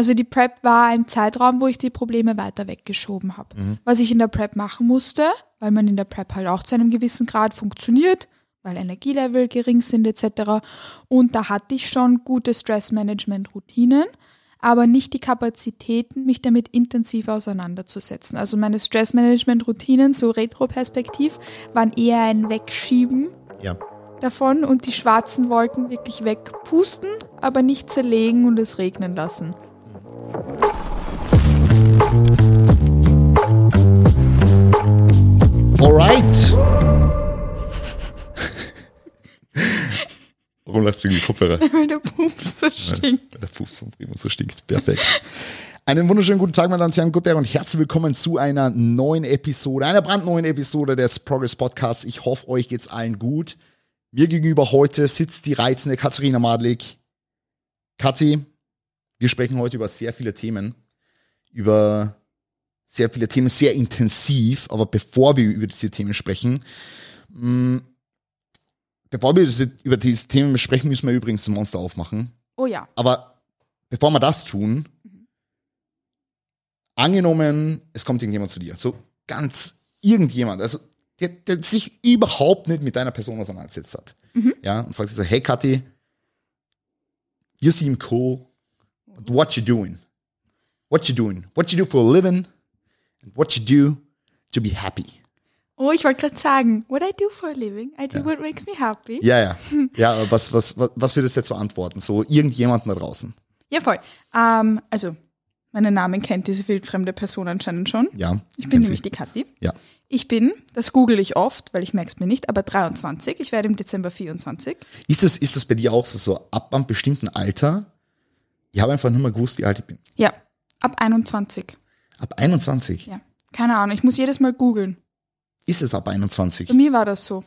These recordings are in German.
Also die Prep war ein Zeitraum, wo ich die Probleme weiter weggeschoben habe. Was ich in der Prep machen musste, weil man in der Prep halt auch zu einem gewissen Grad funktioniert, weil Energielevel gering sind etc. Und da hatte ich schon gute Stressmanagement-Routinen, aber nicht die Kapazitäten, mich damit intensiv auseinanderzusetzen. Also meine Stressmanagement-Routinen, so retroperspektiv, waren eher ein Wegschieben Ja. davon und die schwarzen Wolken wirklich wegpusten, aber nicht zerlegen und es regnen lassen. Alright. Warum lasst du wegen die Kopfhörer? Weil der Pups so stinkt. Der Fuß vom Primo so stinkt. Perfekt. Einen wunderschönen guten Tag, meine Damen und Herren, guten Tag und herzlich willkommen zu einer neuen Episode, einer brandneuen Episode des Progress Podcasts. Ich hoffe, euch geht's allen gut. Mir gegenüber heute sitzt die reizende Katharina Madlik. Kathi, wir sprechen heute über sehr viele Themen, über sehr viele Themen, sehr intensiv. Aber bevor wir über diese Themen sprechen, mh, bevor wir diese- über diese Themen sprechen, müssen wir übrigens ein Monster aufmachen. Oh ja. Aber bevor wir das tun, angenommen, es kommt irgendjemand zu dir, so ganz irgendjemand, also der, der sich überhaupt nicht mit deiner Person auseinandergesetzt hat, ja, und fragt sich so, hey Kathi, you seem cool, but what you doing? What you doing? What you do for a living? And what you do to be happy? Oh, ich wollte gerade sagen, what I do for a living, I do what makes me happy. Ja, ja. Ja, was, was, was, was würdest du jetzt so antworten? So irgendjemanden da draußen. Ja, voll. Ähm, also, meinen Namen kennt diese wildfremde Person anscheinend schon. Ja. Ich bin nämlich sie. die Kathi. Ja. Ich bin, das google ich oft, weil ich merke es mir nicht, aber 23. Ich werde im Dezember 24. Ist das, ist das bei dir auch so, so ab einem bestimmten Alter? Ich habe einfach nicht mehr gewusst, wie alt ich bin. Ja, ab 21. Ab 21. Ja. Keine Ahnung, ich muss jedes Mal googeln. Ist es ab 21? Bei mir war das so.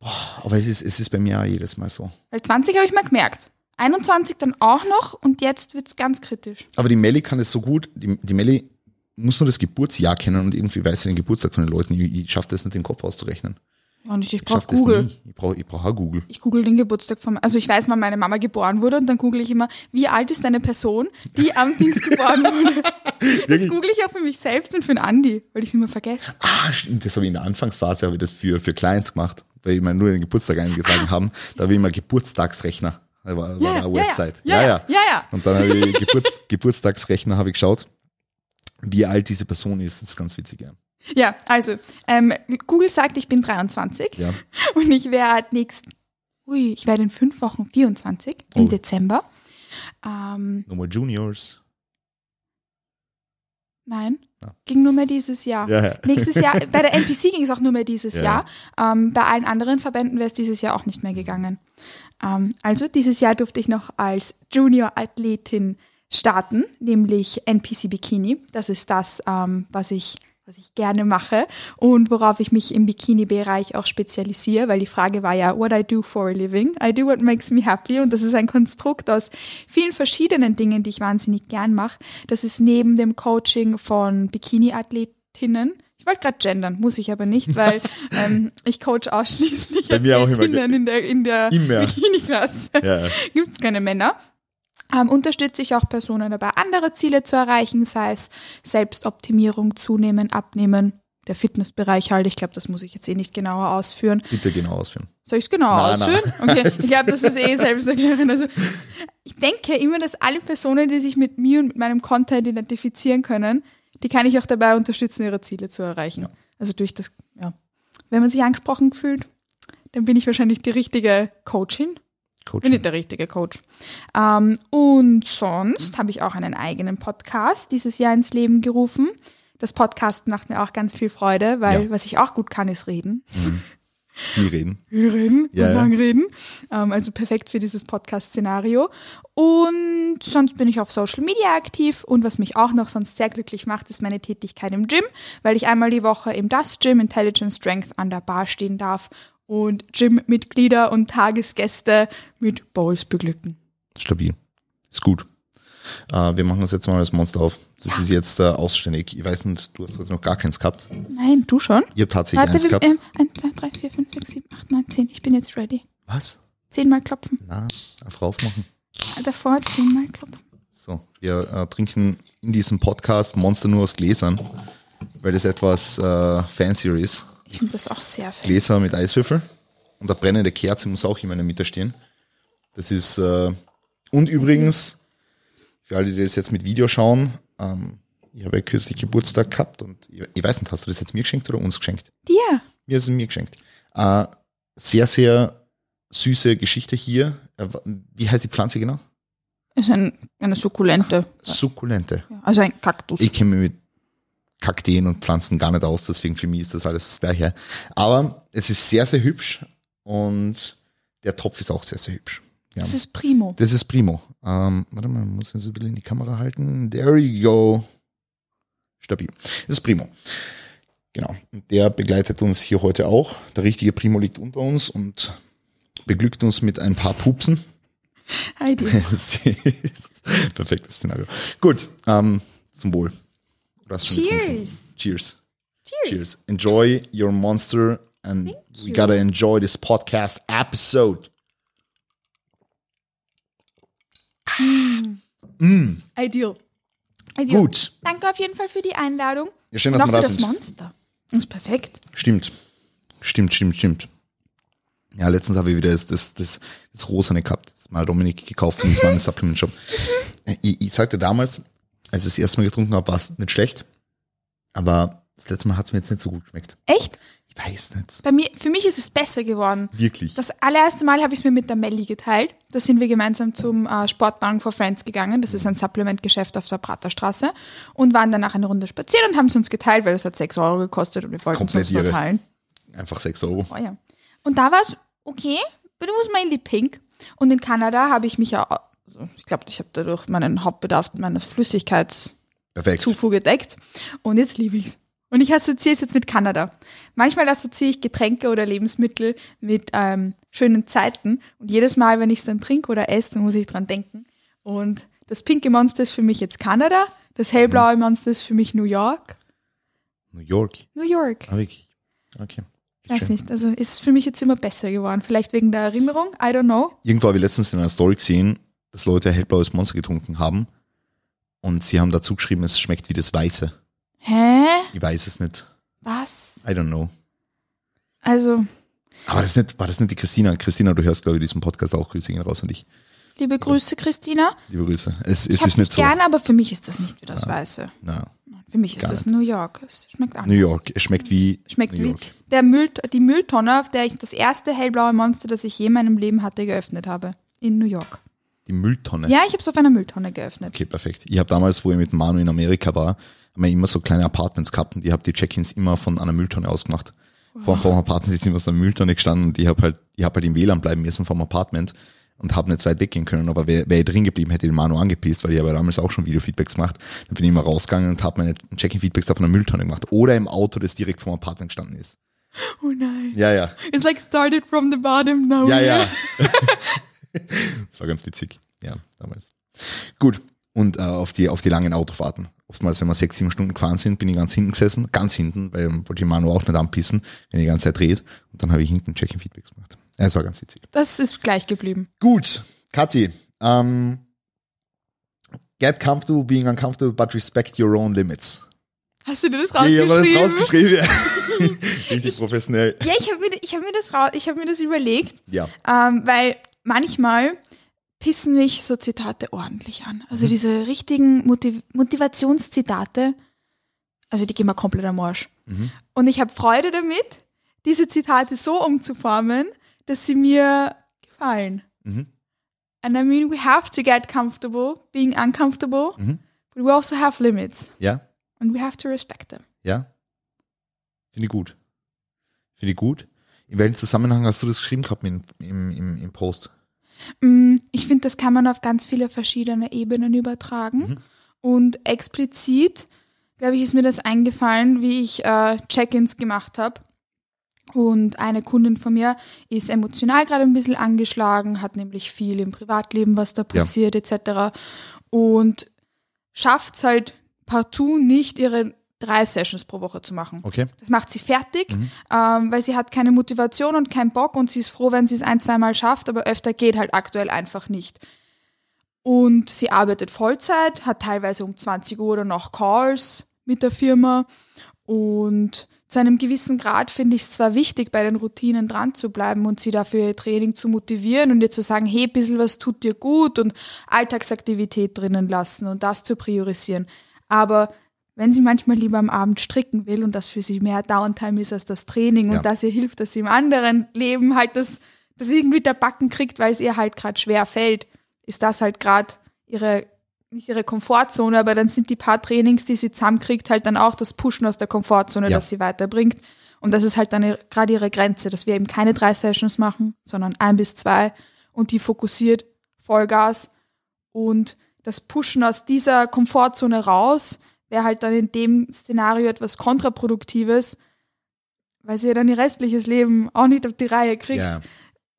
Aber es ist, es ist bei mir auch jedes Mal so. Weil 20 habe ich mal gemerkt. 21 dann auch noch und jetzt wird es ganz kritisch. Aber die Melli kann es so gut, die, die Melli muss nur das Geburtsjahr kennen und irgendwie weiß sie den Geburtstag von den Leuten. Ich, ich schaffe das nicht, den Kopf auszurechnen. Ja, Und ich, ich brauche Google. Ich brauche ich brauch auch Google. Ich google den Geburtstag von, also ich weiß, wann meine Mama geboren wurde und dann google ich immer, wie alt ist eine Person, die am Dings geboren wurde. Das google ich auch für mich selbst und für den Andi, weil ich es immer vergesse. Ah, stimmt, das habe ich in der Anfangsphase habe ich das für, für Clients gemacht, weil ich mir nur den Geburtstag eingetragen haben. Da habe ich immer Geburtstagsrechner. War, war Ah. Ja, eine ja, Website. ja, ja, ja, ja. Und dann habe ich Geburts, Geburtstagsrechner habe ich geschaut, wie alt diese Person ist. Das ist ganz witzig, ja. Ja, also, ähm, Google sagt, ich bin 23 ja. und ich werde nächsten, ui, ich werde in fünf Wochen 24 im Oh. Dezember. Ähm, No more Juniors. nein, Ja. ging nur mehr dieses Jahr. Ja. Nächstes Jahr, bei der NPC ging es auch nur mehr dieses Ja. Jahr. Ähm, bei allen anderen Verbänden wäre es dieses Jahr auch nicht mehr gegangen. Ähm, also dieses Jahr durfte ich noch als Junior-Athletin starten, nämlich NPC Bikini. Das ist das, ähm, was ich was ich gerne mache und worauf ich mich im Bikini-Bereich auch spezialisiere, weil die Frage war ja, what I do for a living. I do what makes me happy und das ist ein Konstrukt aus vielen verschiedenen Dingen, die ich wahnsinnig gern mache. Das ist neben dem Coaching von Bikini-Athletinnen, ich wollte gerade gendern, muss ich aber nicht, weil ähm, ich coach ausschließlich Bei mir auch immer in der, in der. Bikini-Klasse. Ja. Gibt es keine Männer. Ähm, unterstütze ich auch Personen dabei, andere Ziele zu erreichen, sei es Selbstoptimierung, zunehmen, abnehmen, der Fitnessbereich halt. Ich glaube, das muss ich jetzt eh nicht genauer ausführen. Bitte genau ausführen. Soll ich es genau Na, ausführen? Okay, ich glaube, das ist eh selbsterklärend. Also, ich denke immer, dass alle Personen, die sich mit mir und mit meinem Content identifizieren können, die kann ich auch dabei unterstützen, ihre Ziele zu erreichen. Ja. Also durch das, ja. Wenn man sich angesprochen fühlt, dann bin ich wahrscheinlich die richtige Coachin. Bin Coaching. nicht der richtige Coach. Ähm, und sonst habe ich auch einen eigenen Podcast dieses Jahr ins Leben gerufen. Das Podcast macht mir auch ganz viel Freude, weil Ja. was ich auch gut kann, ist reden. Viel reden. Viel reden Ja, und ja. lang reden. Ähm, also perfekt für dieses Podcast-Szenario. Und sonst bin ich auf Social Media aktiv. Und was mich auch noch sonst sehr glücklich macht, ist meine Tätigkeit im Gym, weil ich einmal die Woche im Das Gym Intelligent Strength an der Bar stehen darf und Gym-Mitglieder und Tagesgäste mit Bowls beglücken. Stabil. Ist gut. Äh, wir machen uns jetzt mal das Monster auf. Das ist jetzt äh, ausständig. Ich weiß nicht, du hast heute noch gar keins gehabt. Nein, du schon? Ich habe tatsächlich Warte, eins wir, gehabt. ähm, 1, 2, 3, 4, 5, 6, 7, 8, 9, 10. Ich bin jetzt ready. Was? Zehnmal klopfen. Na, einfach aufmachen. Davor zehnmal klopfen. So, wir äh, trinken in diesem Podcast Monster nur aus Gläsern, weil das etwas äh, fancier ist. Ich finde das auch sehr fett. Gläser mit Eiswürfel und eine brennende Kerze muss auch immer in der Mitte stehen. Das ist, äh, und übrigens, für alle, die das jetzt mit Video schauen, ähm, ich habe ja kürzlich Geburtstag gehabt und ich, ich weiß nicht, hast du das jetzt mir geschenkt oder uns geschenkt? Dir? Mir ist es mir geschenkt. Äh, sehr, sehr süße Geschichte hier. Äh, wie heißt die Pflanze genau? Ist ein, eine Sukkulente. Sukkulente. Also ein Kaktus. Ich kenne mich mit Kakteen und Pflanzen gar nicht aus, deswegen für mich ist das alles das Gleiche. Aber es ist sehr, sehr hübsch und der Topf ist auch sehr, sehr hübsch. Ja. das ist Primo. Das ist Primo. Ähm, warte mal, muss ich so ein bisschen in die Kamera halten. There you go. Stabil. Das ist Primo. Genau. Und der begleitet uns hier heute auch. Der richtige Primo liegt unter uns und beglückt uns mit ein paar Pupsen. Heidi. Perfektes Szenario. Gut, ähm, zum Wohl. Cheers. Cheers. Cheers. Cheers. Enjoy your monster and Thank we you. gotta enjoy this podcast episode. Mm, Ideal. Ideal. gut. Danke auf jeden Fall für die Einladung. Ja, schön, Und dass wir da das sind. Monster. Das ist perfekt. Stimmt. Stimmt, stimmt, stimmt. Ja, letztens habe ich wieder das, das, das, das Rosane gehabt. Das mal Dominik gekauft in diesem Supplement Shop. Ich, ich sagte damals, als ich das erste Mal getrunken habe, war es nicht schlecht. Aber das letzte Mal hat es mir jetzt nicht so gut geschmeckt. Echt? Ich weiß nicht. Bei mir, für mich ist es besser geworden. Wirklich. Das allererste Mal habe ich es mir mit der Melli geteilt. Da sind wir gemeinsam zum äh, Sportbank for Friends gegangen. Das ist ein Supplementgeschäft auf der Praterstraße. Und waren danach eine Runde spazieren und haben es uns geteilt, weil es hat 6 Euro gekostet und wir wollten es uns teilen. Einfach 6 Euro. Oh ja. Und da war es okay, but it was mainly pink. Und in Kanada habe ich mich ja, also ich glaube, ich habe dadurch meinen Hauptbedarf meiner Flüssigkeitszufuhr gedeckt. Und jetzt liebe ich's. Und ich assoziiere es jetzt mit Kanada. Manchmal assoziiere ich Getränke oder Lebensmittel mit ähm, schönen Zeiten. Und jedes Mal, wenn ich es dann trinke oder esse, dann muss ich dran denken. Und das pinke Monster ist für mich jetzt Kanada. Das hellblaue Monster ist für mich New York. New York. New York. Ah, wirklich. Okay. Weiß Schön. nicht. Also ist für mich jetzt immer besser geworden. Vielleicht wegen der Erinnerung. I don't know. Irgendwo habe ich letztens in einer Story gesehen, dass Leute hellblaues Monster getrunken haben. Und sie haben dazu geschrieben, es schmeckt wie das Weiße. Hä? Ich weiß es nicht. Was? I don't know. Also, Aber das nicht, war das nicht die Christina? Christina, du hörst, glaube ich, diesen Podcast auch. Grüße gehen raus an dich. liebe Grüße, Christina. Liebe Grüße. Es, Ich es ist nicht so. gerne, aber für mich ist das nicht wie das Weiße. Na, Für mich ist das nicht. New York. Es schmeckt anders. New York. Es schmeckt wie Schmeckt New wie York. der Müll, die Mülltonne, auf der ich das erste hellblaue Monster, das ich je in meinem Leben hatte, geöffnet habe. In New York. Die Mülltonne. Ja, ich habe es auf einer Mülltonne geöffnet. Okay, perfekt. Ich habe damals, wo ich mit Manu in Amerika war, haben wir immer so kleine Apartments gehabt und ich habe die Check-ins immer von einer Mülltonne ausgemacht. Vor, vor dem Apartment ist immer so eine Mülltonne gestanden und ich habe halt, ich habe halt im WLAN bleiben müssen vom Apartment und habe nicht weit weggehen können, aber wäre wär ich drin geblieben, hätte ich den Manu angepisst, weil ich habe ja damals auch schon Videofeedbacks gemacht. Dann bin ich immer rausgegangen und habe meine Check-in-Feedbacks auf einer Mülltonne gemacht oder im Auto, das direkt vom Apartment gestanden ist. Oh nein. Ja, ja. It's like started from the bottom now. Ja, ja. das war ganz witzig. Ja, damals. Gut. Und äh, auf, die, auf die langen Autofahrten. Oftmals, wenn wir sechs, sieben Stunden gefahren sind, bin ich ganz hinten gesessen. Ganz hinten, weil wollte ich Manu auch nicht anpissen, wenn die ganze Zeit dreht. Und dann habe ich hinten Check-in-Feedbacks gemacht. Ja, es war ganz witzig. Das ist gleich geblieben. Gut. Kathi, ähm, get comfortable being uncomfortable, but respect your own limits. Hast du dir das Ja, ich habe das rausgeschrieben? rausgeschrieben. Richtig professionell. Ja, ich habe mir, ich hab mir, das ich hab mir das überlegt. Ja. Ähm, weil manchmal pissen mich so Zitate ordentlich an. Also Mhm. diese richtigen Motiv Motivationszitate, also die gehen mir komplett am Arsch. Mhm. Und ich habe Freude damit, diese Zitate so umzuformen, dass sie mir gefallen. Mhm. And I mean, we have to get comfortable being uncomfortable, Mhm. but we also have limits Ja. and we have to respect them. Ja? Finde ich gut. Finde ich gut. In welchem Zusammenhang hast du das geschrieben gehabt im, im, im, im Post? Mm, Ich finde, das kann man auf ganz viele verschiedene Ebenen übertragen. Mhm. Und explizit, glaube ich, ist mir das eingefallen, wie ich äh, Check-ins gemacht habe. Und eine Kundin von mir ist emotional gerade ein bisschen angeschlagen, hat nämlich viel im Privatleben, was da passiert, etc. Und schafft es halt partout nicht, ihre drei Sessions pro Woche zu machen. Okay. Das macht sie fertig, Mhm. ähm, weil sie hat keine Motivation und keinen Bock und sie ist froh, wenn sie es ein, zweimal schafft, aber öfter geht halt aktuell einfach nicht. Und sie arbeitet Vollzeit, hat teilweise um 20 Uhr auch Calls mit der Firma. Und zu einem gewissen Grad finde ich es zwar wichtig, bei den Routinen dran zu bleiben und sie dafür ihr Training zu motivieren und ihr zu sagen, hey, ein bisschen was tut dir gut und Alltagsaktivität drinnen lassen und das zu priorisieren. Aber wenn sie manchmal lieber am Abend stricken will und das für sie mehr Downtime ist als das Training Ja. und das ihr hilft, dass sie im anderen Leben halt das, das irgendwie der Backen kriegt, weil es ihr halt gerade schwer fällt, ist das halt gerade ihre, nicht ihre Komfortzone, aber dann sind die paar Trainings, die sie zusammenkriegt, halt dann auch das Pushen aus der Komfortzone, Ja. das sie weiterbringt. Und das ist halt dann gerade ihre Grenze, dass wir eben keine drei Sessions machen, sondern ein bis zwei und die fokussiert Vollgas und das Pushen aus dieser Komfortzone raus wäre halt dann in dem Szenario etwas Kontraproduktives, weil sie ja dann ihr restliches Leben auch nicht auf die Reihe kriegt. Ja,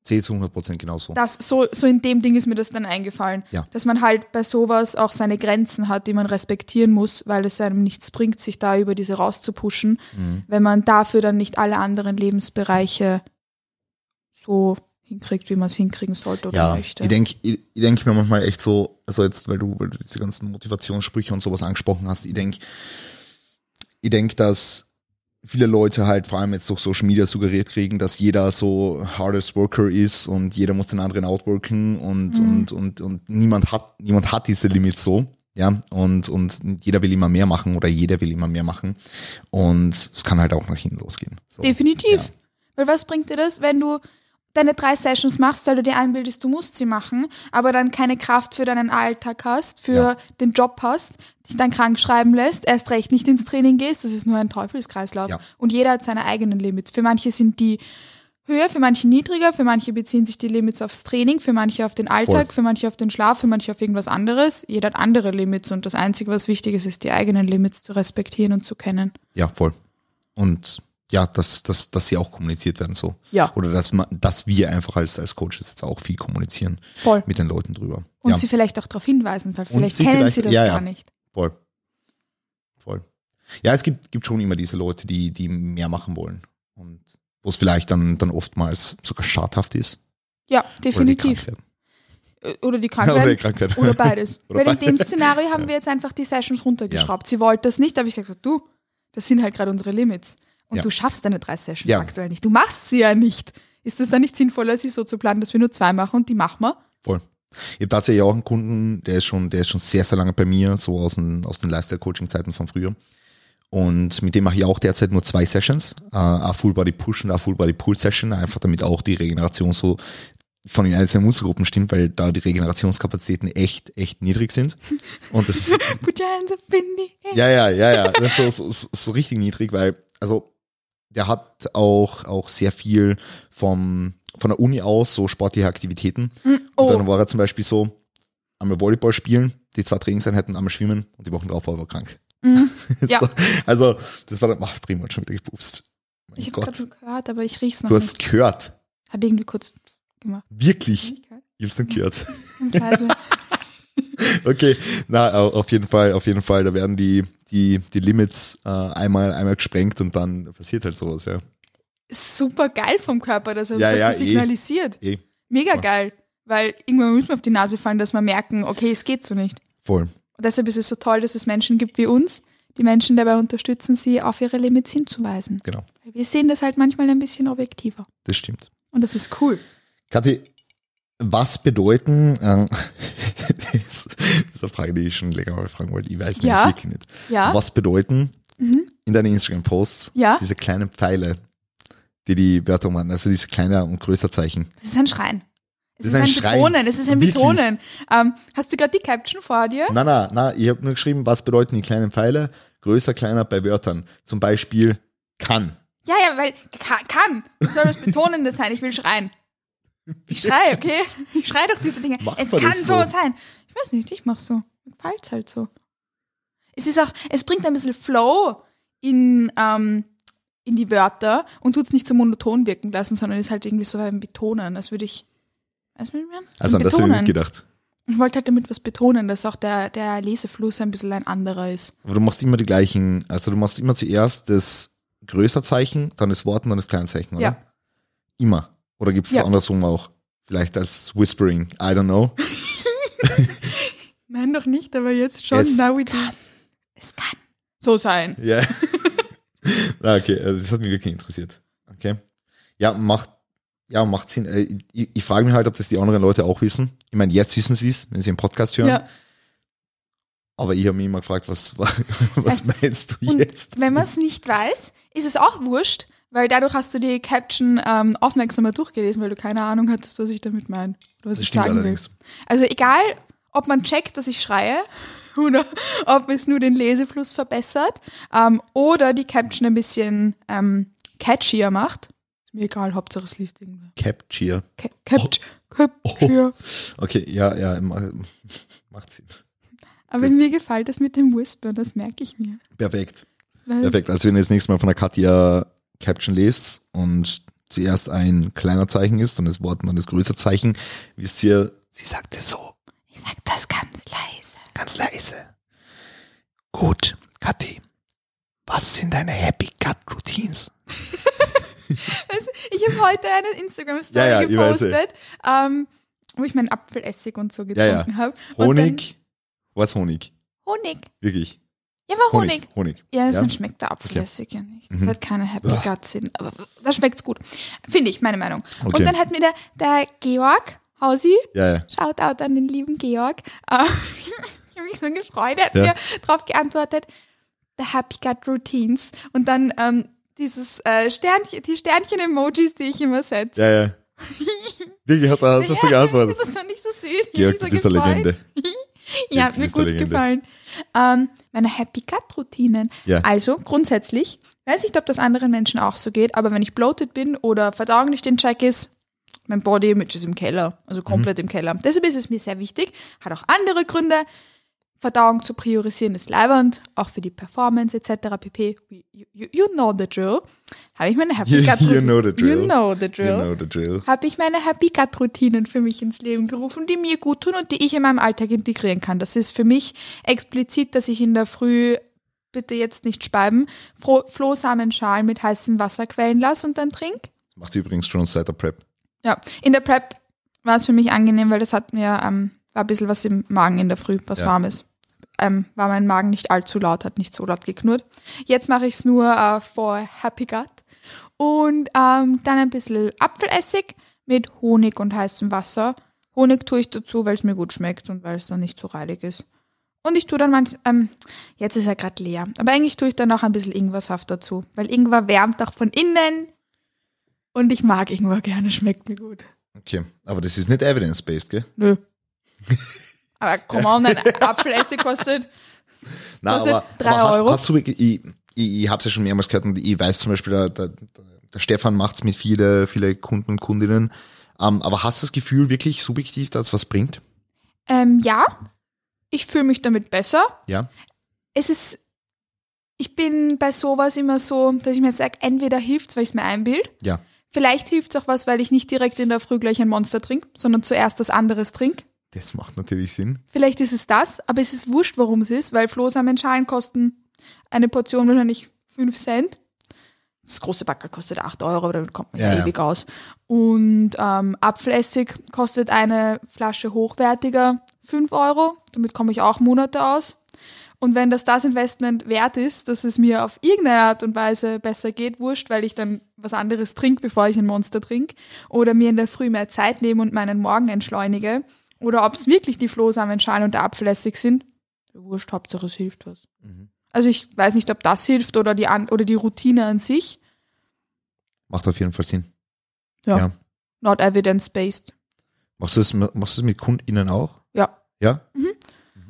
sehe zu 100% genauso. Das, so, so in dem Ding ist mir das dann eingefallen, Ja. dass man halt bei sowas auch seine Grenzen hat, die man respektieren muss, weil es einem nichts bringt, sich da über diese rauszupushen, Mhm. wenn man dafür dann nicht alle anderen Lebensbereiche so hinkriegt, wie man es hinkriegen sollte oder Ja, möchte. ich denke ich, ich denk mir manchmal echt so, also jetzt, weil du, weil du diese ganzen Motivationssprüche und sowas angesprochen hast, ich denke, ich denk, dass viele Leute halt vor allem jetzt durch Social Media suggeriert kriegen, dass jeder so hardest worker ist und jeder muss den anderen outworken und, und, und, und niemand hat, niemand hat diese Limits so. Ja, und, und jeder will immer mehr machen oder jeder will immer mehr machen. Und es kann halt auch nach hinten losgehen. So. Definitiv. Ja. Weil was bringt dir das, wenn du deine drei Sessions machst, weil du dir einbildest, du musst sie machen, aber dann keine Kraft für deinen Alltag hast, für Ja. den Job hast, dich dann krank schreiben lässt, erst recht nicht ins Training gehst, das ist nur ein Teufelskreislauf. Ja. Und jeder hat seine eigenen Limits. Für manche sind die höher, für manche niedriger, für manche beziehen sich die Limits aufs Training, für manche auf den Alltag, Voll. für manche auf den Schlaf, für manche auf irgendwas anderes. Jeder hat andere Limits und das Einzige, was wichtig ist, ist die eigenen Limits zu respektieren und zu kennen. Ja, voll. Und ja, dass, dass, dass sie auch kommuniziert werden so. Ja. Oder dass, man, dass wir einfach als, als Coaches jetzt auch viel kommunizieren Voll. mit den Leuten drüber. Und ja, sie vielleicht auch darauf hinweisen, weil vielleicht sie kennen vielleicht- sie das ja, gar nicht. voll. Voll. Ja, es gibt, gibt schon immer diese Leute, die, die mehr machen wollen. Und wo es vielleicht dann, dann oftmals sogar schadhaft ist. Ja, Oder die definitiv. krank werden. Äh, Oder die krank Oder die beides. Oder Weil in dem. Szenario haben wir jetzt einfach die Sessions runtergeschraubt. Sie wollte das nicht, aber ich gesagt, du, das sind halt gerade unsere Limits. Und Ja. du schaffst deine drei Sessions Ja. aktuell nicht. Du machst sie ja nicht. Ist es dann nicht sinnvoller, sie so zu planen, dass wir nur zwei machen und die machen wir? Voll. Ich habe tatsächlich auch einen Kunden, der ist schon, der ist schon sehr, sehr lange bei mir, so aus den, aus den Lifestyle-Coaching-Zeiten von früher. Und mit dem mache ich auch derzeit nur zwei Sessions, äh, eine Full-Body-Push und eine Full-Body-Pull-Session, einfach damit auch die Regeneration so von den einzelnen Muskelgruppen stimmt, weil da die Regenerationskapazitäten echt, echt niedrig sind. Und das, Put your hands up in the air. ja, ja, ja, ja, das ist so, so, so richtig niedrig, weil, also, der hat auch, auch sehr viel vom, von der Uni aus so sportliche Aktivitäten. Und Oh, dann war er zum Beispiel so, einmal Volleyball spielen, die zwei Trainingseinheiten, einmal schwimmen und die Wochen drauf war er krank. Mhm. Ja. so, also, das war dann, ach, prima, hat schon wieder gepupst. Mein ich habe gerade so gehört, aber ich riech's noch Du nicht. hast gehört. Hat irgendwie kurz gemacht. Wirklich. Ich hab's nicht gehört. Ganz leise. Okay, na, au- auf jeden Fall, auf jeden Fall, da werden die, die, die Limits äh, einmal, einmal gesprengt und dann passiert halt sowas, ja. Super geil vom Körper, dass er Ja, das ja, so eh. signalisiert. Eh, Mega Ja. geil. Weil irgendwann müssen wir auf die Nase fallen, dass wir merken, okay, es geht so nicht. voll. Und deshalb ist es so toll, dass es Menschen gibt wie uns, die Menschen dabei unterstützen, sie auf ihre Limits hinzuweisen. Genau, Weil Wir sehen das halt manchmal ein bisschen objektiver. das stimmt. Und das ist cool. Kathi, was bedeuten, ähm, das ist eine Frage, die ich schon länger mal fragen wollte, ich weiß Ja. wirklich nicht. Ja. Was bedeuten Mhm. in deinen Instagram-Posts Ja. diese kleinen Pfeile, die die Wörter machen, also diese kleiner und größer Zeichen? Das ist ein Schrein. Es Das ist ein, Schrein. Betonen. Es ist ein Wirklich? Betonen. Ähm, hast du gerade die Caption vor dir? Na, na, na, ich habe nur geschrieben, was bedeuten die kleinen Pfeile, größer, kleiner bei Wörtern. Zum Beispiel kann. Ja, ja, weil kann. kann. Das soll das Betonende sein. Ich will schreien. Ich schreie, okay? Ich schreie doch diese Dinge. Macht es kann so? sein. Ich weiß nicht, ich mach so. Mir gefällt's halt so. Es ist auch, es bringt ein bisschen Flow in, ähm, in die Wörter und tut's nicht so monoton wirken lassen, sondern ist halt irgendwie so ein Betonen, als würde ich. Weißt du? Also an das habe ich nicht gedacht. Ich wollte halt damit was betonen, dass auch der, der Lesefluss ein bisschen ein anderer ist. Aber du machst immer die gleichen, also du machst immer zuerst das größer Zeichen, dann das Wort und dann das Kleinzeichen, oder? Ja. Immer. Oder gibt es Ja. das andersrum auch? Vielleicht als Whispering, I don't know. Nein, noch nicht, aber jetzt schon. Es Now we do. Es kann so sein. Ja. Ah, okay, äh, das hat mich wirklich interessiert. Okay. Ja, macht, ja, macht Sinn. Äh, Ich, ich frage mich halt, ob das die anderen Leute auch wissen. Ich meine, jetzt wissen sie es, wenn sie einen Podcast hören. Ja. Aber ich habe mich immer gefragt, was, was Also, meinst du Und jetzt? wenn man es nicht weiß, ist es auch wurscht, weil dadurch hast du die Caption ähm, aufmerksamer durchgelesen, weil du keine Ahnung hattest, was ich damit meine. Oder was Das ich sagen allerdings. will. Also egal, ob man checkt, dass ich schreie oder ob es nur den Lesefluss verbessert ähm, oder die Caption ein bisschen ähm, catchier macht. Ist mir egal, Hauptsache es liest irgendwer. Capture. Ca Capt Capture. Okay, ja, ja, ma- macht Sinn. Aber mir gefällt das mit dem Whisper, das merke ich mir. Perfekt. Perfekt. Also wenn ihr das nächste Mal von der Katja Caption lest und zuerst ein kleiner Zeichen ist und das Wort dann das größere Zeichen, wisst ihr, sie sagt es so, Ich sag das ganz leise. ganz leise. Gut, Kathi, was sind deine Happy Cut Routines? Ich habe heute eine Instagram-Story Ja, ja, gepostet, ähm, wo ich meinen Apfelessig und so Ja, ja. getrunken habe. Honig? Was Honig? Honig. Wirklich? Ja, war Honig. Honig. Ja, Ja? dann schmeckt der Apfelessig ja nicht. Das Mhm. hat keine Happy Uah. Gut Sinn. Aber da schmeckt's gut. Finde ich, meine Meinung. Okay. Und dann hat mir der, der Georg Hausi, Ja, ja. Shoutout an den lieben Georg, äh, ich habe mich so gefreut, er hat Ja. mir darauf geantwortet, the Happy Gut Routines. Und dann ähm, dieses äh, Sternchen, die Sternchen-Emojis, die ich immer setze. Ja, ja. Wirklich, hat er das so geantwortet. Das war nicht so süß. Georg, mich du so bist eine. Legende. Ja, hat mir gut gefallen. Ähm, meine Happy Gut Routinen. Ja. Also grundsätzlich, weiß nicht, ob das anderen Menschen auch so geht, aber wenn ich bloated bin oder Verdauung nicht in Check ist, mein Body Image ist im Keller, also komplett Mhm. im Keller. Deshalb ist es mir sehr wichtig, hat auch andere Gründe. Verdauung zu priorisieren ist leibend, auch für die Performance etc. pp. You, you, you know the drill. Habe ich meine Happy You- Gut you Routinen- know the drill. You know the drill You know the drill. habe ich meine Happy Gut Routinen für mich ins Leben gerufen, die mir gut tun und die ich in meinem Alltag integrieren kann. Das ist für mich explizit, dass ich in der Früh bitte jetzt nicht speiben, Flohsamenschalen mit heißem Wasser quellen lasse und dann trink. Macht sie übrigens schon seit der Prep. Ja, in der Prep war es für mich angenehm, weil das hat mir ähm, war ein bisschen was im Magen in der Früh, was Ja. warmes. Ähm, war mein Magen nicht allzu laut, hat nicht so laut geknurrt. Jetzt mache ich es nur äh, for Happy Gut. Und ähm, dann ein bisschen Apfelessig mit Honig und heißem Wasser. Honig tue ich dazu, weil es mir gut schmeckt und weil es dann nicht so reilig ist. Und ich tue dann manch, ähm, jetzt ist er gerade leer, aber eigentlich tue ich dann auch ein bisschen Ingwersaft dazu, weil Ingwer wärmt auch von innen und ich mag Ingwer gerne, schmeckt mir gut. Okay, aber das ist nicht evidence-based, gell? Nö. Aber komm on, ein Apfelessig kostet. Na, Kostet aber, drei aber hast, Euro. hast du wirklich, ich, ich, ich habe es ja schon mehrmals gehört und ich weiß zum Beispiel, der, der, der Stefan macht's mit viele, viele Kunden und Kundinnen. Ähm, aber hast du das Gefühl wirklich subjektiv, dass es was bringt? Ähm, ja, ich fühle mich damit besser. Ja. Es ist, ich bin bei sowas immer so, dass ich mir sage, entweder hilft's, weil ich es mir einbild. Ja. Vielleicht hilft's auch was, weil ich nicht direkt in der Früh gleich ein Monster trinke, sondern zuerst was anderes trinke. Das macht natürlich Sinn. Vielleicht ist es das, aber es ist wurscht, warum es ist, weil Flohsamenschalen kosten eine Portion wahrscheinlich 5 Cent. Das große Backel kostet 8 Euro, aber damit kommt man ja, Ja, ja. ewig aus. Und ähm, Apfelessig kostet eine Flasche hochwertiger 5 Euro. Damit komme ich auch Monate aus. Und wenn das das Investment wert ist, dass es mir auf irgendeine Art und Weise besser geht, wurscht, weil ich dann was anderes trinke, bevor ich ein Monster trinke, oder mir in der Früh mehr Zeit nehme und meinen Morgen entschleunige, oder ob es wirklich die Flohsamenschalen und der Apfelessig sind, wurscht, Hauptsache es hilft was. Mhm. Also ich weiß nicht, ob das hilft oder die, an, oder die Routine an sich. Macht auf jeden Fall Sinn. Ja. Ja. Not evidence-based. Machst du das, machst du das mit KundInnen auch? Ja. Ja?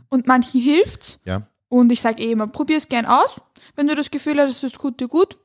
Und manchen hilft's. Ja. Und ich sage eh immer, probier's gern aus. Wenn du das Gefühl hast, es tut dir gut,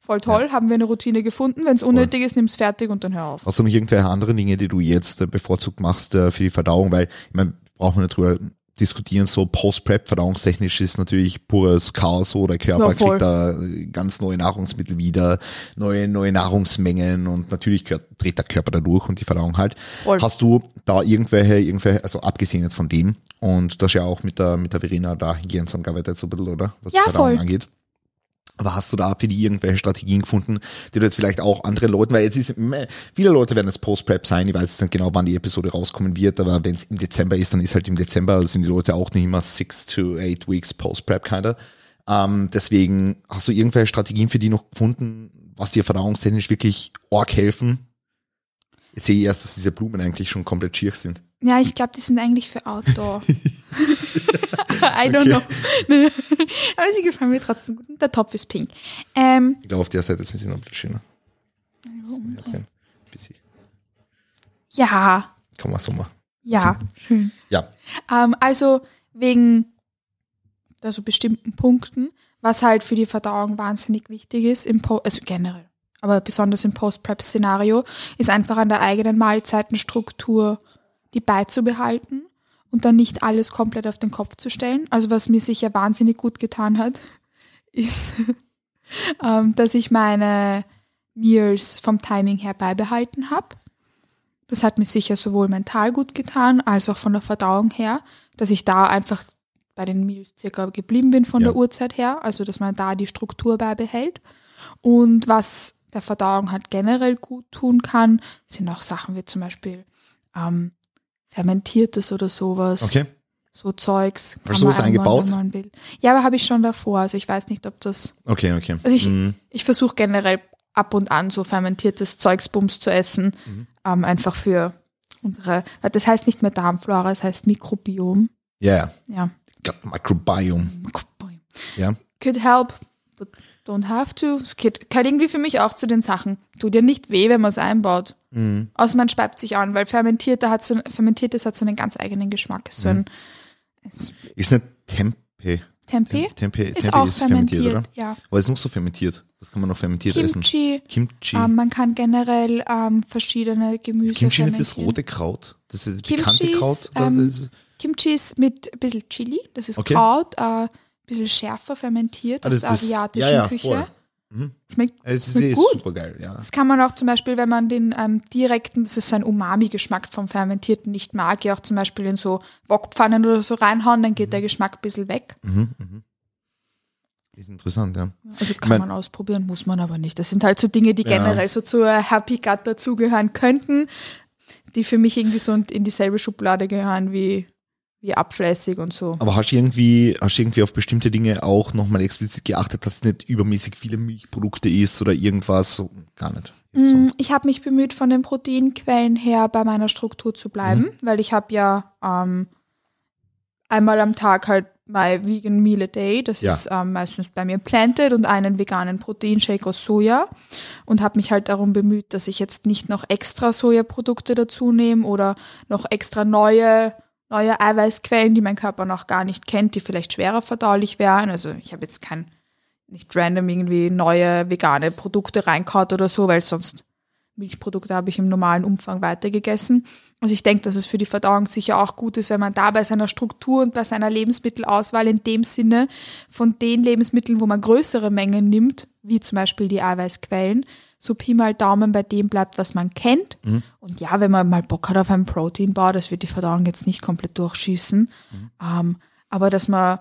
voll toll, haben wir eine Routine gefunden. Wenn es unnötig ist, nimm's fertig und dann hör auf. Hast du noch irgendwelche anderen Dinge, die du jetzt äh, bevorzugt machst äh, für die Verdauung? Weil, ich meine, brauchen wir nicht drüber diskutieren, so Post-Prep, verdauungstechnisch ist natürlich pures Chaos, so der Körper Ja, kriegt da äh, ganz neue Nahrungsmittel wieder, neue, neue Nahrungsmengen und natürlich gehört, dreht der Körper da durch und die Verdauung halt. Voll. Hast du da irgendwelche, irgendwelche, also abgesehen jetzt von dem, und das ja auch mit der, mit der Verena da Hygiene zusammengearbeitet so ein bisschen, oder? Was Ja, die Verdauung voll. angeht. Aber hast du da für die irgendwelche Strategien gefunden, die du jetzt vielleicht auch anderen Leuten, weil jetzt ist, viele Leute werden es Post-Prep sein, ich weiß jetzt nicht genau, wann die Episode rauskommen wird, aber wenn es im Dezember ist, dann ist halt im Dezember, sind die Leute auch nicht immer six to eight weeks Post-Prep kinder. Ähm, deswegen hast du irgendwelche Strategien für die noch gefunden, was dir verdauungstechnisch wirklich arg helfen? Jetzt sehe ich erst, dass diese Blumen eigentlich schon komplett schier sind. Ja, ich glaube, die sind eigentlich für Outdoor. I don't know. Aber sie gefallen mir trotzdem gut. Der Topf ist pink. Ähm, ich glaube, auf der Seite sind sie noch ein bisschen schöner. Bisschen. ja. Kann man so machen. Ja, schön. Ja. Ähm, also wegen also bestimmten Punkten, was halt für die Verdauung wahnsinnig wichtig ist, im po also generell, aber besonders im Post-Prep-Szenario, ist einfach an der eigenen Mahlzeitenstruktur die beizubehalten und dann nicht alles komplett auf den Kopf zu stellen. Also was mir sicher wahnsinnig gut getan hat, ist, ähm, dass ich meine Meals vom Timing her beibehalten habe. Das hat mir sicher sowohl mental gut getan, als auch von der Verdauung her, dass ich da einfach bei den Meals circa geblieben bin von ja. der Uhrzeit her, also dass man da die Struktur beibehält. Und was der Verdauung halt generell gut tun kann, sind auch Sachen wie zum Beispiel ähm, fermentiertes oder sowas. Okay. So Zeugs. Hast du sowas eingebaut? Ja, aber habe ich schon davor. Also ich weiß nicht, ob das. Okay, okay. Also ich, mhm. ich versuche generell ab und an so fermentiertes Zeugsbums zu essen. Mhm. Ähm, einfach für unsere. Das heißt nicht mehr Darmflora, es heißt Mikrobiom. Yeah. Ja. Microbiome. Microbiome. Ja. Could help, but don't have to. Es gehört irgendwie für mich auch zu den Sachen. Tut ja nicht weh, wenn man es einbaut. Mhm. Außer man speibt sich an, weil fermentierte hat so, fermentiertes hat so einen ganz eigenen Geschmack. So ein, mhm. ist nicht Tempe. Tempe? Tempe, ist auch ist fermentiert, fermentiert, oder? Ja. Aber ist noch so fermentiert? Was kann man noch fermentiert Kimchi. essen? Kimchi. Ähm, man kann generell ähm, verschiedene Gemüse ist Kimchi nicht das rote Kraut? Das ist das Kimchi bekannte Kraut? Ähm, ist, Kimchi ist mit ein bisschen Chili. Das ist okay. Kraut, äh, bisschen schärfer fermentiert ah, aus der asiatischen ja, ja, Küche. Mhm. Schmeckt, es schmeckt gut. super geil, ja. Das kann man auch zum Beispiel, wenn man den ähm, direkten, das ist so ein Umami-Geschmack vom Fermentierten nicht mag, ja auch zum Beispiel in so Wokpfannen oder so reinhauen, dann geht mhm. der Geschmack ein bisschen weg. Mhm, mhm. Ist interessant, ja. Also kann ich mein, man ausprobieren, muss man aber nicht. Das sind halt so Dinge, die ja. generell so zur Happy Gut dazugehören könnten, die für mich irgendwie so in dieselbe Schublade gehören wie wie abflässig und so. Aber hast du irgendwie, hast du irgendwie auf bestimmte Dinge auch nochmal explizit geachtet, dass es nicht übermäßig viele Milchprodukte ist oder irgendwas? So, gar nicht. So. Mm, ich habe mich bemüht, von den Proteinquellen her bei meiner Struktur zu bleiben, mhm. weil ich habe ja ähm, einmal am Tag halt my Vegan Meal a Day, das ja. ist ähm, meistens bei mir planted und einen veganen Proteinshake aus Soja und habe mich halt darum bemüht, dass ich jetzt nicht noch extra Sojaprodukte dazu nehme oder noch extra neue neue Eiweißquellen, die mein Körper noch gar nicht kennt, die vielleicht schwerer verdaulich wären. Also ich habe jetzt kein, nicht random irgendwie neue vegane Produkte reinkaut oder so, weil sonst Milchprodukte habe ich im normalen Umfang weitergegessen. Also ich denke, dass es für die Verdauung sicher auch gut ist, wenn man da bei seiner Struktur und bei seiner Lebensmittelauswahl in dem Sinne von den Lebensmitteln, wo man größere Mengen nimmt, wie zum Beispiel die Eiweißquellen, so Pi mal Daumen bei dem bleibt, was man kennt. Mhm. Und ja, wenn man mal Bock hat auf einen Proteinbar, das wird die Verdauung jetzt nicht komplett durchschießen. Mhm. Ähm, aber dass man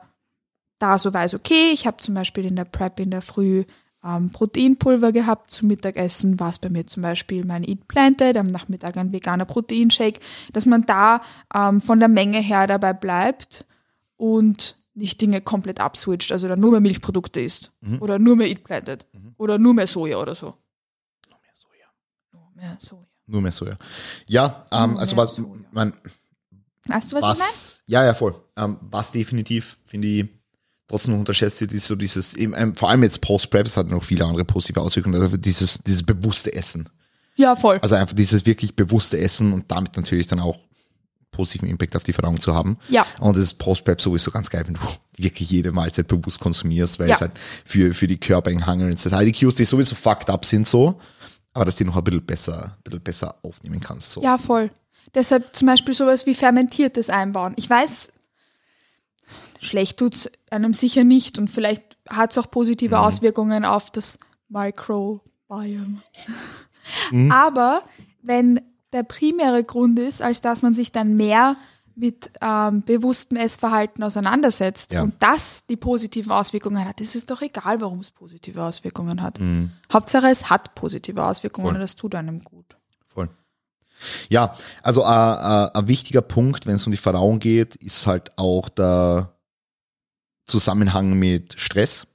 da so weiß, okay, ich habe zum Beispiel in der Prep in der Früh ähm, Proteinpulver gehabt zum Mittagessen, war es bei mir zum Beispiel mein Eat Planted, am Nachmittag ein veganer Proteinshake, dass man da ähm, von der Menge her dabei bleibt und nicht Dinge komplett abswitcht, also dann nur mehr Milchprodukte isst mhm. oder nur mehr Eat Planted mhm. oder nur mehr Soja oder so mehr Soja. Nur mehr Soja. Ja, ähm, also was man. Weißt du, was, was ich meine? Ja, ja, voll. Ähm, was definitiv, finde ich, trotzdem unterschätzt wird, ist so dieses, eben, ähm, vor allem jetzt Post-Prep, es hat noch viele andere positive Auswirkungen, also dieses, dieses bewusste Essen. Ja, voll. Also einfach dieses wirklich bewusste Essen und damit natürlich dann auch positiven Impact auf die Verdauung zu haben. Ja. Und das ist Post-Prep sowieso ganz geil, wenn du wirklich jede Mahlzeit bewusst konsumierst, weil ja. es halt für, für die Körpereinhangel und die Cues, die sowieso fucked up sind so, aber dass du die noch ein bisschen besser, ein bisschen besser aufnehmen kannst. So. Ja, voll. Deshalb zum Beispiel sowas wie fermentiertes einbauen. Ich weiß, schlecht tut es einem sicher nicht und vielleicht hat es auch positive mhm. Auswirkungen auf das Microbiome. Mhm. Aber wenn der primäre Grund ist, als dass man sich dann mehr mit ähm, bewusstem Essverhalten auseinandersetzt Ja. und das die positiven Auswirkungen hat, ist es doch egal, warum es positive Auswirkungen hat. Mhm. Hauptsache, es hat positive Auswirkungen Voll. und das tut einem gut. Voll. Ja, also äh, äh, ein wichtiger Punkt, wenn es um die Verdauung geht, ist halt auch der Zusammenhang mit Stress.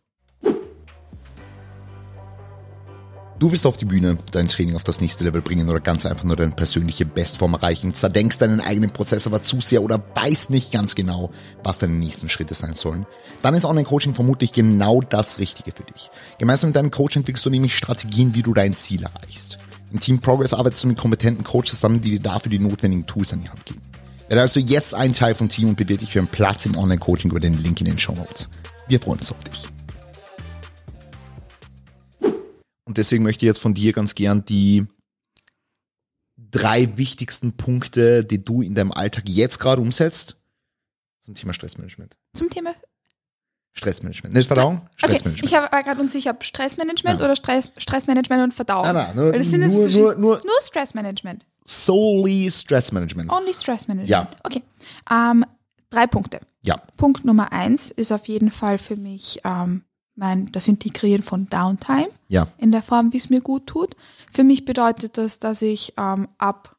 Du willst auf die Bühne dein Training auf das nächste Level bringen oder ganz einfach nur deine persönliche Bestform erreichen, zerdenkst deinen eigenen Prozess aber zu sehr oder weißt nicht ganz genau, was deine nächsten Schritte sein sollen, dann ist Online-Coaching vermutlich genau das Richtige für dich. Gemeinsam mit deinem Coach entwickelst du nämlich Strategien, wie du dein Ziel erreichst. Im Team Progress arbeitest du mit kompetenten Coaches zusammen, die dir dafür die notwendigen Tools an die Hand geben. Werde also jetzt ein Teil vom Team und bewirb dich für einen Platz im Online-Coaching über den Link in den Show Notes. Wir freuen uns auf dich. Und deswegen möchte ich jetzt von dir ganz gern die drei wichtigsten Punkte, die du in deinem Alltag jetzt gerade umsetzt, zum Thema Stressmanagement. Zum Thema. Stressmanagement. Nicht Verdauung? Okay, Stressmanagement. ich habe gerade unsicher, ob Stressmanagement Ja. oder Stress, Stressmanagement und Verdauung. Nein, nein, nur, Weil das sind nur, nur, nur Nur Stressmanagement. solely Stressmanagement. Only Stressmanagement. Ja. Okay. Ähm, drei Punkte. Ja, Punkt Nummer eins ist auf jeden Fall für mich ähm, mein, das Integrieren von Downtime ja, in der Form, wie es mir gut tut. Für mich bedeutet das, dass ich ähm, ab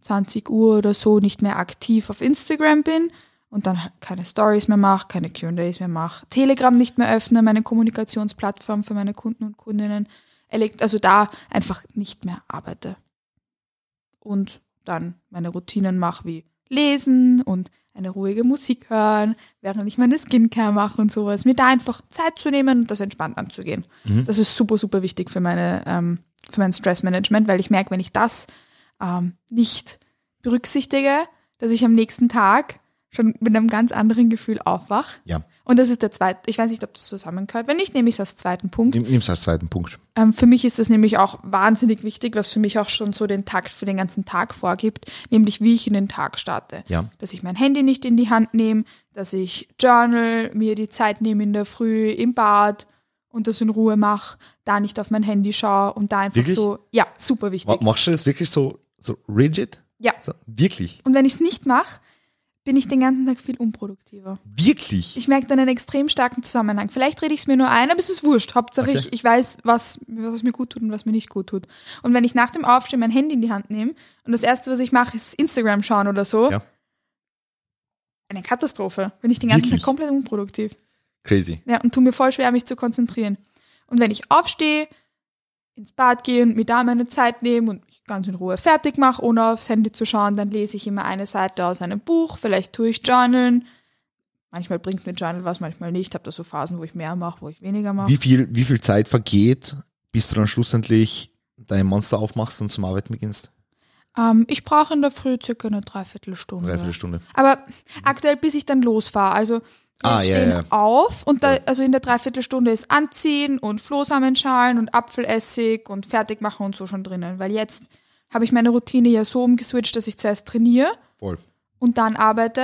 20 Uhr oder so nicht mehr aktiv auf Instagram bin und dann keine Stories mehr mache, keine Q&As mehr mache, Telegram nicht mehr öffne, meine Kommunikationsplattform für meine Kunden und Kundinnen, also da einfach nicht mehr arbeite. Und dann meine Routinen mache wie lesen und eine ruhige Musik hören, während ich meine Skincare mache und sowas. Mir da einfach Zeit zu nehmen und das entspannt anzugehen. Das ist super, super wichtig für meine, ähm, für mein Stressmanagement, weil ich merke, wenn ich das ähm, nicht berücksichtige, dass ich am nächsten Tag schon mit einem ganz anderen Gefühl aufwach. ja. Und das ist der zweite, ich weiß nicht, ob das zusammengehört. Wenn nicht, nehme ich es als zweiten Punkt. Nimm, nimm's als zweiten Punkt. Ähm, für mich ist das nämlich auch wahnsinnig wichtig, was für mich auch schon so den Takt für den ganzen Tag vorgibt, nämlich wie ich in den Tag starte. Ja. Dass ich mein Handy nicht in die Hand nehme, dass ich journal, mir die Zeit nehme in der Früh im Bad und das in Ruhe mache, da nicht auf mein Handy schaue und da einfach Wirklich? so, ja, super wichtig. Ma- Machst du das wirklich so, so rigid? Ja. So, wirklich? Und wenn ich es nicht mache, bin ich den ganzen Tag viel unproduktiver. Wirklich? Ich merke dann einen extrem starken Zusammenhang. Vielleicht rede ich es mir nur ein, aber es ist wurscht. Hauptsache, Okay. ich, ich weiß, was, was mir gut tut und was mir nicht gut tut. Und wenn ich nach dem Aufstehen mein Handy in die Hand nehme und das Erste, was ich mache, ist Instagram schauen oder so, Ja. eine Katastrophe. Bin ich den ganzen Wirklich? Tag komplett unproduktiv. Crazy. Ja, und tu mir voll schwer, mich zu konzentrieren. Und wenn ich aufstehe, ins Bad gehe und mir da meine Zeit nehme und mich ganz in Ruhe fertig mache, ohne aufs Handy zu schauen, dann lese ich immer eine Seite aus einem Buch, vielleicht tue ich Journalen. Manchmal bringt mir Journal was, manchmal nicht. Ich habe da so Phasen, wo ich mehr mache, wo ich weniger mache. Wie viel, wie viel Zeit vergeht, bis du dann schlussendlich dein Monster aufmachst und zum Arbeiten beginnst? Ähm, ich brauche in der Früh circa eine Dreiviertelstunde. Dreiviertel Stunde. Aber aktuell, bis ich dann losfahre. Also Ah, ja, stehen ja. auf und da, also in der Dreiviertelstunde ist Anziehen und Flohsamenschalen und Apfelessig und fertig machen und so schon drinnen. Weil jetzt habe ich meine Routine ja so umgeswitcht, dass ich zuerst trainiere Voll. und dann arbeite,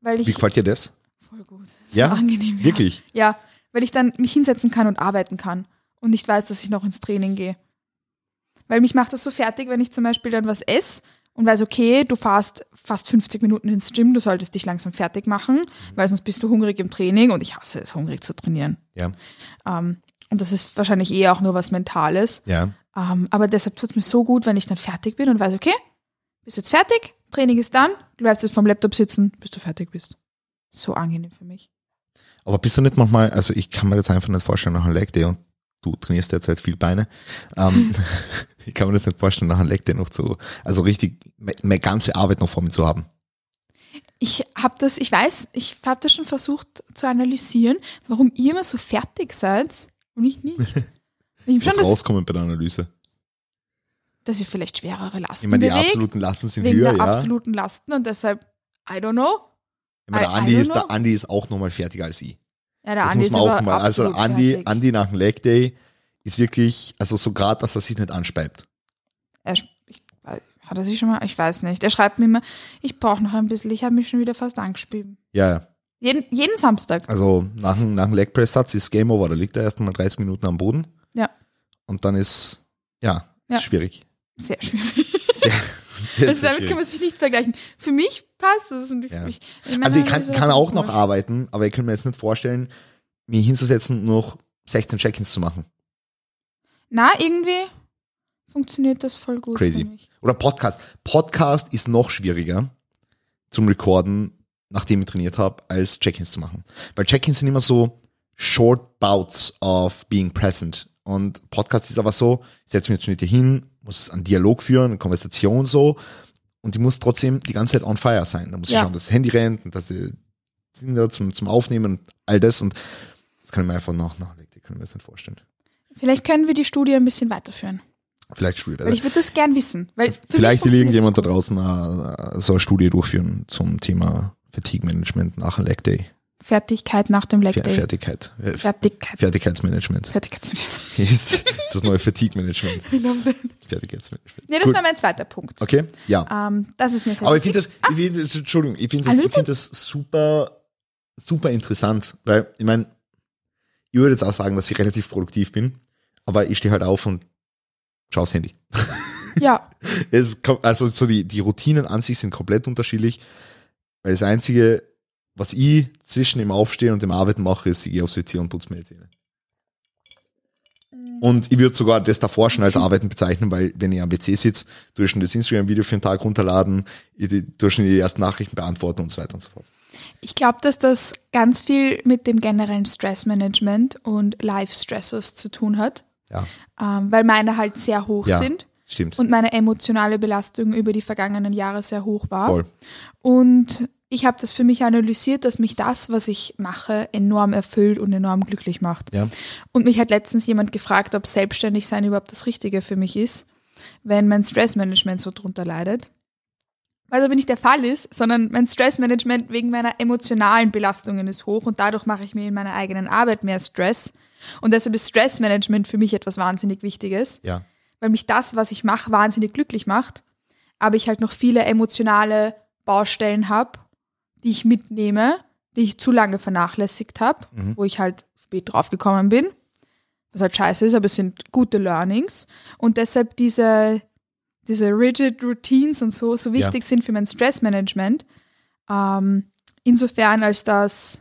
weil ich Wie gefällt dir das? voll gut. Das ist Ja? Angenehm. Ja. Wirklich? Ja, weil ich dann mich hinsetzen kann und arbeiten kann und nicht weiß, dass ich noch ins Training gehe. Weil mich macht das so fertig, wenn ich zum Beispiel dann was esse und weiß, okay, du fahrst fast 50 Minuten ins Gym, du solltest dich langsam fertig machen, weil sonst bist du hungrig im Training und ich hasse es, hungrig zu trainieren. Ja. Ähm, und das ist wahrscheinlich eher auch nur was Mentales. Ja. Ähm, aber deshalb tut es mir so gut, wenn ich dann fertig bin und weiß, okay, bist jetzt fertig, Training ist dann, du bleibst jetzt vom Laptop sitzen, bis du fertig bist. So angenehm für mich. Aber bist du nicht manchmal, also ich kann mir das einfach nicht vorstellen nach einem Leg Day und du trainierst derzeit viel Beine. Ähm, ich kann mir das nicht vorstellen, nach einem Leg Day noch zu, also richtig me- meine ganze Arbeit noch vor mir zu haben. Ich habe das, ich weiß, ich habe das schon versucht zu analysieren, warum ihr immer so fertig seid und ich nicht. Ich Was schon, dass, rauskommt bei der Analyse. dass ihr vielleicht schwerere Lasten Ich meine, die bewegt, absoluten Lasten sind wegen höher, der ja. absoluten Lasten und deshalb, I don't know. Ich meine, der Andi ist, der know. Andi ist auch nochmal fertiger als ich. Ja, der Das Andi muss ist man auch mal. Also Andi, fertig. Andi nach dem Leg Day ist wirklich, also so gerade, dass er sich nicht anspeibt. Er, ich, hat er sich schon mal, ich weiß nicht. Er schreibt mir immer, ich brauche noch ein bisschen, ich habe mich schon wieder fast angespielt. Ja, ja. Jeden, jeden Samstag. Also nach dem, nach dem Leg Press Satz ist Game Over. Da liegt er erst mal 30 Minuten am Boden. Ja. Und dann ist, ja, Ja. ist schwierig. Sehr schwierig. Sehr, sehr, Also sehr damit kann schwierig. man sich nicht vergleichen. Für mich passt das. Und ich, Ja. ich, ich Also ich kann, kann auch noch arbeiten, aber ich kann mir jetzt nicht vorstellen, mich hinzusetzen und noch 16 Check-ins zu machen. Na, irgendwie funktioniert das voll gut Crazy. für mich. Oder Podcast. Podcast ist noch schwieriger zum Recorden, nachdem ich trainiert habe, als Check-ins zu machen. Weil Check-ins sind immer so short bouts of being present. Und Podcast ist aber so, ich setze mich jetzt mit dir hin, muss einen Dialog führen, eine Konversation so. Und die muss trotzdem die ganze Zeit on fire sein. Da muss ich Ja. schauen, dass das Handy rennt und dass die Kinder zum, zum Aufnehmen und all das. Und das kann ich mir einfach nach, nachlegen. Die können wir das nicht vorstellen. Vielleicht können wir die Studie ein bisschen weiterführen. Vielleicht Studie. Weil ich würde das gern wissen. Weil Vielleicht will irgendjemand da das gut. draußen äh, so eine Studie durchführen zum Thema Fatigue Management nach einem Leg Day. Fertigkeit nach dem Leg Day. Fertigkeit. Äh, Fertigkeit. Fertigkeitsmanagement Fertigkeitsmanagement. ist, ist das neue Fatigue Management. Fertigkeitsmanagement. Nee, das Gut. war mein zweiter Punkt. Okay, ja. Ähm, das ist mir sehr Aber ich wichtig. finde das, ich find, das- Entschuldigung, ich finde das, ich find das super, super interessant, weil ich meine, ich würde jetzt auch sagen, dass ich relativ produktiv bin, aber ich stehe halt auf und schaue aufs Handy. Ja, es kommt, also so die, die Routinen an sich sind komplett unterschiedlich, weil das Einzige, was ich zwischen dem Aufstehen und dem Arbeiten mache, ist, ich gehe aufs WC und putze mir die Zähne. Und ich würde sogar das davor schon als Arbeiten bezeichnen, weil wenn ich am WC sitze, schon das Instagram-Video für den Tag runterladen, schon die ersten Nachrichten beantworten und so weiter und so fort. ich glaube, dass das ganz viel mit dem generellen Stressmanagement und Life-Stressors zu tun hat, Ja, ähm, weil meine halt sehr hoch Ja. sind stimmt. und meine emotionale Belastung über die vergangenen Jahre sehr hoch war. Voll. Und ich habe das für mich analysiert, dass mich das, was ich mache, enorm erfüllt und enorm glücklich macht. Ja. Und mich hat letztens jemand gefragt, ob selbstständig sein überhaupt das Richtige für mich ist, wenn mein Stressmanagement so drunter leidet. Was aber nicht der Fall ist, sondern mein Stressmanagement wegen meiner emotionalen Belastungen ist hoch und dadurch mache ich mir in meiner eigenen Arbeit mehr Stress. Und deshalb ist Stressmanagement für mich etwas wahnsinnig Wichtiges Ja. weil mich das, was ich mache, wahnsinnig glücklich macht, aber ich halt noch viele emotionale Baustellen habe, die ich mitnehme, die ich zu lange vernachlässigt habe, Mhm. wo ich halt spät drauf gekommen bin, was halt scheiße ist, aber es sind gute Learnings und deshalb diese, diese rigid Routines und so so wichtig sind für mein Stressmanagement. Ähm, insofern, als dass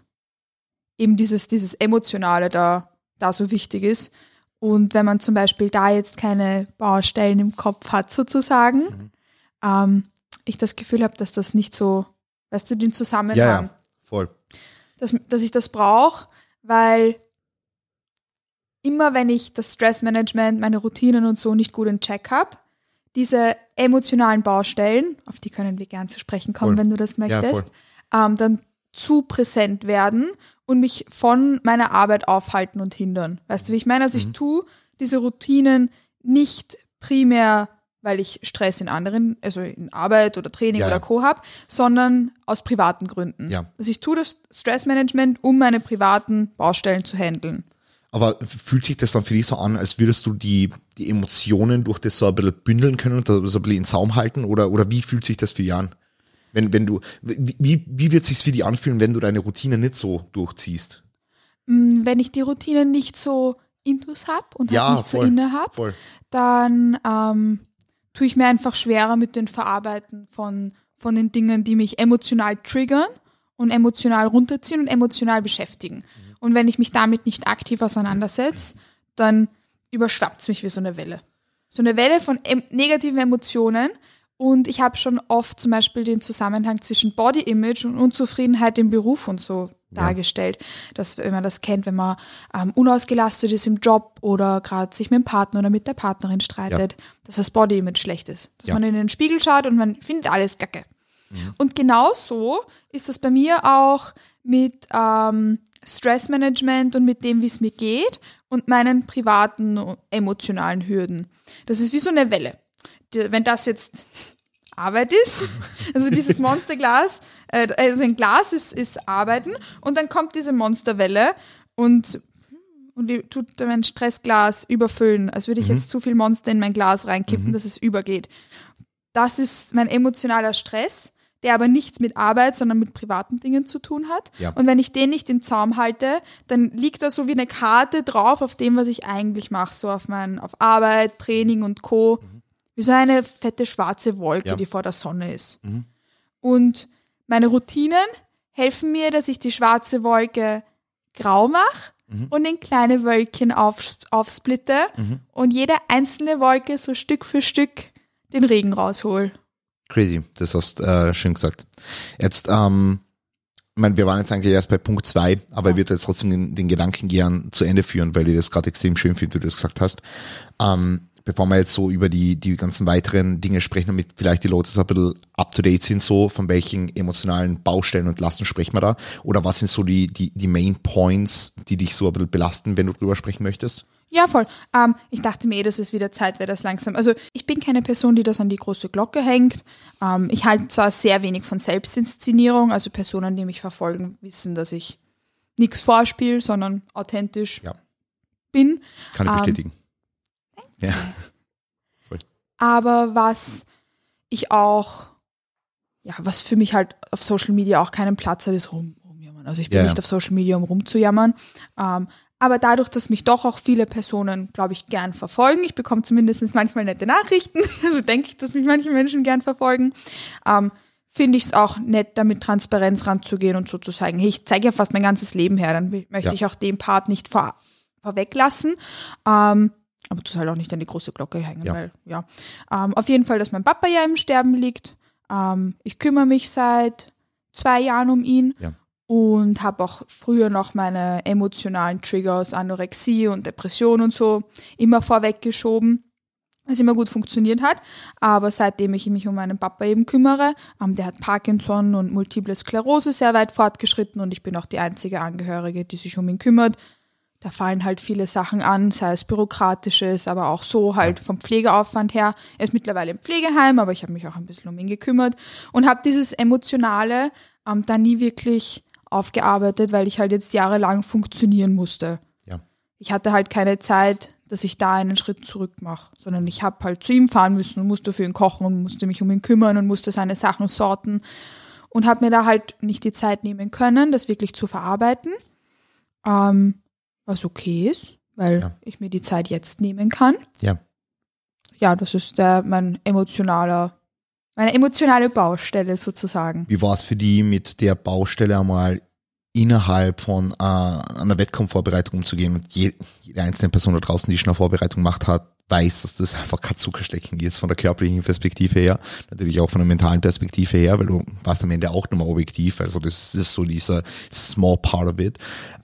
eben dieses, dieses Emotionale da, da so wichtig ist. Und wenn man zum Beispiel da jetzt keine Baustellen im Kopf hat, sozusagen, Mhm. ähm, ich das Gefühl habe, dass das nicht so, weißt du, den Zusammenhang, Ja, ja, voll. Dass, dass ich das brauche, weil immer wenn ich das Stressmanagement, meine Routinen und so nicht gut in Check habe, diese emotionalen Baustellen, auf die können wir gern zu sprechen kommen, Voll. wenn du das Ja, möchtest, voll. ähm, dann zu präsent werden und mich von meiner Arbeit aufhalten und hindern. Weißt du, wie ich meine? Also Mhm. ich tue diese Routinen nicht primär, weil ich Stress in anderen, also in Arbeit oder Training Ja, oder. Co. habe, sondern aus privaten Gründen. Ja. Also ich tue das Stressmanagement, um meine privaten Baustellen zu handeln. Aber fühlt sich das dann für dich so an, als würdest du die, die Emotionen durch das so ein bisschen bündeln können und so ein bisschen in Saum halten? Oder, oder wie fühlt sich das für dich an? Wenn, wenn du, wie, wie wird es sich für dich anfühlen, wenn du deine Routine nicht so durchziehst? Mm, Wenn ich die Routine nicht so intus habe und Ja, halt nicht so voll, inne habe, dann ähm, tue ich mir einfach schwerer mit dem Verarbeiten von, von den Dingen, die mich emotional triggern und emotional runterziehen und emotional beschäftigen. Und wenn ich mich damit nicht aktiv auseinandersetze, dann überschwappt es mich wie so eine Welle. So eine Welle von em negativen Emotionen. Und ich habe schon oft zum Beispiel den Zusammenhang zwischen Body Image und Unzufriedenheit im Beruf und so dargestellt. Dass, wenn man das kennt, wenn man ähm, unausgelastet ist im Job oder gerade sich mit dem Partner oder mit der Partnerin streitet, dass das Body Image schlecht ist. Dass Ja. man in den Spiegel schaut und man findet alles kacke. Und genauso ist das bei mir auch mit ähm, Stressmanagement und mit dem, wie es mir geht und meinen privaten emotionalen Hürden. Das ist wie so eine Welle. Wenn das jetzt Arbeit ist, also dieses Monsterglas, äh, also ein Glas ist, ist Arbeiten und dann kommt diese Monsterwelle und und die tut mein Stressglas überfüllen, als würde ich jetzt zu viel Monster in mein Glas reinkippen, dass es übergeht. Das ist mein emotionaler Stress, der aber nichts mit Arbeit, sondern mit privaten Dingen zu tun hat. Ja. Und wenn ich den nicht in Zaum halte, dann liegt da so wie eine Karte drauf auf dem, was ich eigentlich mache, so auf mein, auf Arbeit, Training und Co. Wie so eine fette schwarze Wolke, Ja. die vor der Sonne ist. Mhm. Und meine Routinen helfen mir, dass ich die schwarze Wolke grau mache Mhm. und in kleine Wölkchen auf, aufsplitte Mhm. und jede einzelne Wolke so Stück für Stück den Regen raushol. Crazy, das hast äh, schön gesagt. Jetzt, ähm, ich meine, wir waren jetzt eigentlich erst bei Punkt zwei, aber Ja. ich würde jetzt trotzdem den, den Gedanken gern zu Ende führen, weil ich das gerade extrem schön finde, wie du das gesagt hast. Ähm, bevor wir jetzt so über die, die ganzen weiteren Dinge sprechen, damit vielleicht die Leute so ein bisschen up to date sind, so von welchen emotionalen Baustellen und Lasten sprechen wir da? Oder was sind so die, die, die Main Points, die dich so ein bisschen belasten, wenn du drüber sprechen möchtest? Ja, voll. Ähm, ich dachte mir eh, dass es wieder Zeit wäre, das langsam. Also ich bin keine Person, die das an die große Glocke hängt. Ähm, ich halte zwar sehr wenig von Selbstinszenierung, also Personen, die mich verfolgen, wissen, dass ich nichts vorspiele, sondern authentisch Ja. bin. Kann ich Ähm, bestätigen. Ja. Aber was ich auch, ja, was für mich halt auf Social Media auch keinen Platz hat, ist rum, rumjammern. Also ich bin Ja, nicht auf Social Media, um rumzujammern. Ähm, aber dadurch, dass mich doch auch viele Personen, glaube ich, gern verfolgen, ich bekomme zumindest manchmal nette Nachrichten, also denke ich, dass mich manche Menschen gern verfolgen, ähm, finde ich es auch nett, da mit Transparenz ranzugehen und so zu sagen, hey, ich zeige ja fast mein ganzes Leben her, dann möchte Ja. ich auch den Part nicht vor, vorweglassen. Ähm, aber du halt auch nicht an die große Glocke hängen, Ja. weil, ja. Ähm, auf jeden Fall, dass mein Papa ja im Sterben liegt. Ähm, ich kümmere mich seit zwei Jahren um ihn Ja. und habe auch früher noch meine emotionalen Triggers, Anorexie und Depression und so immer vorweggeschoben, was immer gut funktioniert hat. Aber seitdem ich mich um meinen Papa eben kümmere, ähm, der hat Parkinson und Multiple Sklerose sehr weit fortgeschritten und ich bin auch die einzige Angehörige, die sich um ihn kümmert. Da fallen halt viele Sachen an, sei es bürokratisches, aber auch so halt vom Pflegeaufwand her. Er ist mittlerweile im Pflegeheim, aber ich habe mich auch ein bisschen um ihn gekümmert und habe dieses Emotionale ähm, da nie wirklich aufgearbeitet, weil ich halt jetzt jahrelang funktionieren musste. Ja. Ich hatte halt keine Zeit, dass ich da einen Schritt zurück mache, sondern ich habe halt zu ihm fahren müssen und musste für ihn kochen und musste mich um ihn kümmern und musste seine Sachen sorten und habe mir da halt nicht die Zeit nehmen können, das wirklich zu verarbeiten. Ähm, was okay ist, weil Ja. ich mir die Zeit jetzt nehmen kann. Ja. Ja, das ist der, mein emotionaler, meine emotionale Baustelle sozusagen. Wie war es für die mit der Baustelle einmal innerhalb von äh, einer Wettkampfvorbereitung umzugehen? Und je, jede einzelne Person da draußen, die schon eine Vorbereitung gemacht hat, weiß, dass das einfach kein Zuckerstecken ist von der körperlichen Perspektive her, natürlich auch von der mentalen Perspektive her, weil du warst am Ende auch nochmal objektiv, also das ist so dieser small part of it.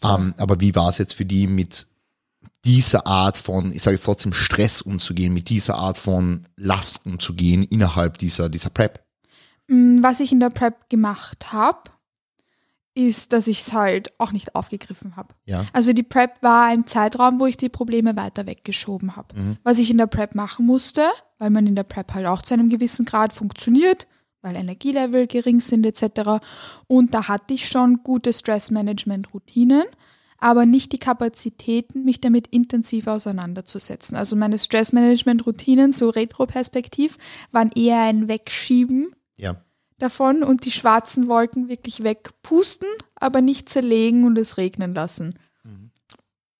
Ähm, aber wie war es jetzt für die mit dieser Art von, ich sage jetzt trotzdem Stress umzugehen, mit dieser Art von Last umzugehen innerhalb dieser, dieser Prep? Mm, Was ich in der Prep gemacht habe, ist, dass ich es halt auch nicht aufgegriffen habe. Ja. Also die Prep war ein Zeitraum, wo ich die Probleme weiter weggeschoben habe. Mhm. Was ich in der Prep machen musste, weil man in der Prep halt auch zu einem gewissen Grad funktioniert, weil Energielevel gering sind etc. Und da hatte ich schon gute Stressmanagement-Routinen, aber nicht die Kapazitäten, mich damit intensiv auseinanderzusetzen. Also meine Stressmanagement-Routinen, so Retroperspektiv, waren eher ein Wegschieben Ja. Davon und die schwarzen Wolken wirklich wegpusten, aber nicht zerlegen und es regnen lassen. Mhm.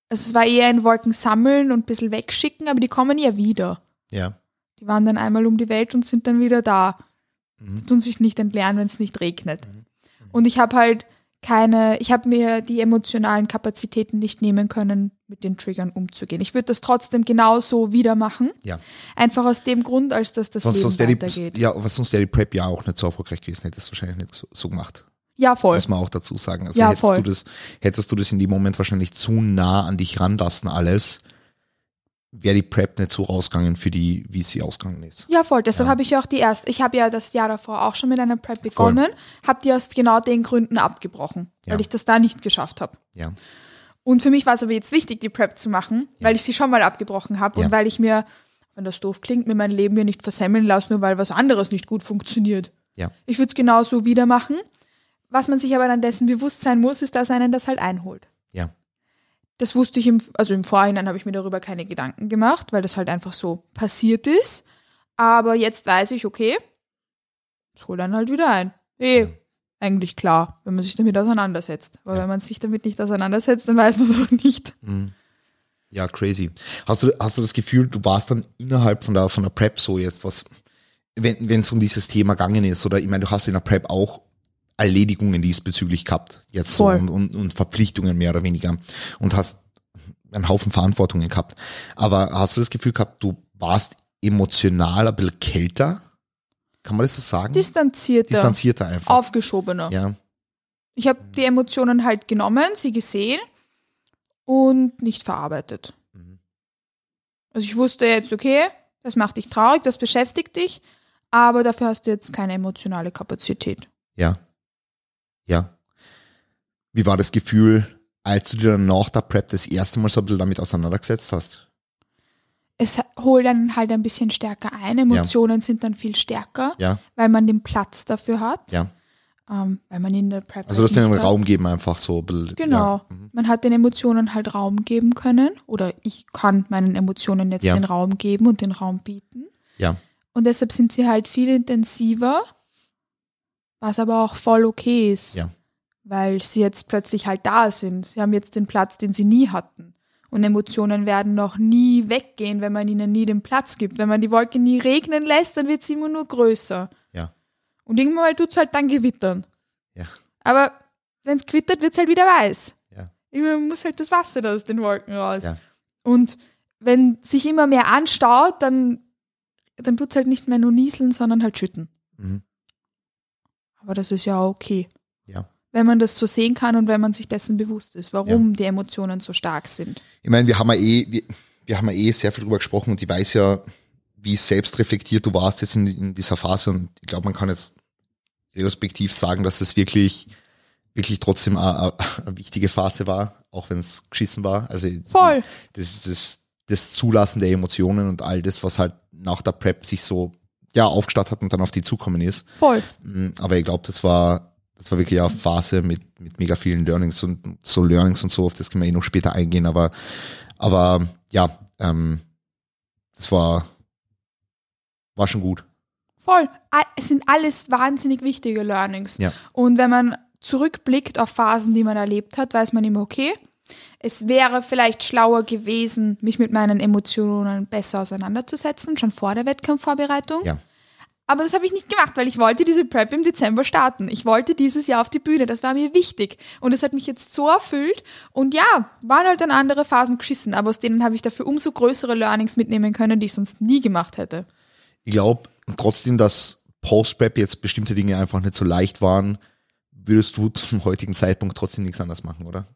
Also es war eher ein Wolkensammeln und ein bisschen wegschicken, aber die kommen ja wieder. Ja. Die waren dann einmal um die Welt und sind dann wieder da. Mhm. Die tun sich nicht entleeren, wenn es nicht regnet. Und ich habe halt keine, ich habe mir die emotionalen Kapazitäten nicht nehmen können, mit den Triggern umzugehen. Ich würde das trotzdem genauso wieder machen. Ja. Einfach aus dem Grund, als dass das Sonst, Leben sonst weitergeht. die, ja, was sonst wäre die Prep ja auch nicht so erfolgreich gewesen, hätte es wahrscheinlich nicht so, so gemacht. Ja, voll. Muss man auch dazu sagen. Also Ja, hättest voll. du das, hättest du das in dem Moment wahrscheinlich zu nah an dich ranlassen alles, wäre die Prep nicht so rausgegangen für die, wie sie ausgegangen ist. Ja, voll. Deshalb Ja. habe ich ja auch die erste. Ich habe ja das Jahr davor auch schon mit einer Prep begonnen, habe die aus genau den Gründen abgebrochen, Ja. weil ich das da nicht geschafft habe. Ja. Und für mich war es aber jetzt wichtig, die Prep zu machen, Ja. weil ich sie schon mal abgebrochen habe und weil ich mir, wenn das doof klingt, mir mein Leben mir nicht versemmeln lasse, nur weil was anderes nicht gut funktioniert. Ja. Ich würde es genauso wieder machen. Was man sich aber dann dessen bewusst sein muss, ist, dass einen das halt einholt. Ja. Das wusste ich im, also im Vorhinein habe ich mir darüber keine Gedanken gemacht, weil das halt einfach so passiert ist. Aber jetzt weiß ich, okay, es holt dann halt wieder ein. Eh, eigentlich klar, wenn man sich damit auseinandersetzt. Aber Ja. wenn man sich damit nicht auseinandersetzt, dann weiß man es auch nicht. Mhm. Ja, crazy. Hast du, hast du das Gefühl, du warst dann innerhalb von der, von der Prep so jetzt was, wenn es um dieses Thema gegangen ist, oder ich meine, du hast in der Prep auch Erledigungen diesbezüglich gehabt. Jetzt so und, und, und Verpflichtungen mehr oder weniger. Und hast einen Haufen Verantwortungen gehabt. Aber hast du das Gefühl gehabt, du warst emotional ein bisschen kälter? Kann man das so sagen? Distanzierter, Distanzierter einfach. aufgeschobener. ja, Ich habe die Emotionen halt genommen, sie gesehen und nicht verarbeitet. Mhm. Also ich wusste jetzt, okay, das macht dich traurig, das beschäftigt dich, aber dafür hast du jetzt keine emotionale Kapazität. ja, ja. Wie war das Gefühl, als du dir dann nach der Prep das erste Mal so ein bisschen damit auseinandergesetzt hast? Es holt dann halt ein bisschen stärker ein, Emotionen sind dann viel stärker, Ja, weil man den Platz dafür hat, ja. ähm, weil man in der Prep Also halt das den. Raum geben einfach so. Genau. Ja. Mhm. Man hat den Emotionen halt Raum geben können oder ich kann meinen Emotionen jetzt Ja. den Raum geben und den Raum bieten. ja, Und deshalb sind sie halt viel intensiver, was aber auch voll okay ist, Ja. weil sie jetzt plötzlich halt da sind. Sie haben jetzt den Platz, den sie nie hatten. Und Emotionen werden noch nie weggehen, wenn man ihnen nie den Platz gibt. Wenn man die Wolke nie regnen lässt, dann wird sie immer nur größer. ja, Und irgendwann mal tut es halt dann gewittern. ja, Aber wenn es gewittert, wird es halt wieder weiß. ja, Irgendwann muss halt das Wasser da aus den Wolken raus. Ja. Und wenn sich immer mehr anstaut, dann, dann tut es halt nicht mehr nur nieseln, sondern halt schütten. mhm. Aber das ist ja okay. ja. Wenn man das so sehen kann und wenn man sich dessen bewusst ist, warum die Emotionen so stark sind. Ich meine, wir haben ja eh, wir, wir haben ja eh sehr viel drüber gesprochen und ich weiß ja, wie selbst reflektiert du warst jetzt in, in dieser Phase und ich glaube, man kann jetzt retrospektiv sagen, dass es wirklich, wirklich trotzdem eine, eine, eine wichtige Phase war, auch wenn es geschissen war. Also Voll. das, das, das Zulassen der Emotionen und all das, was halt nach der Prep sich so ja aufgestaut hat und dann auf die zukommen ist. Voll. Mm, Aber ich glaube, das war, das war wirklich eine Phase mit, mit mega vielen Learnings und so Learnings und so, auf das können wir eh noch später eingehen, aber, aber ja, ähm, das war, war schon gut. Voll. Es sind alles wahnsinnig wichtige Learnings. Ja. Und wenn man zurückblickt auf Phasen, die man erlebt hat, weiß man immer, okay, es wäre vielleicht schlauer gewesen, mich mit meinen Emotionen besser auseinanderzusetzen, schon vor der Wettkampfvorbereitung. Ja. Aber das habe ich nicht gemacht, weil ich wollte diese Prep im Dezember starten. Ich wollte dieses Jahr auf die Bühne. Das war mir wichtig. Und es hat mich jetzt so erfüllt. Und ja, waren halt dann andere Phasen geschissen. Aber aus denen habe ich dafür umso größere Learnings mitnehmen können, die ich sonst nie gemacht hätte. Ich glaube trotzdem, dass Post-Prep jetzt bestimmte Dinge einfach nicht so leicht waren, würdest du zum heutigen Zeitpunkt trotzdem nichts anderes machen, oder?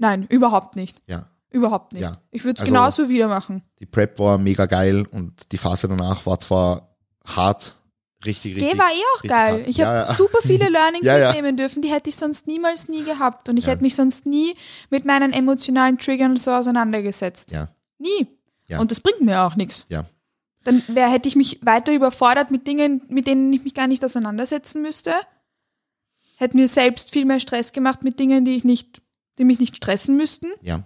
Nein, überhaupt nicht. Ja. Überhaupt nicht. Ja. Ich würde es Also- genauso wieder machen. Die Prep war mega geil und die Phase danach war zwar hart, richtig, richtig. Die war eh auch geil. hart. Ich Ja, habe ja. super viele Learnings Ja, mitnehmen dürfen, die hätte ich sonst niemals nie gehabt. Und ich hätte mich sonst nie mit meinen emotionalen Triggern so auseinandergesetzt. Ja, Nie. Ja. Und das bringt mir auch nichts. ja, Dann wär, hätte ich mich weiter überfordert mit Dingen, mit denen ich mich gar nicht auseinandersetzen müsste. Hätte mir selbst viel mehr Stress gemacht mit Dingen, die ich nicht, die mich nicht stressen müssten. ja,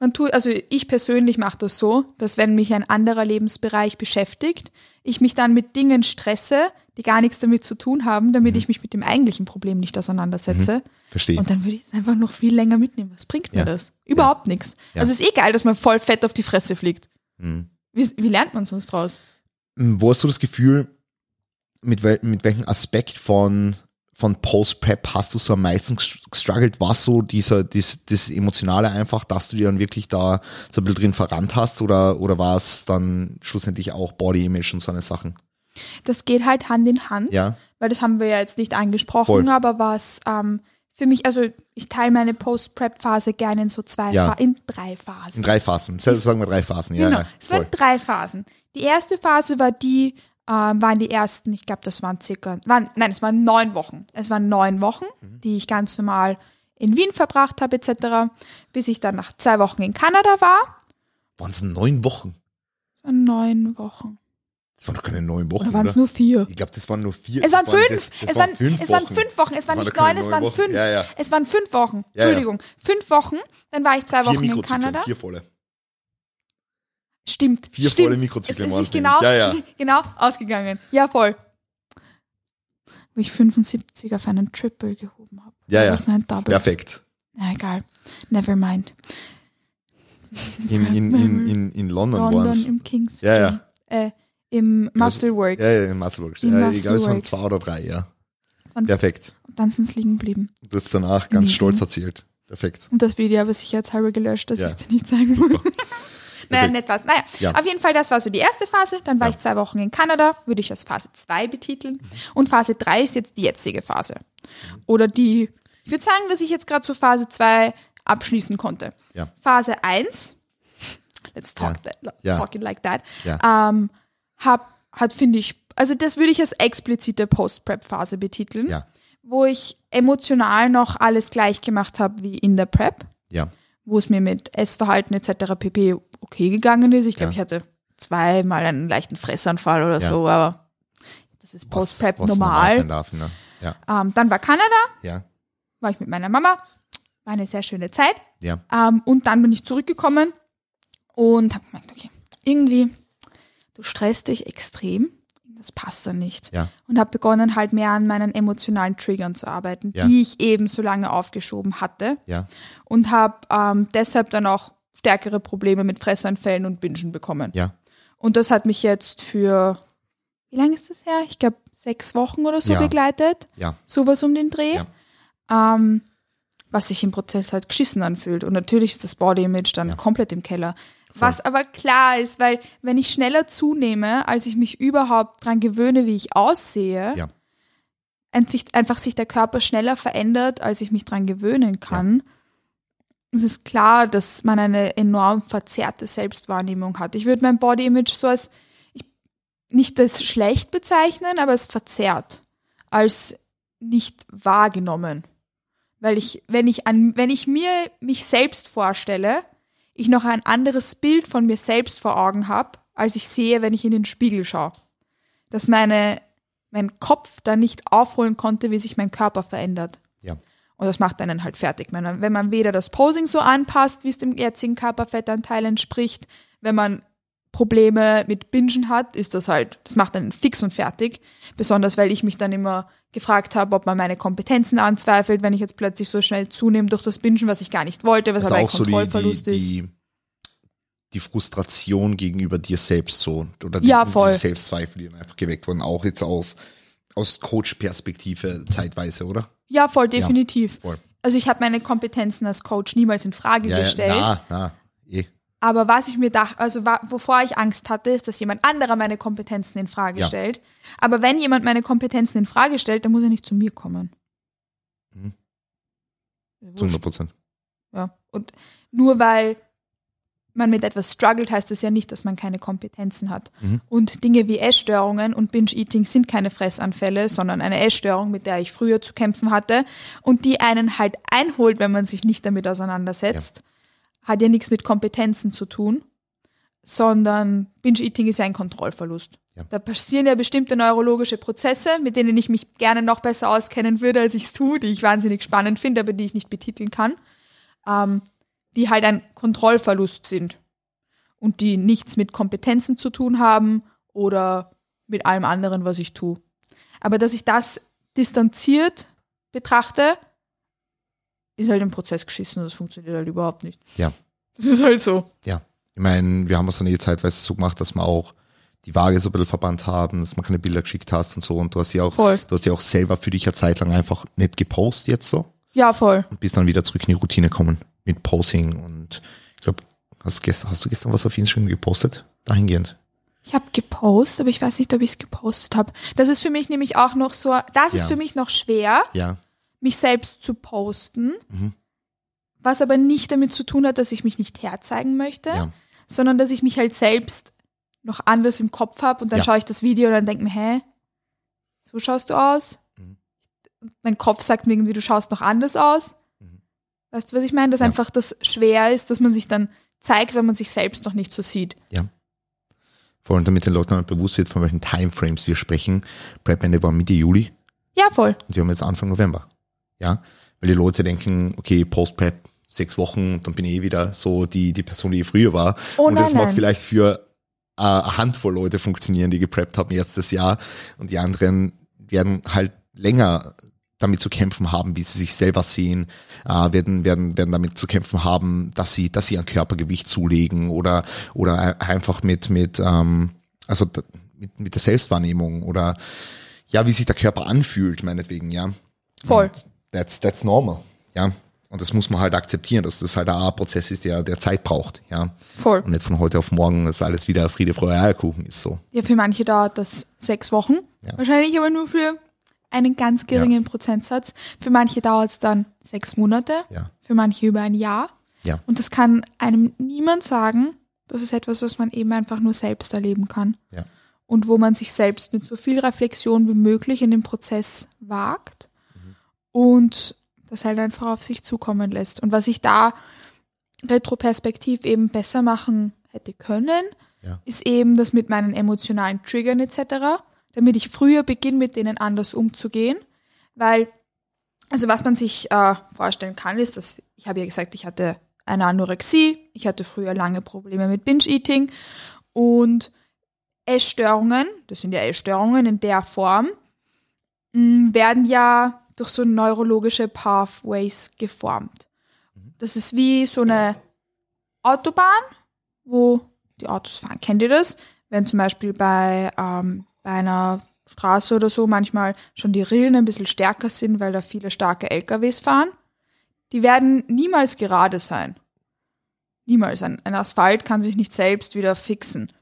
Man tut, also ich persönlich mache das so, dass wenn mich ein anderer Lebensbereich beschäftigt, ich mich dann mit Dingen stresse, die gar nichts damit zu tun haben, damit Mhm. ich mich mit dem eigentlichen Problem nicht auseinandersetze. verstehe. Und dann würde ich es einfach noch viel länger mitnehmen. Was bringt mir Ja. das? Überhaupt nichts. Ja. Also es ist eh geil, dass man voll fett auf die Fresse fliegt. Mhm. Wie, wie lernt man sonst draus? Wo hast du das Gefühl, mit, wel mit welchem Aspekt von, von Post-Prep hast du so am meisten gest- gestruggelt? War so dieser, das, das Emotionale einfach, dass du dir dann wirklich da so ein bisschen drin verrannt hast oder, oder war es dann schlussendlich auch Body Image und so eine Sachen? Das geht halt Hand in Hand, Ja, weil das haben wir ja jetzt nicht angesprochen, Voll. aber was ähm, für mich, also ich teile meine Post-Prep-Phase gerne in so zwei, Ja. In drei Phasen. in drei Phasen. Selbst sagen wir drei Phasen. Ja, Genau, ja, es waren drei Phasen. Die erste Phase war die, waren die ersten, ich glaube, das waren circa, waren, nein, es waren neun Wochen. Es waren neun Wochen, Mhm. die ich ganz normal in Wien verbracht habe, etc., bis ich dann nach zwei Wochen in Kanada war. Waren es neun Wochen? Es waren neun Wochen. Das waren doch keine neun Wochen, Oder waren es nur vier? Ich glaube, das waren nur vier. Es das waren fünf. Das, das es, waren waren, fünf es waren Wochen. fünf Wochen. Es waren waren nicht neun, es waren Wochen. fünf. Ja, ja. Es waren fünf Wochen. Ja. Entschuldigung. Fünf Wochen. Dann war ich zwei Vier Wochen in Kanada. vier volle. Stimmt. Vier stimmt. volle Mikrozyklen Es, es genau. Ja, ja. genau ausgegangen. Ja, voll. Wo ich 75 auf einen Triple gehoben habe. Ja, ja. Perfekt. Na, egal. Never mind. In, in, in, in, in London, waren es. im King's Ja, ja. Äh, Im Muscleworks. Ja, ja, in Muscleworks. Ja, ich glaube, es waren zwei oder drei, ja. Waren- Perfekt. dann sind es liegen geblieben. Du hast danach ganz Amazing. stolz erzählt. Perfekt. Und das Video habe ich sicherheitshalber gelöscht, dass Ja. ich es dir nicht zeigen muss. naja, nicht was. Naja, Ja. auf jeden Fall, das war so die erste Phase. Dann war Ja. ich zwei Wochen in Kanada, würde ich als Phase 2 betiteln. Und Phase 3 ist jetzt die jetzige Phase. Oder die, ich würde sagen, dass ich jetzt gerade so Phase 2 abschließen konnte. Ja. Phase 1, let's talk, Ja. that, Ja. talk it like that, ähm, hab, hat, finde ich, also das würde ich als explizite Post-Prep-Phase betiteln, wo ich emotional noch alles gleich gemacht habe wie in der Prep Ja. Wo es mir mit Essverhalten etc. pp. okay gegangen ist. Ich glaube, Ja. ich hatte zweimal einen leichten Fressanfall oder Ja. so, aber das ist was normal normal. darf, ne? Ja. Ähm, dann war Kanada, Ja. war ich mit meiner Mama, war eine sehr schöne Zeit. Ja. Ähm, und dann bin ich zurückgekommen und habe gemerkt, okay, irgendwie, du stresst dich extrem, das passt dann nicht. Ja. Und habe begonnen halt mehr an meinen emotionalen Triggern zu arbeiten, Ja. die ich eben so lange aufgeschoben hatte. Ja. und habe ähm, deshalb dann auch stärkere Probleme mit Fressanfällen und Bingen bekommen. Und das hat mich jetzt für, wie lange ist das her? Ich glaube, sechs Wochen oder so begleitet. Ja. Sowas um den Dreh. Ähm, was sich im Prozess halt geschissen anfühlt. Und natürlich ist das Body Image dann komplett im Keller. Was aber klar ist, weil wenn ich schneller zunehme, als ich mich überhaupt dran gewöhne, wie ich aussehe, Ja. einfach, sich der Körper schneller verändert, als ich mich dran gewöhnen kann, es ist klar, dass man eine enorm verzerrte Selbstwahrnehmung hat. Ich würde mein Body Image so als ich, nicht als schlecht bezeichnen, aber als verzerrt, als nicht wahrgenommen. Weil ich, wenn ich an, wenn ich mir mich selbst vorstelle, ich noch ein anderes Bild von mir selbst vor Augen habe, als ich sehe, wenn ich in den Spiegel schaue. Dass meine, mein Kopf da nicht aufholen konnte, wie sich mein Körper verändert. Ja. Und das macht einen halt fertig. Wenn man, wenn man weder das Posing so anpasst, wie es dem jetzigen Körperfettanteil entspricht, wenn man Probleme mit Bingen hat, ist das halt, das macht einen fix und fertig. Besonders weil ich mich dann immer gefragt habe, ob man meine Kompetenzen anzweifelt, wenn ich jetzt plötzlich so schnell zunehme durch das Bingen, was ich gar nicht wollte, was Also aber ein auch so die, Kontrollverlust die, ist. die, die Frustration gegenüber dir selbst so. Oder die, Ja, voll. Selbstzweifel, die einfach geweckt wurden. Auch jetzt aus, aus Coach-Perspektive zeitweise, oder? Ja, voll, definitiv. Voll. Also ich habe meine Kompetenzen als Coach niemals in Frage Ja, ja, gestellt. na, na, eh. Aber was ich mir dachte, also wovor ich Angst hatte, ist, dass jemand anderer meine Kompetenzen in Frage Ja. stellt. Aber wenn jemand meine Kompetenzen in Frage stellt, dann muss er nicht zu mir kommen. Mhm. Ja, Zu 100 wurscht. Prozent. Ja. Und nur weil man mit etwas struggelt, heißt das ja nicht, dass man keine Kompetenzen hat. Mhm. Und Dinge wie Essstörungen und Binge-Eating sind keine Fressanfälle, sondern eine Essstörung, mit der ich früher zu kämpfen hatte und die einen halt einholt, wenn man sich nicht damit auseinandersetzt. Hat ja nichts mit Kompetenzen zu tun, sondern Binge-Eating ist ja ein Kontrollverlust. Ja. Da passieren ja bestimmte neurologische Prozesse, mit denen ich mich gerne noch besser auskennen würde, als ich es tue, die ich wahnsinnig spannend finde, aber die ich nicht betiteln kann ähm, die halt ein Kontrollverlust sind und die nichts mit Kompetenzen zu tun haben oder mit allem anderen, was ich tue. Aber dass ich das distanziert betrachte, ist halt im Prozess geschissen und das funktioniert halt überhaupt nicht. Ja. Das ist halt so. Ja. Ich meine, wir haben es dann eh zeitweise so gemacht, dass wir auch die Waage so ein bisschen verbannt haben, dass man keine Bilder geschickt hast und so. Und du hast ja auch, Voll. du hast ja auch selber für dich eine Zeit lang einfach nicht gepostet jetzt so. Ja, voll. und bist dann wieder zurück in die Routine kommen mit Posing und ich glaube, hast, gestern, hast du gestern was auf Instagram gepostet? Dahingehend. Ich habe gepostet, aber ich weiß nicht, ob ich es gepostet habe. Das ist für mich nämlich auch noch so, das ist Ja. für mich noch schwer, Ja, mich selbst zu posten, Mhm. was aber nicht damit zu tun hat, dass ich mich nicht herzeigen möchte, ja, sondern dass ich mich halt selbst noch anders im Kopf habe und dann Ja. schaue ich das Video und dann denke mir, hä, so schaust du aus? Mhm. Mein Kopf sagt mir irgendwie, du schaust noch anders aus. Mhm. Weißt du, was ich meine? Dass Ja. einfach das schwer ist, dass man sich dann zeigt, wenn man sich selbst noch nicht so sieht. vor allem damit den Leuten mal bewusst wird, von welchen Timeframes wir sprechen. Prep Ende war Mitte Juli Ja, voll. und wir haben jetzt Anfang November. Ja, weil die Leute denken, okay, Post-Prep, sechs Wochen und dann bin ich eh wieder so die, die Person, die ich früher war. Oh und das nein, mag nein. vielleicht für äh, eine Handvoll Leute funktionieren, die gepreppt haben letztes Jahr und die anderen werden halt länger damit zu kämpfen haben, wie sie sich selber sehen, äh, werden, werden, werden damit zu kämpfen haben, dass sie, dass sie ein Körpergewicht zulegen oder, oder ein- einfach mit, mit, ähm, also mit, mit der Selbstwahrnehmung oder ja, wie sich der Körper anfühlt, meinetwegen, ja. Voll. Und that's, that's normal. Ja. Und das muss man halt akzeptieren, dass das halt ein Prozess ist, der, der Zeit braucht. Ja. Voll. Und nicht von heute auf morgen, dass alles wieder Friede, Freude, Eierkuchen ist so. Ja, für manche dauert das sechs Wochen. Ja. Wahrscheinlich aber nur für einen ganz geringen Prozentsatz. Für manche dauert es dann sechs Monate. Ja. Für manche über ein Jahr. Ja. Und das kann einem niemand sagen. Das ist etwas, was man eben einfach nur selbst erleben kann. Ja. Und wo man sich selbst mit so viel Reflexion wie möglich in den Prozess wagt und das halt einfach auf sich zukommen lässt. Und was ich da retroperspektiv eben besser machen hätte können, Ja. ist eben das mit meinen emotionalen Triggern etc., damit ich früher beginne, mit denen anders umzugehen. Weil, also was man sich äh, vorstellen kann, ist, dass ich habe ja gesagt, ich hatte eine Anorexie, ich hatte früher lange Probleme mit Binge-Eating und Essstörungen, das sind ja Essstörungen in der Form, mh, werden ja durch so neurologische Pathways geformt. Das ist wie so eine Autobahn, wo die Autos fahren. Kennt ihr das? Wenn zum Beispiel bei, ähm, bei einer Straße oder so manchmal schon die Rillen ein bisschen stärker sind, weil da viele starke LKWs fahren. Die werden niemals gerade sein. Niemals. Ein, ein Asphalt kann sich nicht selbst wieder fixen.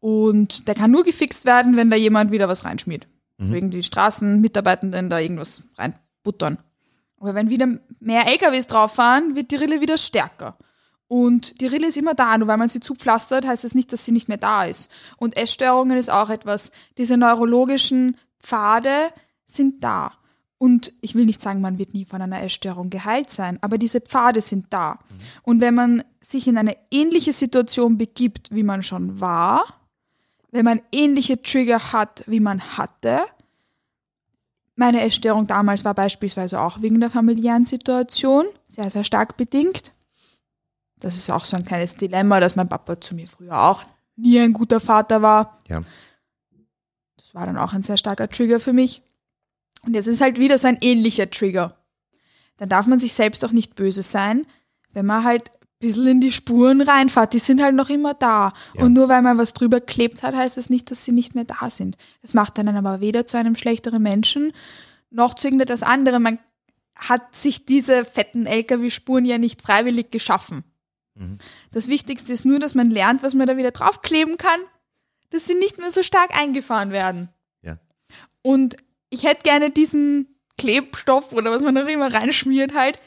Und der kann nur gefixt werden, wenn da jemand wieder was reinschmiert. Wegen die Straßenmitarbeitenden da irgendwas reinbuttern. Aber wenn wieder mehr LKWs drauf fahren, wird die Rille wieder stärker. Und die Rille ist immer da, nur weil man sie zupflastert, heißt das nicht, dass sie nicht mehr da ist. Und Essstörungen ist auch etwas. Diese neurologischen Pfade sind da. Und ich will nicht sagen, man wird nie von einer Essstörung geheilt sein, aber diese Pfade sind da. Und wenn man sich in eine ähnliche Situation begibt, wie man schon war, wenn man ähnliche Trigger hat, wie man hatte, meine Essstörung damals war beispielsweise auch wegen der familiären Situation, sehr, sehr stark bedingt. Das ist auch so ein kleines Dilemma, dass mein Papa zu mir früher auch nie ein guter Vater war. Ja. Das war dann auch ein sehr starker Trigger für mich. Und jetzt ist halt wieder so ein ähnlicher Trigger. Dann darf man sich selbst auch nicht böse sein, wenn man halt bisschen in die Spuren reinfährt. Die sind halt noch immer da. Ja. Und nur weil man was drüber klebt hat, heißt das nicht, dass sie nicht mehr da sind. Das macht einen aber weder zu einem schlechteren Menschen, noch zu irgendetwas anderem. Man hat sich diese fetten LKW-Spuren ja nicht freiwillig geschaffen. Das Wichtigste ist nur, dass man lernt, was man da wieder draufkleben kann, dass sie nicht mehr so stark eingefahren werden. Ja. Und ich hätte gerne diesen Klebstoff oder was man da immer reinschmiert halt,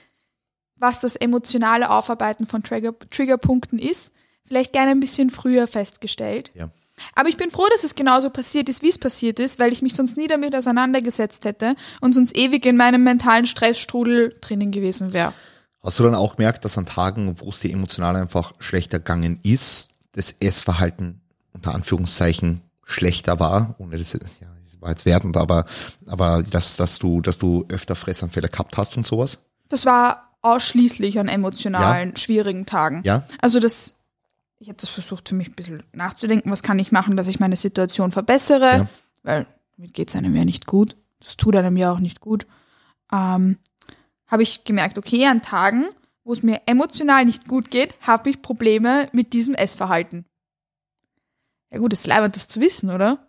was das emotionale Aufarbeiten von Trigger, Triggerpunkten ist, vielleicht gerne ein bisschen früher festgestellt. Ja. Aber ich bin froh, dass es genauso passiert ist, wie es passiert ist, weil ich mich sonst nie damit auseinandergesetzt hätte und sonst ewig in meinem mentalen Stressstrudel drinnen gewesen wäre. Hast du dann auch gemerkt, dass an Tagen, wo es dir emotional einfach schlechter gegangen ist, das Essverhalten unter Anführungszeichen schlechter war, ohne das, ja, das war jetzt wertend, aber, aber dass, dass du, dass du öfter Fressanfälle gehabt hast und sowas? Das war ausschließlich an emotionalen, schwierigen Tagen. Ja? Also das, ich habe das versucht für mich ein bisschen nachzudenken, was kann ich machen, dass ich meine Situation verbessere, Ja. weil damit geht es einem ja nicht gut. Das tut einem ja auch nicht gut. Ähm, habe ich gemerkt, okay, an Tagen, wo es mir emotional nicht gut geht, habe ich Probleme mit diesem Essverhalten. Ja gut, es ist leibend, das zu wissen, oder?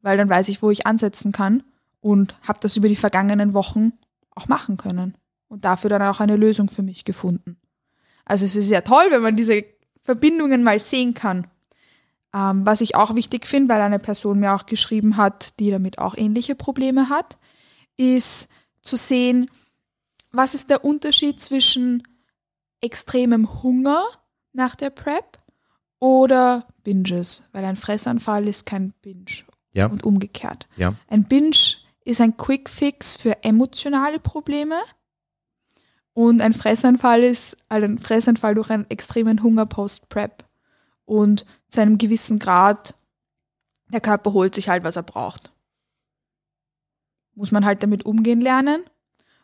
Weil dann weiß ich, wo ich ansetzen kann und habe das über die vergangenen Wochen auch machen können und dafür dann auch eine Lösung für mich gefunden. Also es ist ja toll, wenn man diese Verbindungen mal sehen kann. Ähm, was ich auch wichtig finde, weil eine Person mir auch geschrieben hat, die damit auch ähnliche Probleme hat, ist zu sehen, was ist der Unterschied zwischen extremem Hunger nach der Prep oder Binges, weil ein Fressanfall ist kein Binge Ja. und umgekehrt. Ja. Ein Binge ist ein Quick Fix für emotionale Probleme und ein Fressanfall ist also ein Fressanfall durch einen extremen Hunger post-Prep. Und zu einem gewissen Grad, der Körper holt sich halt, was er braucht. Muss man halt damit umgehen lernen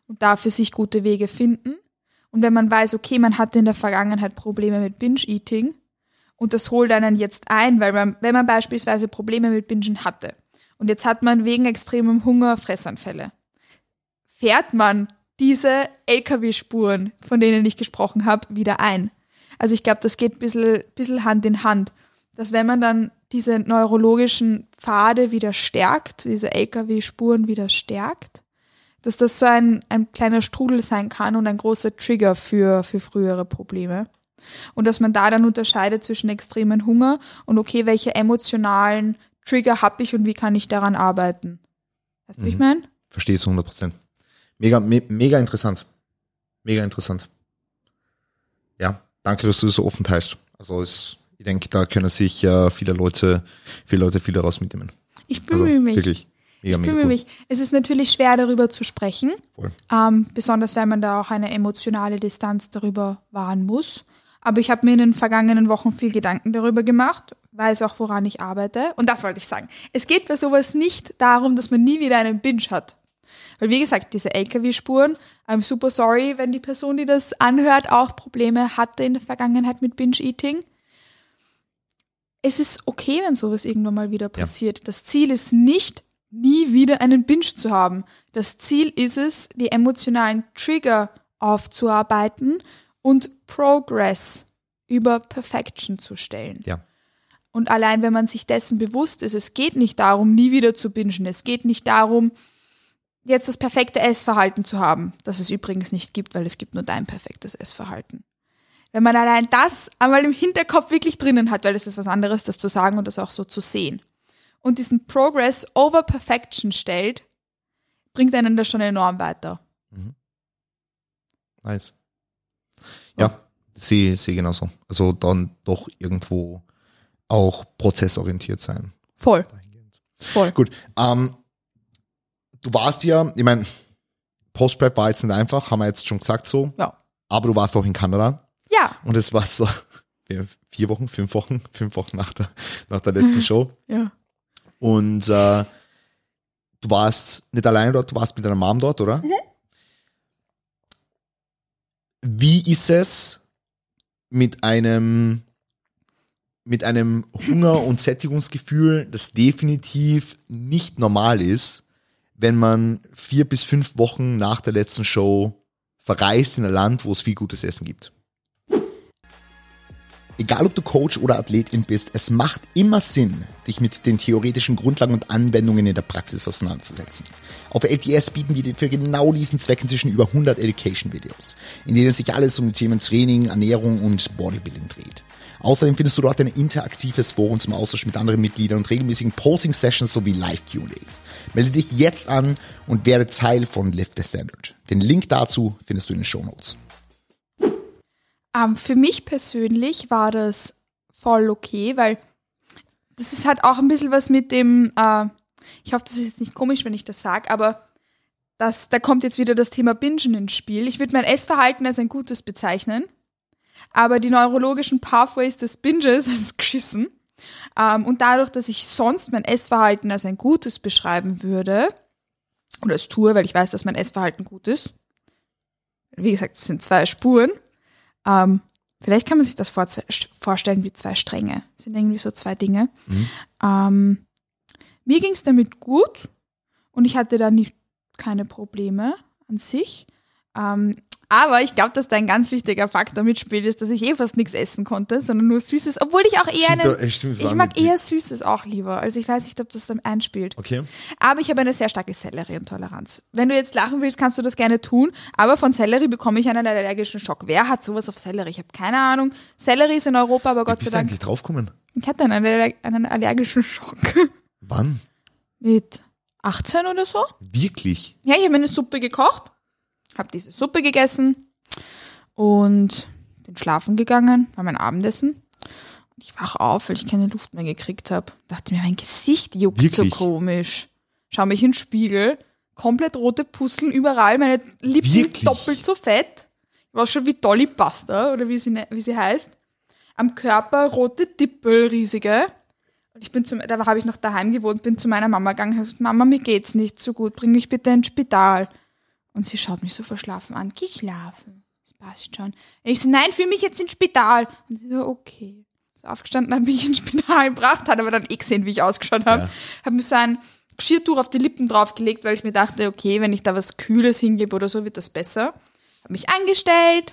und dafür sich gute Wege finden. Und wenn man weiß, okay, man hatte in der Vergangenheit Probleme mit Binge-Eating und das holt einen jetzt ein, weil man, wenn man beispielsweise Probleme mit Bingen hatte und jetzt hat man wegen extremem Hunger Fressanfälle, fährt man diese LKW-Spuren, von denen ich gesprochen habe, wieder ein. Also ich glaube, das geht ein bisschen, bisschen Hand in Hand, dass wenn man dann diese neurologischen Pfade wieder stärkt, diese LKW-Spuren wieder stärkt, dass das so ein, ein kleiner Strudel sein kann und ein großer Trigger für, für frühere Probleme. Und dass man da dann unterscheidet zwischen extremen Hunger und okay, welche emotionalen Trigger habe ich und wie kann ich daran arbeiten. Weißt du, wie ich meine? Verstehe zu 100 Prozent. Mega, me mega interessant. Mega interessant. Ja, danke, dass du das so offen teilst. Also es, ich denke, da können sich äh, viele Leute, viele Leute viel daraus mitnehmen. Ich bemühe Also mich. wirklich. Mega, Ich bemühe cool. mich. Es ist natürlich schwer, darüber zu sprechen, Voll. ähm, besonders wenn man da auch eine emotionale Distanz darüber wahren muss. Aber ich habe mir in den vergangenen Wochen viel Gedanken darüber gemacht, weiß auch, woran ich arbeite. Und das wollte ich sagen. Es geht bei sowas nicht darum, dass man nie wieder einen Binge hat. Weil wie gesagt, diese LKW-Spuren, I'm super sorry, wenn die Person, die das anhört, auch Probleme hatte in der Vergangenheit mit Binge-Eating. Es ist okay, wenn sowas irgendwann mal wieder passiert. Das Ziel ist nicht, nie wieder einen Binge zu haben. Das Ziel ist es, die emotionalen Trigger aufzuarbeiten und Progress über Perfection zu stellen. Ja. Und allein wenn man sich dessen bewusst ist, es geht nicht darum, nie wieder zu bingen. Es geht nicht darum, jetzt das perfekte Essverhalten zu haben, das es übrigens nicht gibt, weil es gibt nur dein perfektes Essverhalten. Wenn man allein das einmal im Hinterkopf wirklich drinnen hat, weil es ist was anderes, das zu sagen und das auch so zu sehen. Und diesen Progress over Perfection stellt, bringt einen das schon enorm weiter. Nice. Ja, sehe sehe genauso. Also dann doch irgendwo auch prozessorientiert sein. Voll. Voll. Gut, ähm, du warst ja, ich meine, Post-Prep war jetzt nicht einfach, haben wir jetzt schon gesagt so, Ja. aber du warst auch in Kanada Ja. und es war so vier Wochen, fünf Wochen, fünf Wochen nach der, nach der letzten Show Ja. und äh, du warst nicht alleine dort, du warst mit deiner Mom dort, oder? Wie ist es mit einem mit einem Hunger- und Sättigungsgefühl, das definitiv nicht normal ist, wenn man vier bis fünf Wochen nach der letzten Show verreist in ein Land, wo es viel gutes Essen gibt. Egal ob du Coach oder Athletin bist, es macht immer Sinn, dich mit den theoretischen Grundlagen und Anwendungen in der Praxis auseinanderzusetzen. Auf LTS bieten wir dir für genau diesen Zweck inzwischen über 100 Education-Videos, in denen sich alles um die Themen Training, Ernährung und Bodybuilding dreht. Außerdem findest du dort ein interaktives Forum zum Austausch mit anderen Mitgliedern und regelmäßigen Posing-Sessions sowie Live-Q&As. Melde dich jetzt an und werde Teil von Lift the Standard. Den Link dazu findest du in den Show Notes. Ähm, für mich persönlich war das voll okay, weil das ist halt auch ein bisschen was mit dem, äh, ich hoffe, das ist jetzt nicht komisch, wenn ich das sage, aber das, da kommt jetzt wieder das Thema Bingen ins Spiel. Ich würde mein Essverhalten als ein gutes bezeichnen, aber die neurologischen Pathways des Binges als geschissen. Ähm, und dadurch, dass ich sonst mein Essverhalten als ein gutes beschreiben würde, oder es tue, weil ich weiß, dass mein Essverhalten gut ist, wie gesagt, es sind zwei Spuren, ähm, vielleicht kann man sich das vor vorstellen wie zwei Stränge. Das sind irgendwie so zwei Dinge. Ähm, mir ging es damit gut und ich hatte da nicht keine Probleme an sich. Ähm, aber ich glaube, dass da ein ganz wichtiger Faktor mitspielt, ist, dass ich eh fast nichts essen konnte, sondern nur Süßes, obwohl ich auch eher einen, äh, ich mag eher Süßes auch lieber. Also ich weiß nicht, ob das dann einspielt. Okay. Aber ich habe eine sehr starke Sellerieintoleranz. Wenn du jetzt lachen willst, kannst du das gerne tun. Aber von Sellerie bekomme ich einen allergischen Schock. Wer hat sowas auf Sellerie? Ich habe keine Ahnung. Sellerie ist in Europa, aber Gott sei Dank. eigentlich draufgekommen? Ich hatte einen, aller einen allergischen Schock. Wann? Mit 18 oder so. Wirklich? Ja, ich habe eine Suppe gekocht, habe diese Suppe gegessen und bin schlafen gegangen, war mein Abendessen. Und ich wach auf, weil ich keine Luft mehr gekriegt habe. Dachte mir, mein Gesicht juckt Wirklich? so komisch. Schau mich in den Spiegel, komplett rote Pusteln überall, meine Lippen Wirklich? doppelt so fett. Ich war schon wie Dolly Buster oder wie sie, ne- wie sie heißt. Am Körper rote Dippel, riesige. Und ich bin zum, da habe ich noch daheim gewohnt, bin zu meiner Mama gegangen, habe gesagt, Mama, mir geht's nicht so gut, bring mich bitte ins Spital. Und sie schaut mich so verschlafen an, geh schlafen, das passt schon. Und ich so, nein, führ mich jetzt ins Spital. Und sie so, okay. Ist aufgestanden, hat mich ins Spital gebracht, hat aber dann eh gesehen, wie ich ausgeschaut habe. Ja. Habe mir so ein Geschirrtuch auf die Lippen draufgelegt, weil ich mir dachte, okay, wenn ich da was Kühles hingebe oder so, wird das besser. Habe mich angestellt,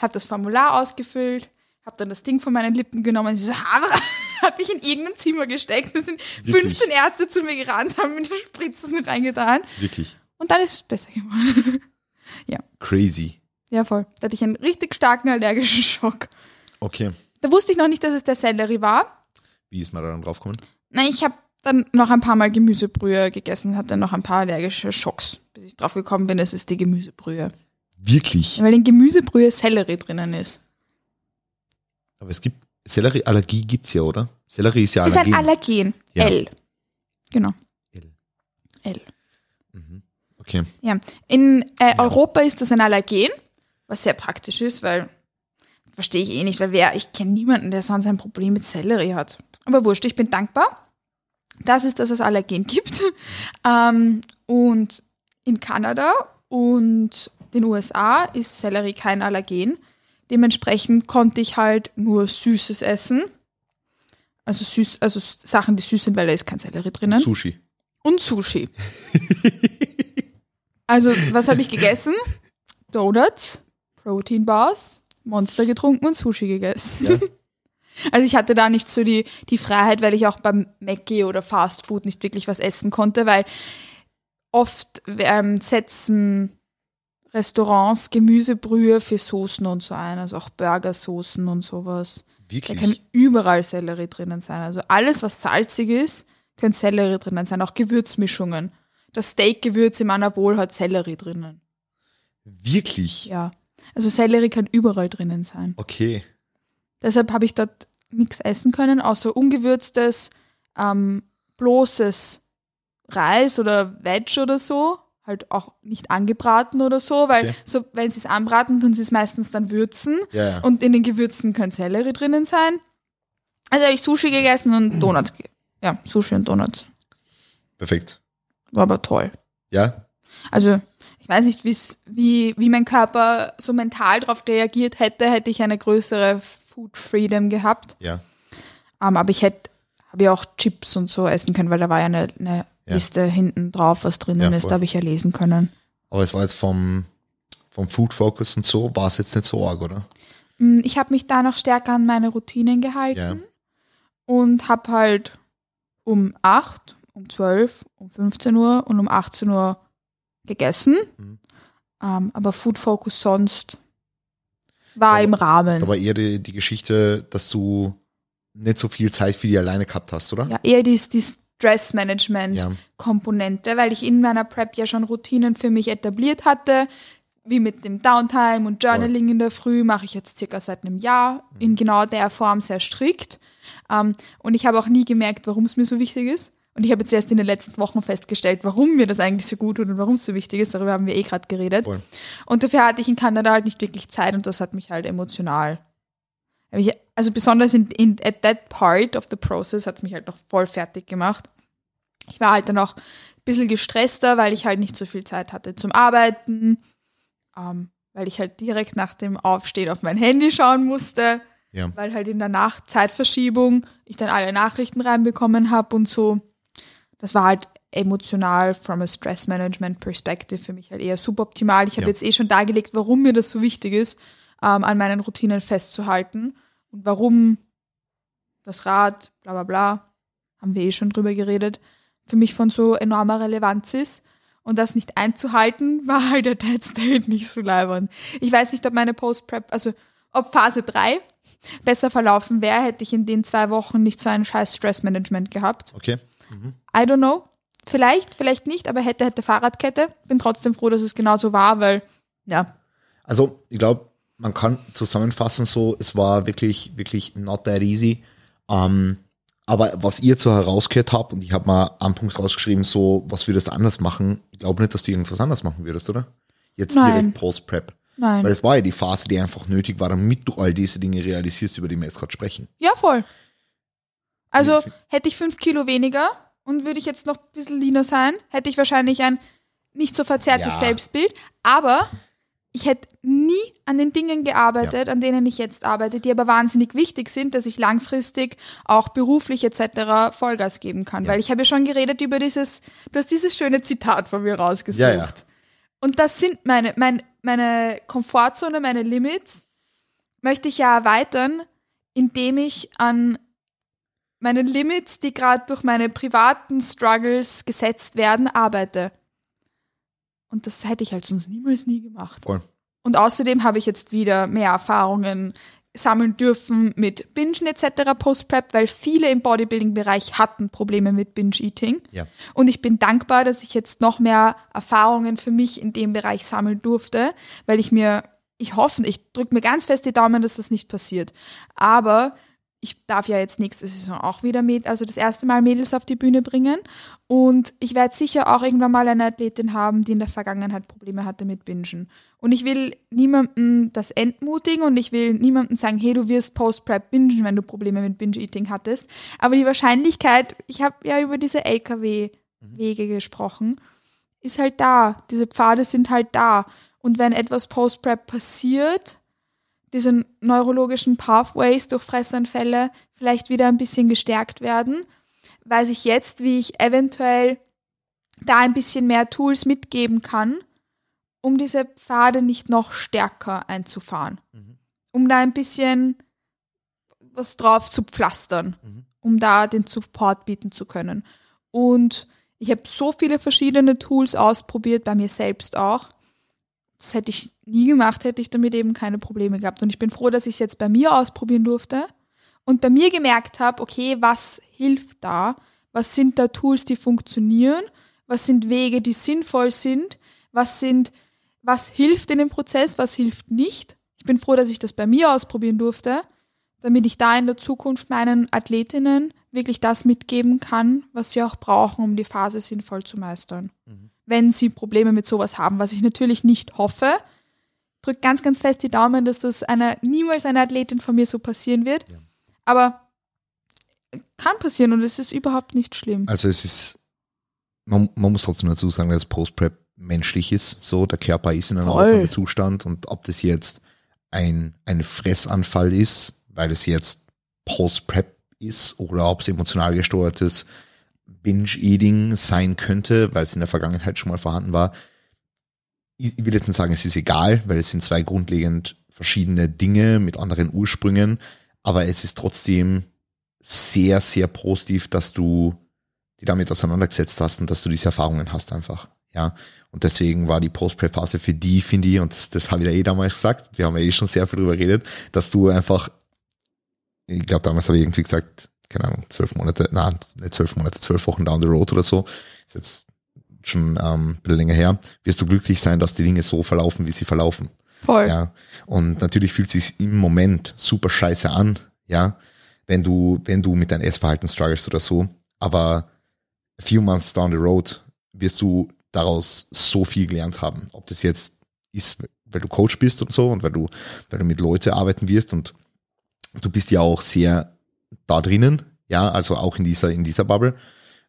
habe das Formular ausgefüllt, habe dann das Ding von meinen Lippen genommen, sie so, hat mich in irgendein Zimmer gesteckt. Da sind Wirklich? 15 Ärzte zu mir gerannt, haben mir die Spritzen reingetan. Wirklich? Und dann ist es besser geworden. Crazy. ja, voll. Da hatte ich einen richtig starken allergischen Schock. Okay. Da wusste ich noch nicht, dass es der Sellerie war. Wie ist man da dann draufgekommen? Nein, ich habe dann noch ein paar Mal Gemüsebrühe gegessen, hatte noch ein paar allergische Schocks, bis ich drauf gekommen bin, es ist die Gemüsebrühe. Wirklich? Weil in Gemüsebrühe Sellerie drinnen ist. Aber es gibt, Sellerieallergie gibt's ja, oder? Sellerie ist ja Ist ein Allergen. Allergen. Ja. L. Genau. L. L. Okay. Ja. In äh, Ja. Europa ist das ein Allergen, was sehr praktisch ist, weil verstehe ich eh nicht, weil wer, ich kenne niemanden, der sonst ein Problem mit Sellerie hat. Aber wurscht, ich bin dankbar, dass es das Allergen gibt. ähm, und in Kanada und den USA ist Sellerie kein Allergen. Dementsprechend konnte ich halt nur Süßes essen. Also süß, also Sachen, die süß sind, weil da ist kein Sellerie drinnen. Sushi. Und Sushi. also, was habe ich gegessen? Donuts, Protein Bars, Monster getrunken und Sushi gegessen. Ja. Also ich hatte da nicht so die, die Freiheit, weil ich auch beim Mackie oder Fast Food nicht wirklich was essen konnte, weil oft ähm, setzen Restaurants Gemüsebrühe für Soßen und so ein, also auch Burgersoßen und sowas. Da kann Wirklich? überall Sellerie drinnen sein. Also alles, was salzig ist, können Sellerie drinnen sein. Auch Gewürzmischungen. Das Steak-Gewürz im Anabol hat Sellerie drinnen. Wirklich? Ja. Also Sellerie kann überall drinnen sein. Okay. Deshalb habe ich dort nichts essen können, außer ungewürztes, ähm, bloßes Reis oder Veg oder so. Halt auch nicht angebraten oder so, weil Okay. so, wenn sie es anbraten, tun sie es meistens dann würzen. Ja, ja. Und in den Gewürzen können Sellerie drinnen sein. Also habe ich Sushi gegessen und Donuts. Ja, Sushi und Donuts. Perfekt. War aber toll. Ja? Also ich weiß nicht, wie, wie mein Körper so mental darauf reagiert hätte, hätte ich eine größere Food Freedom gehabt. Ja. Ähm, aber ich hätte, habe ja auch Chips und so essen können, weil da war ja eine, eine Ja. Liste hinten drauf, was drinnen Ja, ist. Da habe ich ja lesen können. Aber es war jetzt vom, vom Food Focus und so, war es jetzt nicht so arg, oder? Mm, Ich habe mich da noch stärker an meine Routinen gehalten. Ja. und habe halt um 8, um 12, um 15 Uhr und um 18 Uhr gegessen. Mhm. Ähm, aber Food Focus sonst war Da- im Rahmen. War eher die, die Geschichte, dass du nicht so viel Zeit für die alleine gehabt hast, oder? ja, eher die, die Stress-Management. Ja. Komponente, weil ich in meiner Prep ja schon Routinen für mich etabliert hatte, wie mit dem Downtime und Journaling in der Früh, mache ich jetzt circa seit einem Jahr in genau der Form sehr strikt. Ähm, und ich habe auch nie gemerkt, warum es mir so wichtig ist. Und ich habe jetzt erst in den letzten Wochen festgestellt, warum mir das eigentlich so gut tut und warum es so wichtig ist. Darüber haben wir eh gerade geredet. Voll. Und dafür hatte ich in Kanada halt nicht wirklich Zeit und das hat mich halt emotional. Also besonders in, in at that part of the process hat es mich halt noch voll fertig gemacht. Ich war halt dann auch ein bisschen gestresster, weil ich halt nicht so viel Zeit hatte zum Arbeiten, ähm, weil ich halt direkt nach dem Aufstehen auf mein Handy schauen musste, Ja. weil halt in der Nacht Zeitverschiebung ich dann alle Nachrichten reinbekommen habe und so. Das war halt emotional from a stress management perspective für mich halt eher suboptimal. Ich habe Ja. jetzt eh schon dargelegt, warum mir das so wichtig ist, ähm, an meinen Routinen festzuhalten und warum das Rad, bla bla bla, haben wir eh schon drüber geredet, für mich von so enormer Relevanz ist. Und das nicht einzuhalten, war halt der Dead State nicht so leibend. Ich weiß nicht, ob meine Post-Prep, also ob Phase 3 besser verlaufen wäre, hätte ich in den zwei Wochen nicht so ein scheiß Stressmanagement gehabt. Okay. I don't know. Vielleicht, vielleicht nicht, aber hätte, hätte Fahrradkette. Bin trotzdem froh, dass es genauso war, weil, ja, Also, ich glaube, man kann zusammenfassen so, es war wirklich, wirklich not that easy. Ähm, aber was ihr so herausgehört habt, und ich habe mal einen Punkt rausgeschrieben, so, was würdest du anders machen? Ich glaube nicht, dass du irgendwas anders machen würdest, oder? Jetzt Nein. direkt Post-Prep. nein. Weil es war ja die Phase, die einfach nötig war, damit du all diese Dinge realisierst, über die wir jetzt gerade sprechen. Ja, voll. Also hätte ich fünf Kilo weniger und würde ich jetzt noch ein bisschen leaner sein, hätte ich wahrscheinlich ein nicht so verzerrtes Ja. Selbstbild. Aber ich hätte nie an den Dingen gearbeitet, an denen ich jetzt arbeite, die aber wahnsinnig wichtig sind, dass ich langfristig auch beruflich etc. Vollgas geben kann. Ja. Weil ich habe ja schon geredet über dieses, du hast dieses schöne Zitat von mir rausgesucht. Ja, ja. Und das sind meine, mein, meine Komfortzone, meine Limits, möchte ich ja erweitern, indem ich an meinen Limits, die gerade durch meine privaten Struggles gesetzt werden, arbeite. Und das hätte ich halt sonst niemals nie gemacht. Voll. Und außerdem habe ich jetzt wieder mehr Erfahrungen sammeln dürfen mit Bingen etc. Post-Prep, weil viele im Bodybuilding-Bereich hatten Probleme mit Binge-Eating. Ja. Und ich bin dankbar, dass ich jetzt noch mehr Erfahrungen für mich in dem Bereich sammeln durfte, weil ich mir, ich hoffe, ich drücke mir ganz fest die Daumen, dass das nicht passiert. Aber ich darf ja jetzt nächste Saison auch wieder, Mäd also das erste Mal Mädels auf die Bühne bringen. Und ich werde sicher auch irgendwann mal eine Athletin haben, die in der Vergangenheit Probleme hatte mit Bingen. Und ich will niemandem das entmutigen und ich will niemandem sagen, hey, du wirst Post-Prep bingen, wenn du Probleme mit Binge-Eating hattest. Aber die Wahrscheinlichkeit, ich habe ja über diese LKW-Wege gesprochen, ist halt da. Diese Pfade sind halt da. Und wenn etwas Post-Prep passiert, diese neurologischen Pathways durch Fressanfälle vielleicht wieder ein bisschen gestärkt werden, weiß ich jetzt, wie ich eventuell da ein bisschen mehr Tools mitgeben kann, um diese Pfade nicht noch stärker einzufahren. Mhm. Um da ein bisschen was drauf zu pflastern, mhm. um da den Support bieten zu können. Und ich habe so viele verschiedene Tools ausprobiert, bei mir selbst auch. Das hätte ich nie gemacht, hätte ich damit eben keine Probleme gehabt. Und ich bin froh, dass ich es jetzt bei mir ausprobieren durfte und bei mir gemerkt habe, okay, was hilft da? Was sind da Tools, die funktionieren? Was sind Wege, die sinnvoll sind? Was sind, was hilft in dem Prozess? Was hilft nicht? Ich bin froh, dass ich das bei mir ausprobieren durfte, damit ich da in der Zukunft meinen Athletinnen wirklich das mitgeben kann, was sie auch brauchen, um die Phase sinnvoll zu meistern. Mhm wenn sie Probleme mit sowas haben, was ich natürlich nicht hoffe. Drück ganz, ganz fest die Daumen, dass das einer, niemals einer Athletin von mir so passieren wird. Ja. Aber kann passieren und es ist überhaupt nicht schlimm. Also es ist, man, man muss trotzdem dazu sagen, dass Post-Prep menschlich ist. So, der Körper ist in einem Ausnahmezustand und ob das jetzt ein, ein Fressanfall ist, weil es jetzt Post-Prep ist oder ob es emotional gesteuert ist, Binge-Eating sein könnte, weil es in der Vergangenheit schon mal vorhanden war. Ich will jetzt nicht sagen, es ist egal, weil es sind zwei grundlegend verschiedene Dinge mit anderen Ursprüngen, aber es ist trotzdem sehr, sehr positiv, dass du die damit auseinandergesetzt hast und dass du diese Erfahrungen hast einfach. Ja. Und deswegen war die Post-Prep-Phase für die, finde ich, und das, das habe ich ja eh damals gesagt, wir haben ja eh schon sehr viel darüber geredet, dass du einfach, ich glaube, damals habe ich irgendwie gesagt, keine Ahnung, zwölf Monate, na, nicht zwölf Monate, zwölf Wochen down the road oder so, ist jetzt schon ähm, ein bisschen länger her, wirst du glücklich sein, dass die Dinge so verlaufen, wie sie verlaufen. Voll. Ja. Und natürlich fühlt es sich im Moment super scheiße an, ja, wenn du, wenn du mit deinem Essverhalten struggles oder so. Aber a few months down the road wirst du daraus so viel gelernt haben. Ob das jetzt ist, weil du Coach bist und so und weil du, weil du mit Leuten arbeiten wirst und du bist ja auch sehr da drinnen, ja, also auch in dieser, in dieser Bubble,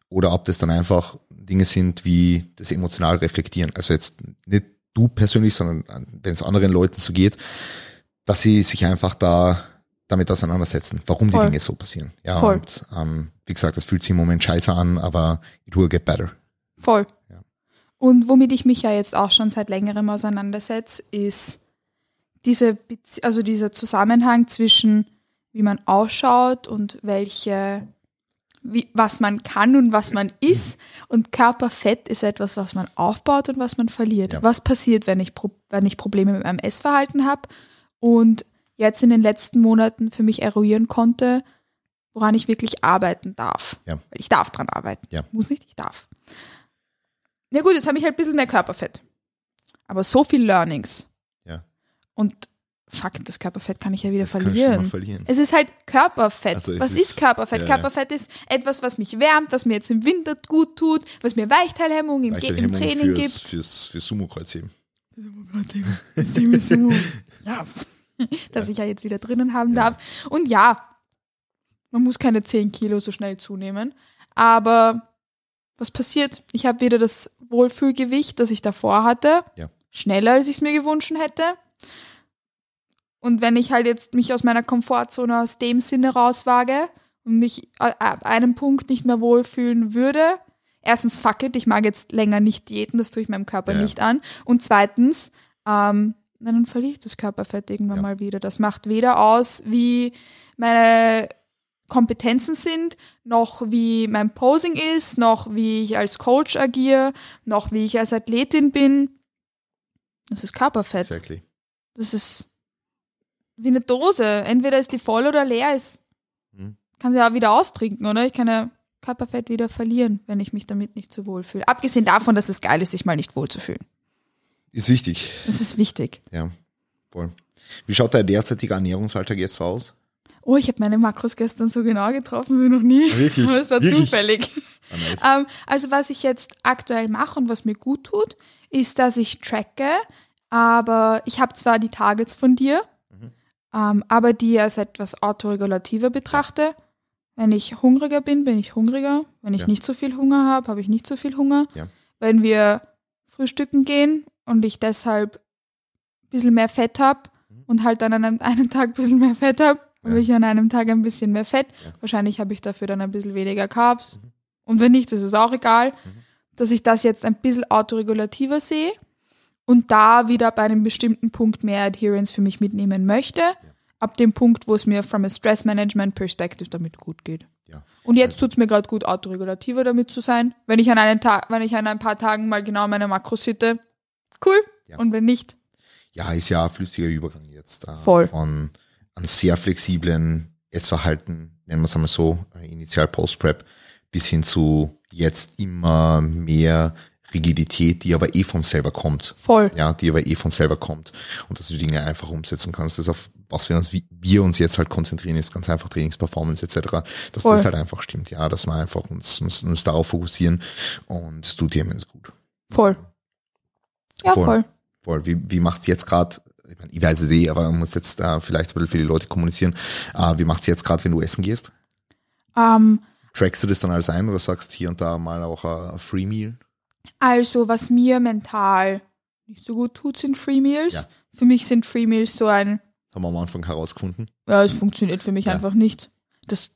oder ob das dann einfach Dinge sind wie das emotional reflektieren. Also jetzt nicht du persönlich, sondern wenn es anderen Leuten so geht, dass sie sich einfach da damit auseinandersetzen, warum Voll. die Dinge so passieren. Ja, Voll. und ähm, wie gesagt, das fühlt sich im Moment scheiße an, aber it will get better. Voll. Ja. Und womit ich mich ja jetzt auch schon seit längerem auseinandersetze, ist diese, Bezie also dieser Zusammenhang zwischen wie man ausschaut und welche, wie, was man kann und was man ist. Und Körperfett ist etwas, was man aufbaut und was man verliert. Ja. Was passiert, wenn ich, wenn ich Probleme mit meinem Essverhalten habe und jetzt in den letzten Monaten für mich eruieren konnte, woran ich wirklich arbeiten darf. Ja. Ich darf dran arbeiten. Ja. Muss nicht, ich darf. Na gut, jetzt habe ich halt ein bisschen mehr Körperfett. Aber so viel Learnings. Ja. Und fuck, das Körperfett kann ich ja wieder verlieren. verlieren. Es ist halt Körperfett. Also was ist, Körperfett? Ja, Körperfett ist etwas, was mich wärmt, was mir jetzt im Winter gut tut, was mir Weichteilhemmung im, im Training fürs, gibt. Fürs, fürs Sumo-Kreuzheben. Sumo-Kreuzheben. Sumo. yes. Das ich ja jetzt wieder drinnen haben darf. Und ja, man muss keine 10 Kilo so schnell zunehmen. Aber was passiert? Ich habe wieder das Wohlfühlgewicht, das ich davor hatte. Schneller, als ich es mir gewünscht hätte. Und wenn ich halt jetzt mich aus meiner Komfortzone aus dem Sinne rauswage und mich ab einem Punkt nicht mehr wohlfühlen würde, erstens, fuck it, ich mag jetzt länger nicht diäten, das tue ich meinem Körper ja. nicht an. Und zweitens, ähm, dann verliere ich das Körperfett irgendwann ja. mal wieder. Das macht weder aus, wie meine Kompetenzen sind, noch wie mein Posing ist, noch wie ich als Coach agiere, noch wie ich als Athletin bin. Das ist Körperfett. Exactly. Das ist wie eine Dose. Entweder ist die voll oder leer ist. Mhm. Kann sie ja auch wieder austrinken, oder? Ich kann ja Körperfett wieder verlieren, wenn ich mich damit nicht so wohl fühle. Abgesehen davon, dass es geil ist, sich mal nicht wohl zu fühlen. Ist wichtig. Das ist wichtig. Ja, voll. Wie schaut der derzeitige Ernährungsalltag jetzt aus? Oh, ich habe meine Makros gestern so genau getroffen wie noch nie. Ah, wirklich? Aber es war Wirklich? zufällig. Ah, nice. Ähm, also was ich jetzt aktuell mache und was mir gut tut, ist, dass ich tracke, aber ich habe zwar die Targets von dir. Ähm, aber die als etwas autoregulativer betrachte. Wenn ich hungriger bin, bin ich hungriger. Wenn ich Ja. nicht so viel Hunger habe, habe ich nicht so viel Hunger. Ja. Wenn wir frühstücken gehen und ich deshalb ein bisschen mehr Fett habe Mhm. und halt dann an einem, einem Tag ein bisschen mehr Fett habe, habe Ja. ich an einem Tag ein bisschen mehr Fett. Wahrscheinlich habe ich dafür dann ein bisschen weniger Carbs. Und wenn nicht, das ist auch egal, dass ich das jetzt ein bisschen autoregulativer sehe und da wieder bei einem bestimmten Punkt mehr Adherence für mich mitnehmen möchte. Ab dem Punkt, wo es mir from a Stress Management Perspective damit gut geht. Ja. Und jetzt tut es mir gerade gut, autoregulativer damit zu sein. Wenn ich an einen Tag, wenn ich an ein paar Tagen mal genau meine Makros hitte, cool. Ja. Und wenn nicht, Ja, ist ja ein flüssiger Übergang jetzt. Äh, Voll. Von einem sehr flexiblen Essverhalten, nennen wir es einmal so, äh, initial Post-Prep, bis hin zu jetzt immer mehr Rigidität, die aber eh von selber kommt. voll. Ja, die aber eh von selber kommt. Und dass du Dinge einfach umsetzen kannst. Das auf was wir uns, wie wir uns jetzt halt konzentrieren, ist ganz einfach Trainingsperformance etc. Dass Voll. das halt einfach stimmt. Ja, dass wir einfach uns, uns, uns darauf fokussieren und es tut dir immens gut. Voll. Ja, Voll. voll. Voll. Wie, wie macht's jetzt gerade? Ich, mein, ich weiß es eh, aber man muss jetzt äh, vielleicht ein bisschen für die Leute kommunizieren. Äh, wie macht's jetzt gerade, wenn du essen gehst? Ähm, Trackst du das dann alles ein oder sagst hier und da mal auch ein Free Meal? Also, was mir mental nicht so gut tut, sind Free Meals. Ja. Für mich sind Free Meals so ein, Haben wir am Anfang herausgefunden. ja, es funktioniert für mich Ja. einfach nicht. Das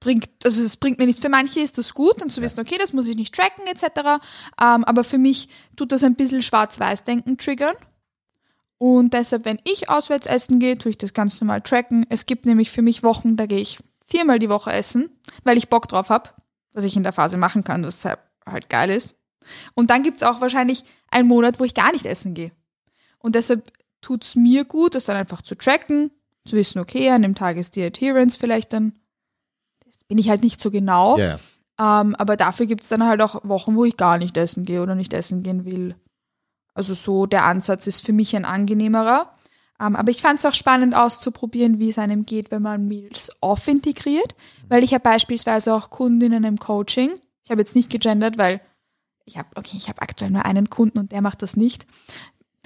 bringt, also es bringt mir nichts. Für manche ist das gut, dann zu wissen, okay, das muss ich nicht tracken, etc. Ähm, aber für mich tut das ein bisschen Schwarz-Weiß-Denken triggern. Und deshalb, wenn ich auswärts essen gehe, tue ich das ganz normal tracken. Es gibt nämlich für mich Wochen, da gehe ich viermal die Woche essen, weil ich Bock drauf habe, was ich in der Phase machen kann, was halt geil ist. Und dann gibt es auch wahrscheinlich einen Monat, wo ich gar nicht essen gehe. Und deshalb tut es mir gut, das dann einfach zu tracken, zu wissen, okay, an dem Tag ist die Adherence vielleicht dann, das bin ich halt nicht so genau. Ja. Ähm, aber dafür gibt es dann halt auch Wochen, wo ich gar nicht essen gehe oder nicht essen gehen will. Also so, der Ansatz ist für mich ein angenehmerer. Ähm, aber ich fand es auch spannend auszuprobieren, wie es einem geht, wenn man Meals off integriert. Weil ich habe beispielsweise auch Kundinnen im Coaching. Ich habe jetzt nicht gegendert, weil ich habe, okay, ich habe aktuell nur einen Kunden und der macht das nicht.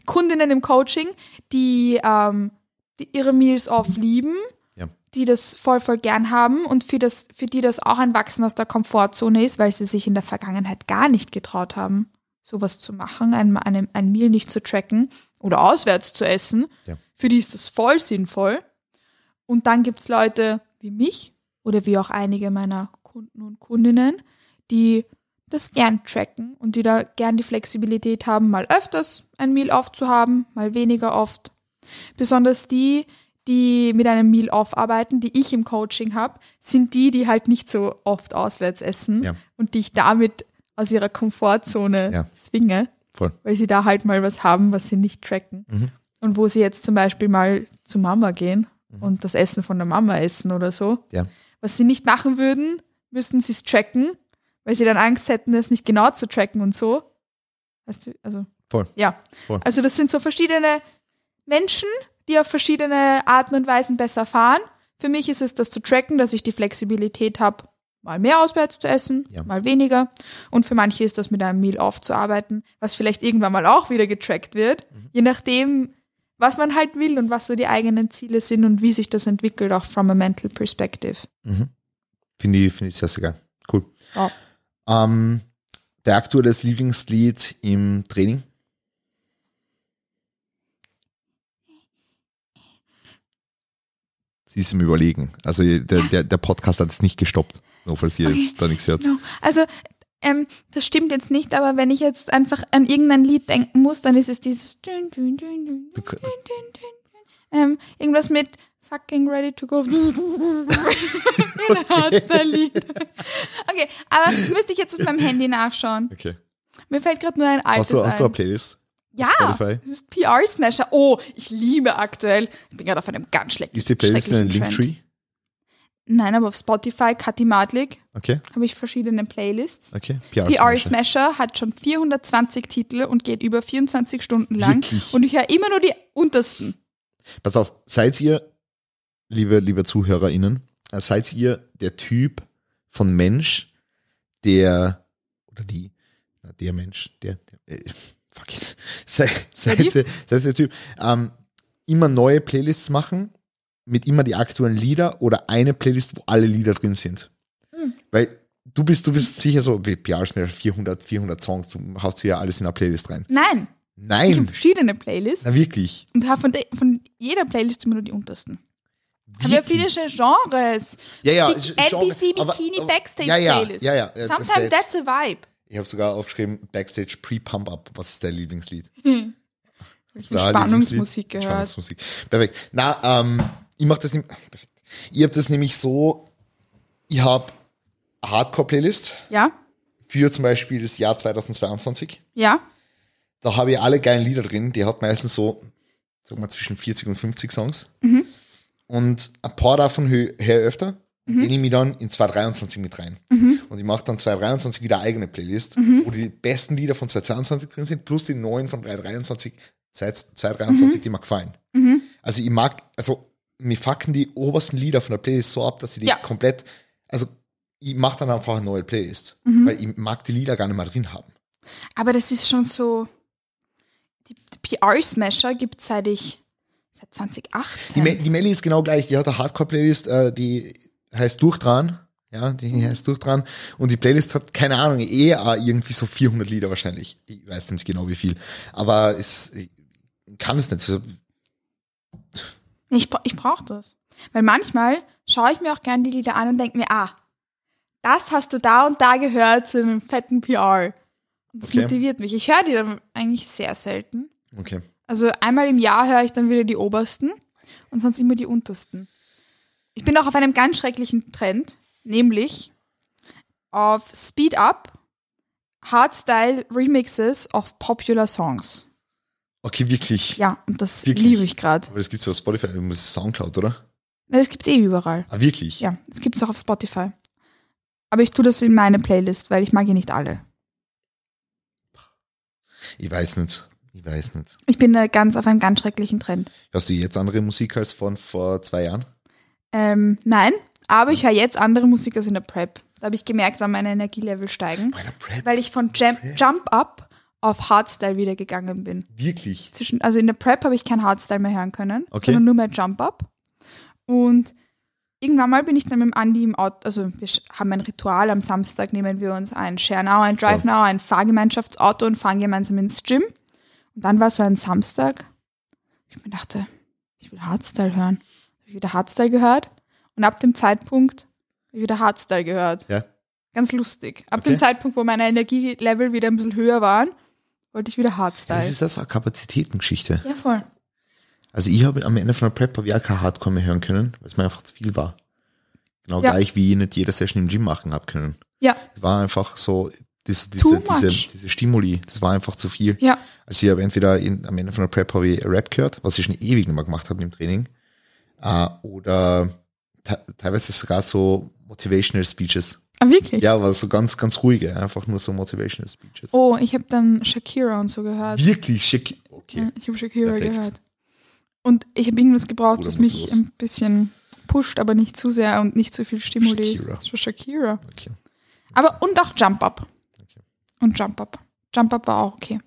Kundinnen im Coaching, die, ähm, die ihre Meals off lieben, Ja. die das voll, voll gern haben und für, das, für die das auch ein Wachsen aus der Komfortzone ist, weil sie sich in der Vergangenheit gar nicht getraut haben, sowas zu machen, ein, ein, ein Meal nicht zu tracken oder auswärts zu essen. Ja. Für die ist das voll sinnvoll. Und dann gibt's Leute wie mich oder wie auch einige meiner Kunden und Kundinnen, die das gern tracken und die da gern die Flexibilität haben, mal öfters ein Meal off zu haben, mal weniger oft. Besonders die, die mit einem Meal off arbeiten, die ich im Coaching habe, sind die, die halt nicht so oft auswärts essen Ja. und die ich damit aus ihrer Komfortzone Ja. zwinge, Voll. weil sie da halt mal was haben, was sie nicht tracken. Mhm. Und wo sie jetzt zum Beispiel mal zu Mama gehen und das Essen von der Mama essen oder so. Ja. Was sie nicht machen würden, müssten sie es tracken, weil sie dann Angst hätten, das nicht genau zu tracken und so. Weißt du, also. Voll. Ja. Voll. Also das sind so verschiedene Menschen, die auf verschiedene Arten und Weisen besser fahren. Für mich ist es das zu tracken, dass ich die Flexibilität habe, mal mehr auswärts zu essen, Ja. mal weniger. Und für manche ist das mit einem Meal aufzuarbeiten, was vielleicht irgendwann mal auch wieder getrackt wird, Mhm. je nachdem, was man halt will und was so die eigenen Ziele sind und wie sich das entwickelt, auch from a mental perspective. Mhm. Finde ich, finde ich sehr, sehr geil. Cool. Ja. Ähm, der aktuelles Lieblingslied im Training? Sie ist im Überlegen. Also der, der, der Podcast hat es nicht gestoppt. Nur falls ihr Okay. jetzt da nichts hört. No. Also, ähm, das stimmt jetzt nicht, aber wenn ich jetzt einfach an irgendein Lied denken muss, dann ist es dieses ähm, irgendwas mit fucking ready to go. Hardstyle-Lied. Okay, aber müsste ich jetzt auf meinem Handy nachschauen. Okay. Mir fällt gerade nur ein altes Hast du, hast du eine ein. Playlist? Ja, Spotify? das ist PR Smasher. Oh, ich liebe aktuell. Ich bin gerade auf einem ganz schlechten Ist die Playlist in einem. Linktree? Nein, aber auf Spotify, Kathi Madlik, Okay, habe ich verschiedene Playlists. okay. PR Smasher hat schon 420 Titel und geht über 24 Stunden lang. Wirklich? Und ich höre immer nur die untersten. Pass auf, seid ihr, liebe, liebe ZuhörerInnen, äh, seid ihr der Typ von Mensch, der, oder die, der Mensch, der, der äh, fuck it, sei, seid, ihr, seid ihr der Typ, ähm, immer neue Playlists machen, mit immer die aktuellen Lieder oder eine Playlist, wo alle Lieder drin sind. Hm. Weil du bist, du bist sicher so, wie PR Smasher, 400, 400 Songs, du haust hier alles in eine Playlist rein. Nein, ich habe Nein, verschiedene Playlists na wirklich. und habe von, de- von jeder Playlist immer nur die untersten. Haben wir viele? Genres. Ja, ja, Bi- NBC Bikini aber- Backstage ja, ja, Playlist. Ja, ja, ja, Sometimes that's a vibe. Ich habe sogar aufgeschrieben, Backstage Pre-Pump Up. Was ist dein Lieblingslied? Ich habe Spannungsmusik gehört. Spannungsmusik. Perfekt. Na, ähm, ich mache das nicht. Perfekt. Ich habe das nämlich so, ich habe eine Hardcore-Playlist Ja, für zum Beispiel das Jahr 2022. ja. Da habe ich alle geilen Lieder drin. Die hat meistens so, sag mal, zwischen 40 und 50 Songs. Mhm. Und ein paar davon höre ich öfter. Und die nehme ich dann in 2023 mit rein. Mhm. Und ich mache dann 2023 wieder eine eigene Playlist, wo die besten Lieder von 2022 drin sind, plus die neuen von 2023, 2023 Mhm. die mir gefallen. Also ich mag, also mir fucken die obersten Lieder von der Playlist so ab, dass ich die Ja. komplett, also ich mache dann einfach eine neue Playlist, Mhm. weil ich mag die Lieder gar nicht mehr drin haben. Aber das ist schon so. Die, die PR Smasher gibt es seit ich. Seit Die, 2018. Me die Melli ist genau gleich, die hat eine Hardcore-Playlist, äh, die heißt Durchdran. Ja, die heißt Durchdran. Und die Playlist hat, keine Ahnung, eher irgendwie so 400 Lieder wahrscheinlich. Ich weiß nicht genau wie viel. Aber es ich kann es nicht. So, Ich, ich brauche das. Weil manchmal schaue ich mir auch gerne die Lieder an und denke mir, ah, das hast du da und da gehört zu einem fetten PR. Und das Okay. motiviert mich. Ich höre die dann eigentlich sehr selten. Okay. Also einmal im Jahr höre ich dann wieder die obersten und sonst immer die untersten. Ich bin auch auf einem ganz schrecklichen Trend, nämlich auf Speed Up Hardstyle Remixes of popular Songs. Okay, wirklich. Ja, und das Wirklich? liebe ich gerade. Aber das gibt's ja auf Spotify, du musst Soundcloud, oder? Das gibt's eh überall. Ah, wirklich? Ja, das gibt's auch auf Spotify. Aber ich tue das in meine Playlist, weil ich mag ja nicht alle. Ich weiß nicht. Ich weiß nicht. Ich bin da ganz auf einem ganz schrecklichen Trend. Hast du jetzt andere Musik als von vor zwei Jahren? Ähm, nein, aber ich höre jetzt andere Musik als in der Prep. Da habe ich gemerkt, wann meine Energielevel steigen. Bei der Prep? weil ich von Jam Jump Up auf Hardstyle wieder gegangen bin. Wirklich? Zwischen, also in der Prep habe ich kein Hardstyle mehr hören können, Okay. sondern nur mehr Jump Up. Und irgendwann mal bin ich dann mit dem Andi im Auto, also wir haben ein Ritual, am Samstag nehmen wir uns ein Share Now, ein Drive. Now, ein Fahrgemeinschaftsauto und fahren gemeinsam ins Gym. Und dann war so ein Samstag, ich mir dachte, ich will Hardstyle hören. Habe ich wieder Hardstyle gehört und ab dem Zeitpunkt habe ich wieder Hardstyle gehört. Ja. Ganz lustig. Ab Okay. dem Zeitpunkt, wo meine Energielevel wieder ein bisschen höher waren, wollte ich wieder Das Hardstyle. ist also eine Kapazitätengeschichte. Ja, voll. Also ich habe am Ende von der Prep habe ich auch kein Hardcore mehr hören können, weil es mir einfach zu viel war. Genau Ja. gleich wie ich nicht jede Session im Gym machen habe können. Ja, Es war einfach so, diese, diese, diese, diese Stimuli, das war einfach zu viel. ja. Also ich habe entweder in, am Ende von der Prep habe ich Rap gehört, was ich schon ewig nicht mehr gemacht habe im Training, äh, oder te teilweise sogar so Motivational Speeches. Ah, wirklich? Ja, aber so ganz, ganz ruhige, einfach nur so Motivational Speeches. Oh, ich habe dann Shakira und so gehört. Wirklich schick. Okay. Ja, ich habe Shakira Perfekt. gehört. Und ich habe irgendwas gebraucht, Bruder das mich los. ein bisschen pusht, aber nicht zu sehr und nicht zu viel Stimuli ist. Shakira. Das war Shakira. okay. Aber und auch Jump Up. Okay. Und Jump Up. Jump Up war auch okay.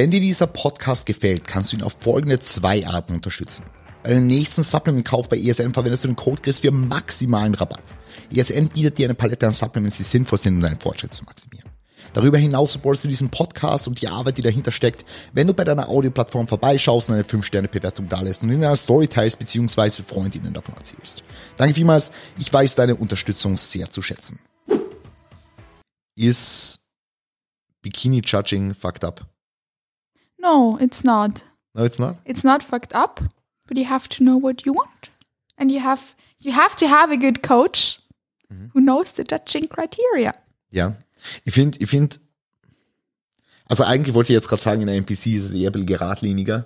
Wenn dir dieser Podcast gefällt, kannst du ihn auf folgende zwei Arten unterstützen. Bei dem nächsten Supplement-Kauf bei ESN verwendest du den Code Chris für maximalen Rabatt. ESN bietet dir eine Palette an Supplements, die sinnvoll sind, um deinen Fortschritt zu maximieren. Darüber hinaus supportest du diesen Podcast und die Arbeit, die dahinter steckt, wenn du bei deiner Audioplattform vorbeischaust und eine 5-Sterne-Bewertung dalässt und in einer Story teilst bzw. Freundinnen davon erzählst. Danke vielmals, ich weiß deine Unterstützung sehr zu schätzen. Ist Bikini-Judging fucked up? No, it's not. No, it's not? It's not fucked up. but you have to know what you want. And you have, you have to have a good coach Mhm. who knows the judging criteria. Ja. Ich finde, ich finde, also eigentlich wollte ich jetzt gerade sagen, in der NPC ist es eher ein bisschen geradliniger.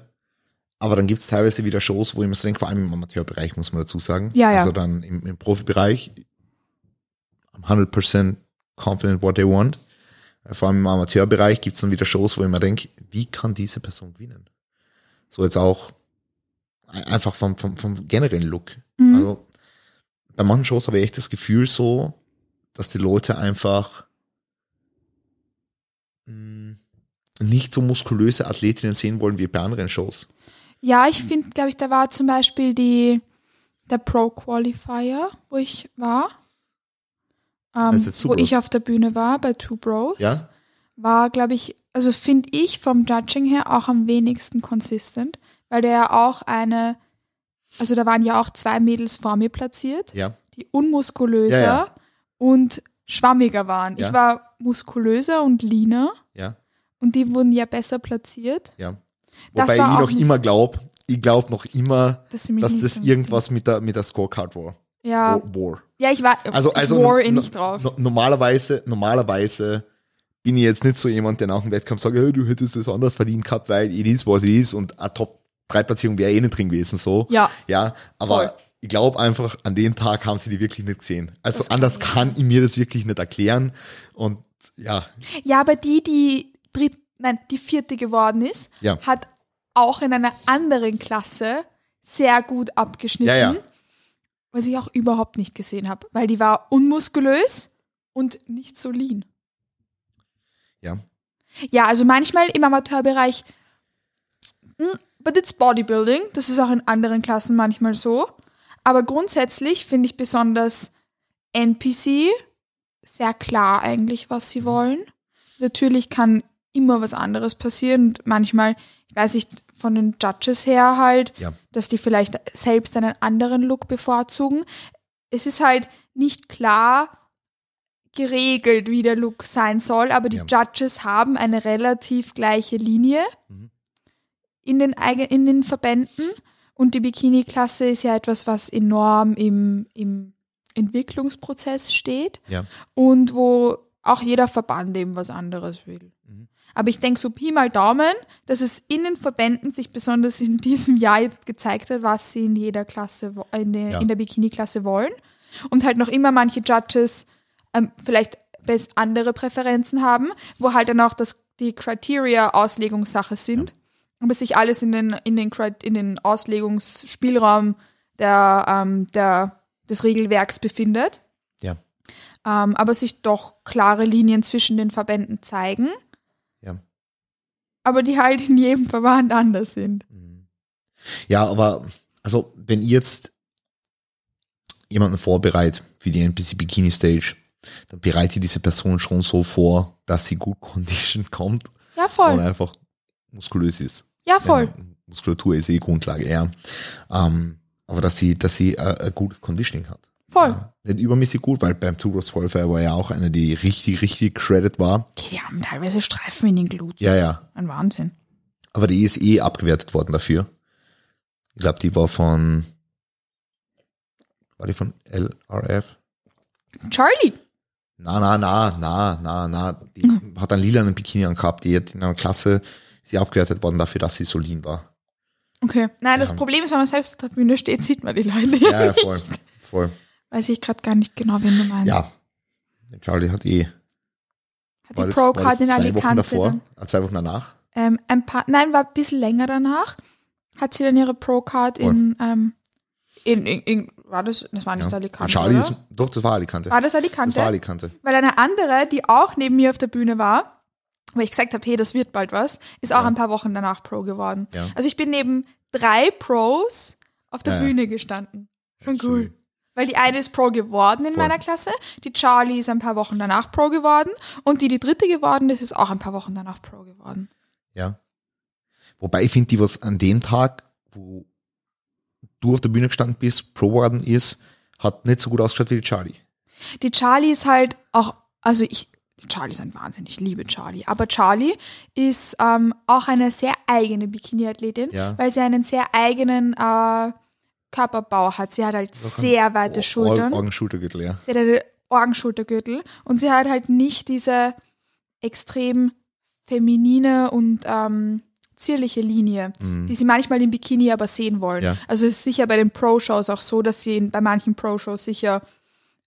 Aber dann gibt es teilweise wieder Shows, wo ich mir so denke, vor allem im Amateurbereich muss man dazu sagen. Ja, ja. Also dann im, im Profibereich, I'm 100% confident what they want. Vor allem im Amateurbereich gibt es dann wieder Shows, wo ich mir denke, wie kann diese Person gewinnen? So jetzt auch ein- einfach vom, vom, vom generellen Look. Mhm. Also bei manchen Shows habe ich echt das Gefühl so, dass die Leute einfach mh, nicht so muskulöse Athletinnen sehen wollen wie bei anderen Shows. Ja, ich finde, glaube ich, da war zum Beispiel die, der Pro Qualifier, wo ich war. Ähm, wo ich auf der Bühne war bei Two Bros. Ja? War, glaube ich, also finde ich vom Judging her auch am wenigsten consistent, weil der ja auch eine, also da waren ja auch zwei Mädels vor mir platziert, Ja. die unmuskulöser Ja, und schwammiger waren. Ich war muskulöser und leaner und die wurden ja besser platziert. Wobei ich noch immer glaube, ich glaube noch immer, Dass, dass das irgendwas mit der, mit der Scorecard war. Ja, War. ja, ich war, Also, also war eh nicht drauf. no- normalerweise, normalerweise bin ich jetzt nicht so jemand, der nach dem Wettkampf sagt, hey, du hättest das anders verdient gehabt, weil it is what it is und eine Top 3 Platzierung wäre eh nicht drin gewesen, so. Ja. Ja, aber Voll. ich glaube einfach, an dem Tag haben sie die wirklich nicht gesehen. Also Das kann anders ich kann ich mir das wirklich nicht erklären und ja, Ja, aber die, die dritt, nein, die vierte geworden ist, Ja. hat auch in einer anderen Klasse sehr gut abgeschnitten. Ja, ja. Was ich auch überhaupt nicht gesehen habe, weil die war unmuskulös und nicht so lean. ja, Ja, also manchmal im Amateurbereich, mm, but it's Bodybuilding, das ist auch in anderen Klassen manchmal so. Aber grundsätzlich finde ich besonders NPC sehr klar eigentlich, was sie wollen. Natürlich kann immer was anderes passieren und manchmal, ich weiß nicht, von den Judges her halt, ja, dass die vielleicht selbst einen anderen Look bevorzugen. Es ist halt nicht klar geregelt, wie der Look sein soll, aber die Ja. Judges haben eine relativ gleiche Linie Mhm. in, den, eigen- in den Verbänden und die Bikini-Klasse ist ja etwas, was enorm im, im Entwicklungsprozess steht ja, und wo auch jeder Verband eben was anderes will. Mhm. Aber ich denke so Pi mal Daumen, dass es in den Verbänden sich besonders in diesem Jahr jetzt gezeigt hat, was sie in jeder Klasse, in der, Ja. der Bikini-Klasse wollen. Und halt noch immer manche Judges ähm, vielleicht best andere Präferenzen haben, wo halt dann auch das, die Criteria Auslegungssache sind. Aber sich alles in den, in den, in den Auslegungsspielraum der, ähm, der, des Regelwerks befindet ja, ähm, aber sich doch klare Linien zwischen den Verbänden zeigen, ja. aber die halt in jedem Verband anders sind. Ja, aber also wenn ihr jetzt jemanden vorbereitet für die NPC Bikini Stage, dann bereitet diese Person schon so vor, dass sie gut conditioned kommt Ja, und voll. einfach muskulös ist. Ja, voll. Ja, Muskulatur ist eh Grundlage, ja. Ähm, aber dass sie, dass sie äh, ein gutes Conditioning hat. Voll. Ja, nicht übermäßig gut, weil beim Two Bros Qualifier war ja auch eine, die richtig, richtig shredded war. Okay, die haben teilweise Streifen in den Glutes. Ja, ja. Ein Wahnsinn. Aber die ist eh abgewertet worden dafür. Ich glaube, die war von, war die von LRF? Charlie. Na, na, na, na, na, na. Die Mhm. hat einen lilanen Bikini angehabt, die hat in einer Klasse, sie abgewertet worden dafür, dass sie so lean war. Okay. Nein, das Ja. Problem ist, wenn man selbst auf der Bühne steht, sieht man die Leute. Ja, ja, voll, voll. Weiß ich gerade gar nicht genau, wen du meinst. Ja. Charlie hat eh, Hat war die Pro-Card das in zwei Wochen Alicante davor, dann. äh, zwei Wochen danach? Ähm, ein paar, nein, war ein bisschen länger danach. Hat sie dann ihre Pro-Card in, ähm, in, in, in, war das, das war nicht Ja. Alicante, Und Charlie oder? ist, doch, das war Alicante. war das Alicante? Das war Alicante. Weil eine andere, die auch neben mir auf der Bühne war, wo ich gesagt habe, hey, das wird bald was, ist auch Ja. ein paar Wochen danach Pro geworden. Ja. Also ich bin neben drei Pros auf der. Bühne gestanden. Schon schön. cool. Weil die eine ist Pro geworden in Voll. meiner Klasse, die Charlie ist ein paar Wochen danach Pro geworden und die, die dritte geworden ist, ist auch ein paar Wochen danach Pro geworden. Ja. Wobei ich finde, die, was an dem Tag, wo du auf der Bühne gestanden bist, Pro geworden ist, hat nicht so gut ausgeschaut wie die Charlie. Die Charlie ist halt auch, also ich, Charlie ist ein Wahnsinn, ich liebe Charlie. Aber Charlie ist ähm, auch eine sehr eigene Bikini-Athletin, Ja. weil sie einen sehr eigenen äh, Körperbau hat. Sie hat halt sehr weite Schultern. Augenschultergürtel, ja. Sie hat einen Orgenschultergürtel und sie hat halt nicht diese extrem feminine und ähm, zierliche Linie, die sie manchmal im Bikini aber sehen wollen. Mhm. Ja. Also es ist sicher bei den Pro-Shows auch so, dass sie in, bei manchen Pro-Shows sicher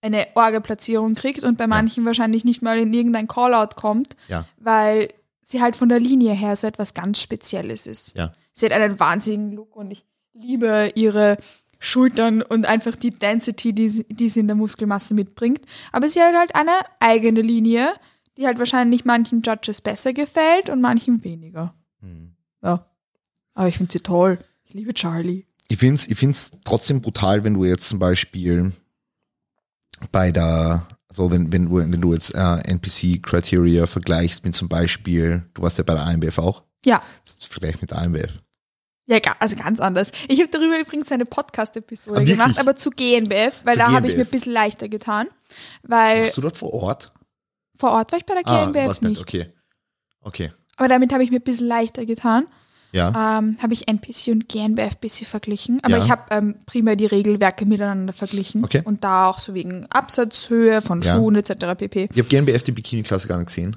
eine Orgelplatzierung kriegt und bei manchen wahrscheinlich nicht mal in irgendein Callout kommt, Ja. weil sie halt von der Linie her so etwas ganz Spezielles ist. Ja. Sie hat einen wahnsinnigen Look und ich liebe ihre Schultern und einfach die Density, die, sie- die sie in der Muskelmasse mitbringt. Aber sie hat halt eine eigene Linie, die halt wahrscheinlich manchen Judges besser gefällt und manchen weniger. Mhm. Ja. Aber ich finde sie toll. Ich liebe Charlie. Ich finde es ich find's trotzdem brutal, wenn du jetzt zum Beispiel bei der, also wenn, wenn, du, wenn du jetzt äh, NPC-Criteria vergleichst mit zum Beispiel, du warst ja bei der AMBF auch, Ja. das Vergleich mit der AMBF. Ja, also ganz anders. Ich habe darüber übrigens eine Podcast-Episode Ah, gemacht, aber zu GNBF, weil Zu da habe ich mir ein bisschen leichter getan. Weil Warst du dort vor Ort? vor Ort war ich bei der GNBF warst nicht. Okay. Okay. Aber damit habe ich mir ein bisschen leichter getan. Ja. ähm, habe ich NPC und GNBF ein bisschen verglichen. Aber Ja. ich habe ähm, primär die Regelwerke miteinander verglichen. Okay. Und da auch so wegen Absatzhöhe von Ja. Schuhen etc. pp. Ich habe GNBF die Bikini-Klasse gar nicht gesehen.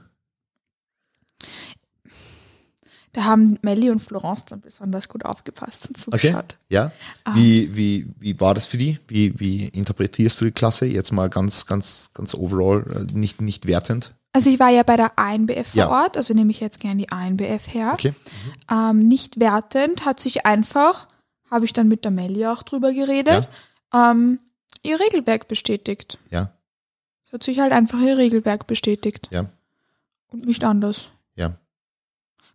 Da haben Melli und Florence dann besonders gut aufgepasst und Okay. zugeschaut. Ja. Ah. Wie, wie, wie war das für die? Wie, wie interpretierst du die Klasse? Jetzt mal ganz, ganz, ganz overall, äh, nicht, nicht wertend. Also ich war ja bei der ANBF vor Ja. Ort, also nehme ich jetzt gerne die ANBF her. Okay. Ähm, nicht wertend, hat sich einfach, habe ich dann mit der Melli auch drüber geredet, ähm, ihr Regelwerk bestätigt. Ja. Es hat sich halt einfach ihr Regelwerk bestätigt. Ja. Und nicht anders. Ja.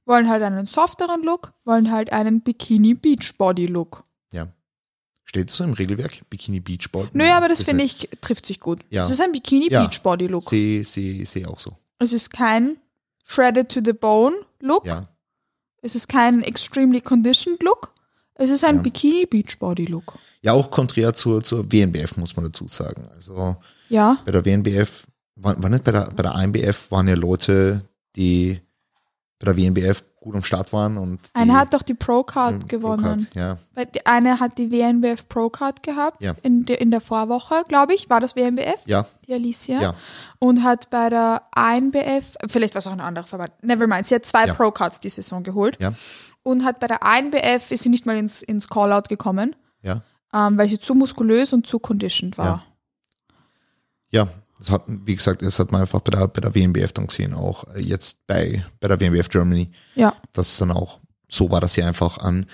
Wollen halt einen softeren Look, wollen halt einen Bikini Beach Body Look. Ja. Steht so im Regelwerk? Bikini Beach Ball? Naja, aber das finde ich, trifft sich gut. Ja. Es ist ein Bikini Ja. Beach Body Look. Sehe seh, seh auch so. Es ist kein Shredded to the Bone Look. Ja. Es ist kein Extremely Conditioned Look. Es ist ein Ja. Bikini Beach Body Look. Ja, auch konträr zur, zur WNBF, muss man dazu sagen. Also Ja. bei der WNBF, war, war nicht bei der, bei der AMBF waren ja Leute, die bei der WNBF gut am Start waren und die, Eine hat doch die Pro Card ähm, gewonnen. Pro-Card, Ja, Weil die eine hat die WNBF Pro Card gehabt Ja. in, der, in der Vorwoche, glaube ich. War das WNBF? ja, Die Alicia. ja, Und hat bei der ANBF, vielleicht war es auch ein anderer Verband, never mind, sie hat zwei Ja. Pro Cards die Saison geholt. ja, Und hat bei der ANBF, ist sie nicht mal ins, ins Callout gekommen, ja, ähm, weil sie zu muskulös und zu conditioned war. ja. Das hat, wie gesagt, das hat man einfach bei der, bei der WNBF dann gesehen, auch jetzt bei, bei der WNBF Germany. Ja. dass es dann auch so war, dass sie einfach an,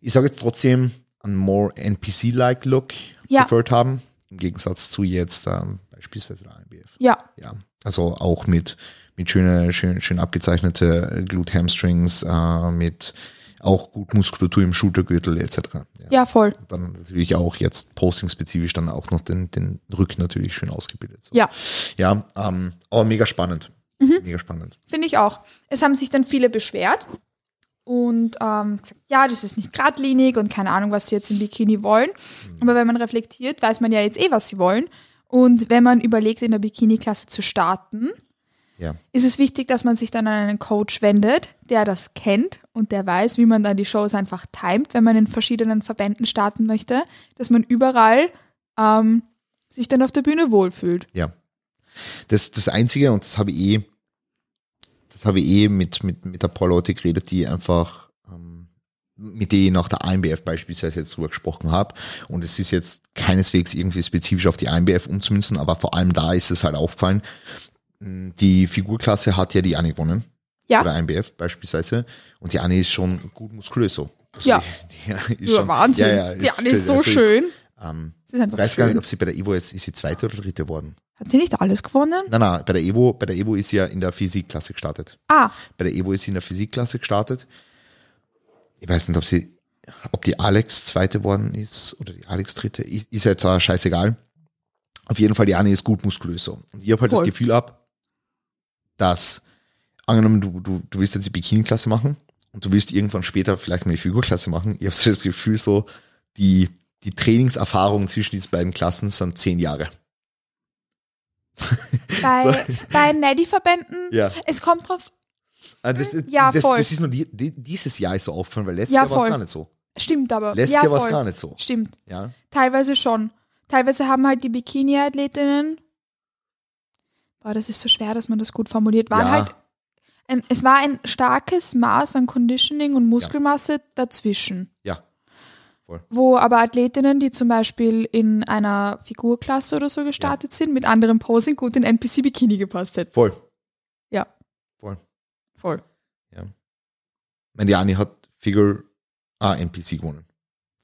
ich sage jetzt trotzdem, an more NPC-like Look Ja. preferred haben, im Gegensatz zu jetzt ähm, beispielsweise der AMBF. Ja. Ja, also auch mit, mit schöne, schön, schön abgezeichnete Glute Hamstrings, äh, mit auch gut Muskulatur im Schultergürtel etc. Ja. ja, voll. Dann natürlich auch jetzt posting-spezifisch dann auch noch den, den Rücken natürlich schön ausgebildet. So. Ja, Ja, ähm, aber mega spannend. Mhm. Mega spannend. finde ich auch. Es haben sich dann viele beschwert und ähm, gesagt, ja, das ist nicht geradlinig und keine Ahnung, was sie jetzt im Bikini wollen. Aber wenn man reflektiert, weiß man ja jetzt eh, was sie wollen. Und wenn man überlegt, in der Bikini-Klasse zu starten, Ja. ist es wichtig, dass man sich dann an einen Coach wendet, der das kennt und der weiß, wie man dann die Shows einfach timet, wenn man in verschiedenen Verbänden starten möchte, dass man überall ähm, sich dann auf der Bühne wohlfühlt. Ja. Das, das Einzige, und das habe ich eh, das habe ich eh mit, mit, mit ein paar Leute geredet, die einfach, ähm, mit denen ich nach der AMBF beispielsweise jetzt drüber gesprochen habe. Und es ist jetzt keineswegs irgendwie spezifisch auf die AMBF umzumünzen, aber vor allem da ist es halt aufgefallen. Mh, Die Figurklasse hat ja die Anne gewonnen. Ja. Bei der AMBF beispielsweise. Und die Anne ist schon gut muskulös so. Also Ja. Die, die ist schon, Wahnsinn. Ja, ja, die Anne ist so also schön. ähm, ist einfach ich weiß gar nicht, schön. ob sie bei der Ivo jetzt, ist sie zweite oder dritte geworden? Hat sie nicht alles gewonnen? Nein, nein, bei der Evo, bei der Evo ist sie ja in der Physikklasse gestartet. Ah, Bei der Evo ist sie in der Physikklasse gestartet. Ich weiß nicht, ob sie, ob die Alex zweite worden ist oder die Alex dritte. Ist ist ja jetzt scheißegal. Auf jeden Fall, die Anne ist gut muskulös so. Und ich habe halt Cool. das Gefühl ab, dass, angenommen, du, du, du willst jetzt die Bikini-Klasse machen und du willst irgendwann später vielleicht mal die Figurklasse machen. Ich habe so das Gefühl so, die, die Trainingserfahrung zwischen diesen beiden Klassen sind zehn Jahre. Bei, bei Neddy-Verbänden, Ja. es kommt drauf, Ah, das, das, Ja, das, voll. das ist nur die, die, dieses Jahr ist so aufgefallen, weil letztes Ja, Jahr war es gar nicht so. stimmt aber. Letztes ja, Jahr war es gar nicht so. Stimmt. Ja. Teilweise schon. Teilweise haben halt die Bikini-Athletinnen, boah, das ist so schwer, dass man das gut formuliert, waren Ja. halt, ein, es war ein starkes Maß an Conditioning und Muskelmasse dazwischen. Ja. Voll. Wo aber Athletinnen, die zum Beispiel in einer Figurklasse oder so gestartet sind, mit anderem Posing gut in NPC-Bikini gepasst hätten. Voll. Ja. Voll. Voll. Meine Jani hat Figure A NPC gewonnen.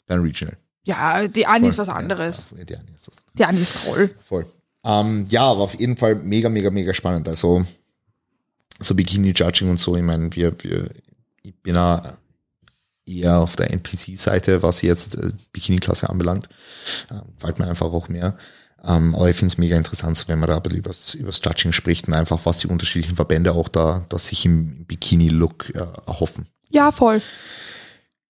Beim Regional. Ja, die Anni ist was anderes. Ja, ja, die Anni ist was Die Anni ist toll. Voll. Ähm, ja, aber auf jeden Fall mega, mega, mega spannend. Also so Bikini-Judging und so, ich meine, wir, wir, ich bin ja eher auf der NPC-Seite, was jetzt äh, Bikini-Klasse anbelangt. Ähm, gefällt mir einfach auch mehr. Ähm, aber ich finde es mega interessant, so wenn man da ein bisschen übers, übers Judging spricht und einfach, was die unterschiedlichen Verbände auch da, dass sich im Bikini-Look äh, erhoffen. Ja, voll.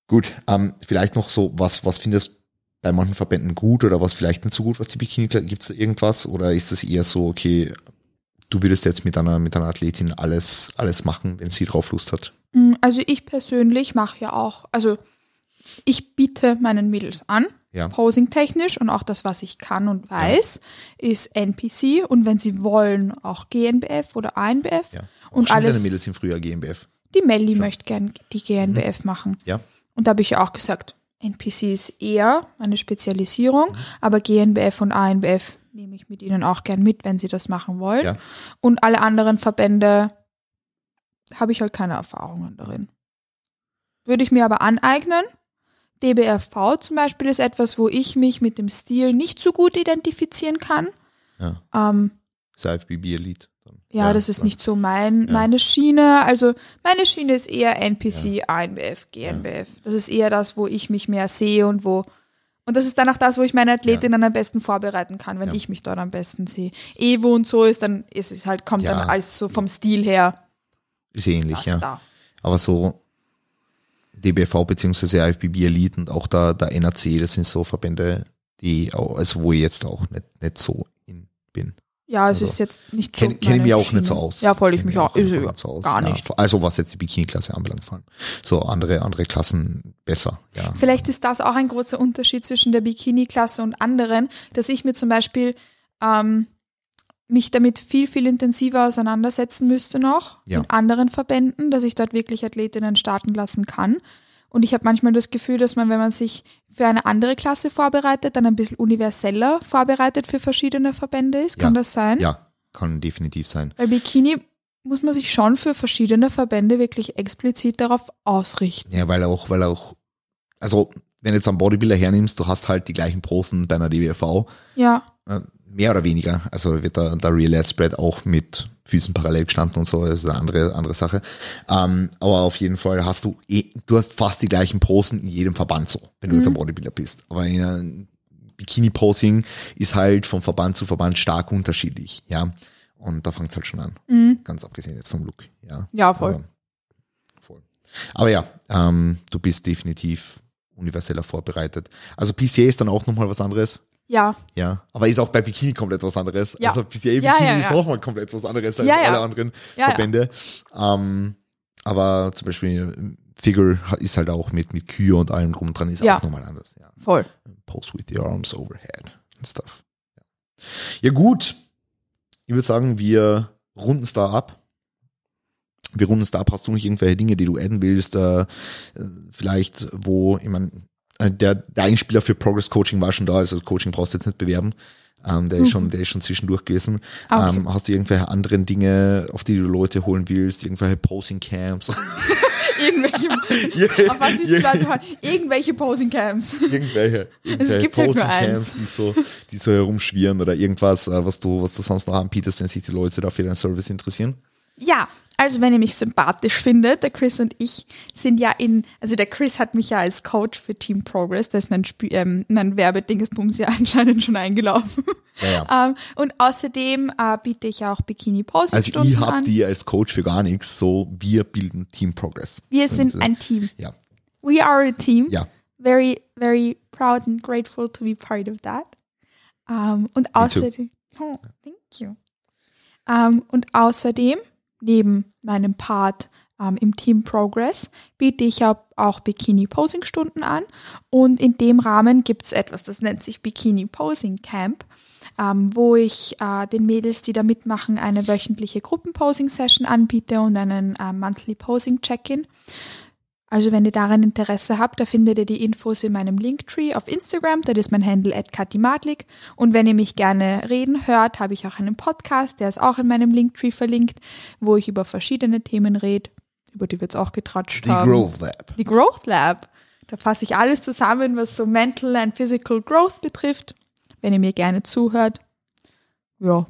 Gut, ähm, vielleicht noch so, was, was findest du bei manchen Verbänden gut oder was vielleicht nicht so gut, was die Bikini, gibt es da irgendwas? Oder ist das eher so, okay, du würdest jetzt mit einer, mit einer Athletin alles, alles machen, wenn sie drauf Lust hat? Mm, Also ich persönlich mache ja auch, also ich biete meinen Mädels an, Ja. posing-technisch und auch das, was ich kann und weiß, ist NPC und wenn sie wollen, auch GNBF oder ANBF. Ja. Auch Und schon alles- deine Mädels im Frühjahr GmbF. Die Melli möchte gern die GNBF machen. Ja. Und da habe ich ja auch gesagt, NPC ist eher eine Spezialisierung, Mhm. aber GNBF und ANBF nehme ich mit ihnen auch gern mit, wenn sie das machen wollen. Ja. Und alle anderen Verbände habe ich halt keine Erfahrungen darin. Würde ich mir aber aneignen. DBRV zum Beispiel ist etwas, wo ich mich mit dem Stil nicht so gut identifizieren kann. Ja. Ähm, Das IFBB Elite. Dann. ja, das ist nicht so mein, Ja. meine Schiene. Also meine Schiene ist eher NPC, ANBF, GNBF. Das ist eher das, wo ich mich mehr sehe und wo. Und das ist dann auch das, wo ich meine Athletin am besten vorbereiten kann, wenn Ja. ich mich dort am besten sehe. Evo und so ist dann, ist es halt, kommt Ja. dann alles so vom Stil her. Ist ähnlich, Was ja. da. Aber so DBV beziehungsweise IFBB Elite und auch der, der NAC, das sind so Verbände, die auch, also wo ich jetzt auch nicht, nicht so in bin. Ja, es Also, ist jetzt nicht so. Kenne kenn mich auch Schiene. nicht so aus. Ja, voll, ich mich auch. Ist, nicht so aus. gar ja, nicht. Also was jetzt die Bikini-Klasse anbelangt, vor allem. So andere, andere Klassen besser, ja. Vielleicht ist das auch ein großer Unterschied zwischen der Bikini-Klasse und anderen, dass ich mir zum Beispiel ähm, mich damit viel, viel intensiver auseinandersetzen müsste noch Ja. in anderen Verbänden, dass ich dort wirklich Athletinnen starten lassen kann. Und ich habe manchmal das Gefühl, dass man, wenn man sich für eine andere Klasse vorbereitet, dann ein bisschen universeller vorbereitet für verschiedene Verbände ist. Kann Ja. das sein? Ja, kann definitiv sein. Weil Bikini muss man sich schon für verschiedene Verbände wirklich explizit darauf ausrichten. Ja, weil auch, weil auch, also wenn du jetzt einen Bodybuilder hernimmst, du hast halt die gleichen Posen bei einer DBV, Ja, äh, mehr oder weniger. Also wird der, der Real Ad Spread auch mit Füßen parallel gestanden und so, das ist eine andere, andere Sache. Ähm, aber auf jeden Fall hast du, eh, du hast fast die gleichen Posen in jedem Verband so, wenn du jetzt ein Bodybuilder bist. Aber in einem Bikini-Posing ist halt von Verband zu Verband stark unterschiedlich, ja. Und da fängt es halt schon an. Ganz abgesehen jetzt vom Look, ja. Mhm. Ja, voll. Aber, voll. Aber ja, ähm, du bist definitiv universeller vorbereitet. Also PCA ist dann auch nochmal was anderes. Ja, Ja, aber ist auch bei Bikini komplett was anderes. Ja. Also PCA Bikini Ja, ja, ist ja. nochmal komplett was anderes als alle anderen. Verbände. Ähm, aber zum Beispiel Figure ist halt auch mit, mit Kühe und allem drum dran, ist auch nochmal anders. Ja. voll. Pose with the arms overhead and stuff. Ja, ja gut. Ich würde sagen, wir runden es da ab. Wir runden es da ab. Hast du noch irgendwelche Dinge, die du adden willst? Äh, äh, vielleicht, wo, ich meine, äh, der, der Einspieler für Progress Coaching war schon da, also Coaching brauchst du jetzt nicht bewerben. Ähm, der, ist schon, der ist schon zwischendurch gewesen. Ah, okay. Ähm, hast du irgendwelche anderen Dinge, auf die du Leute holen willst? Irgendwelche Posing Camps? Irgendwelche, auf was willst du Leute? Irgendwelche Posing Camps. irgendwelche, irgendwelche gibt halt nur Posing-Camps, eins. die so, die so herumschwirren oder irgendwas, äh, was du, was du sonst noch anbietest, wenn sich die Leute dafür deinen Service interessieren. Ja, also wenn ihr mich sympathisch findet, der Chris und ich sind ja in, also der Chris hat mich ja als Coach für Team Progress, da ist mein, Spiel, ähm, mein Werbedingsbums ja anscheinend schon eingelaufen. Ja, ja. ähm, und außerdem äh, biete ich auch Bikini-Posing Also Stunden ich habe die als Coach für gar nichts, so wir bilden Team Progress. Wir sind Und, ein Team. Ja, We are a team. ja. Very, very proud and grateful to be part of that. Ähm, und außerdem, oh, thank you. Ähm, und außerdem, neben meinem Part ähm, im Team Progress, biete ich auch Bikini-Posing-Stunden an. Und in dem Rahmen gibt es etwas, das nennt sich Bikini Posing Camp ähm, wo ich äh, den Mädels, die da mitmachen, eine wöchentliche Gruppenposing-Session anbiete und einen äh, Monthly Posing-Check-In. Also wenn ihr daran Interesse habt, da findet ihr die Infos in meinem Linktree auf Instagram, das ist mein Handle at katimadlik. Und wenn ihr mich gerne reden hört, habe ich auch einen Podcast, der ist auch in meinem Linktree verlinkt, wo ich über verschiedene Themen rede, über die wir jetzt auch getratscht Die haben. Growth Lab. Die Growth Lab. Da fasse ich alles zusammen, was so Mental and Physical Growth betrifft wenn ihr mir gerne zuhört. Ja,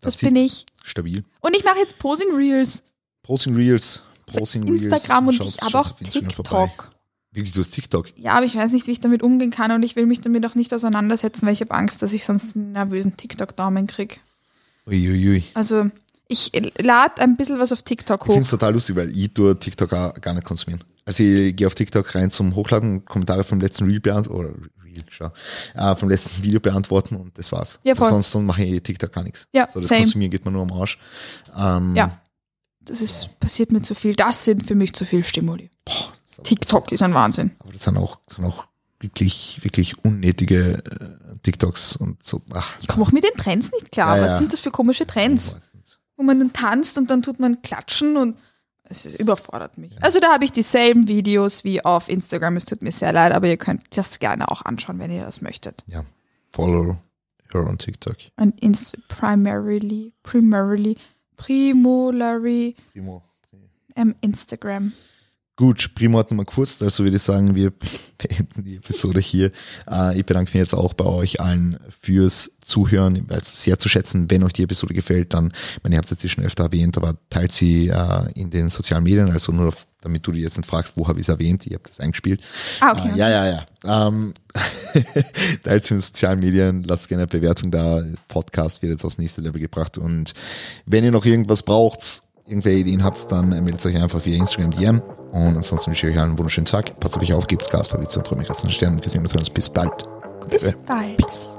das, Das bin ich. Stabil. Und ich mache jetzt Posing Reels. Posing Reels. Posing Reels. Instagram und ich habe auch. TikTok. Wirklich, du hast TikTok. Ja, aber ich weiß nicht, wie ich damit umgehen kann und ich will mich damit auch nicht auseinandersetzen, weil ich habe Angst, dass ich sonst einen nervösen TikTok-Daumen kriege. Uiuiui. Also ich lade ein bisschen was auf TikTok Ich finde hoch. es total lustig, weil ich tue TikTok auch gar nicht konsumieren. Also ich gehe auf TikTok rein zum Hochladen, Kommentare vom letzten Reel beantworten, oder Reel, schau, äh, vom letzten Video beantworten und das war's. Ja, voll. Sonst mache ich TikTok gar nichts. Ja, so, das same. Konsumieren geht mir nur am Arsch. Ähm, Ja. Das ist, passiert mir zu viel. Das sind für mich zu viel Stimuli. Boah, aber- TikTok ist ein Wahnsinn. Aber das sind auch, sind auch wirklich, wirklich unnötige äh, TikToks und so. Ach, Ich komme auch mit den Trends nicht klar. Ja, Was ja. sind das für komische Trends? wo man dann tanzt und dann tut man klatschen und es ist, überfordert mich. Also da habe ich dieselben Videos wie auf Instagram. Es tut mir sehr leid, aber ihr könnt das gerne auch anschauen, wenn ihr das möchtet. Ja, follow her on TikTok. Und ins primarily, primarily, primolary Primo. ähm, Instagram. Gut, Primo hat nochmal kurz, also würde ich sagen, wir beenden die Episode hier. Äh, ich bedanke mich jetzt auch bei euch allen fürs Zuhören. Ich weiß es sehr zu schätzen, wenn euch die Episode gefällt, dann, ich meine, ihr habt es jetzt schon öfter erwähnt, aber teilt sie äh, in den sozialen Medien, also nur, auf, damit du dir jetzt nicht fragst, wo habe ich es erwähnt, ihr habt es eingespielt. Ah, okay. Äh, ja, ja, ja. Ähm, teilt sie in den sozialen Medien, lasst gerne eine Bewertung da. Podcast wird jetzt aufs nächste Level gebracht und wenn ihr noch irgendwas braucht, irgendwelche Ideen habt, dann meldet euch einfach via Instagram DM. Und ansonsten wünsche ich euch einen wunderschönen Tag. Passt auf euch auf, gebt Gas, verwitzt und träumt mich Stern. Wir sehen uns bis bald. Bis bald. Peace.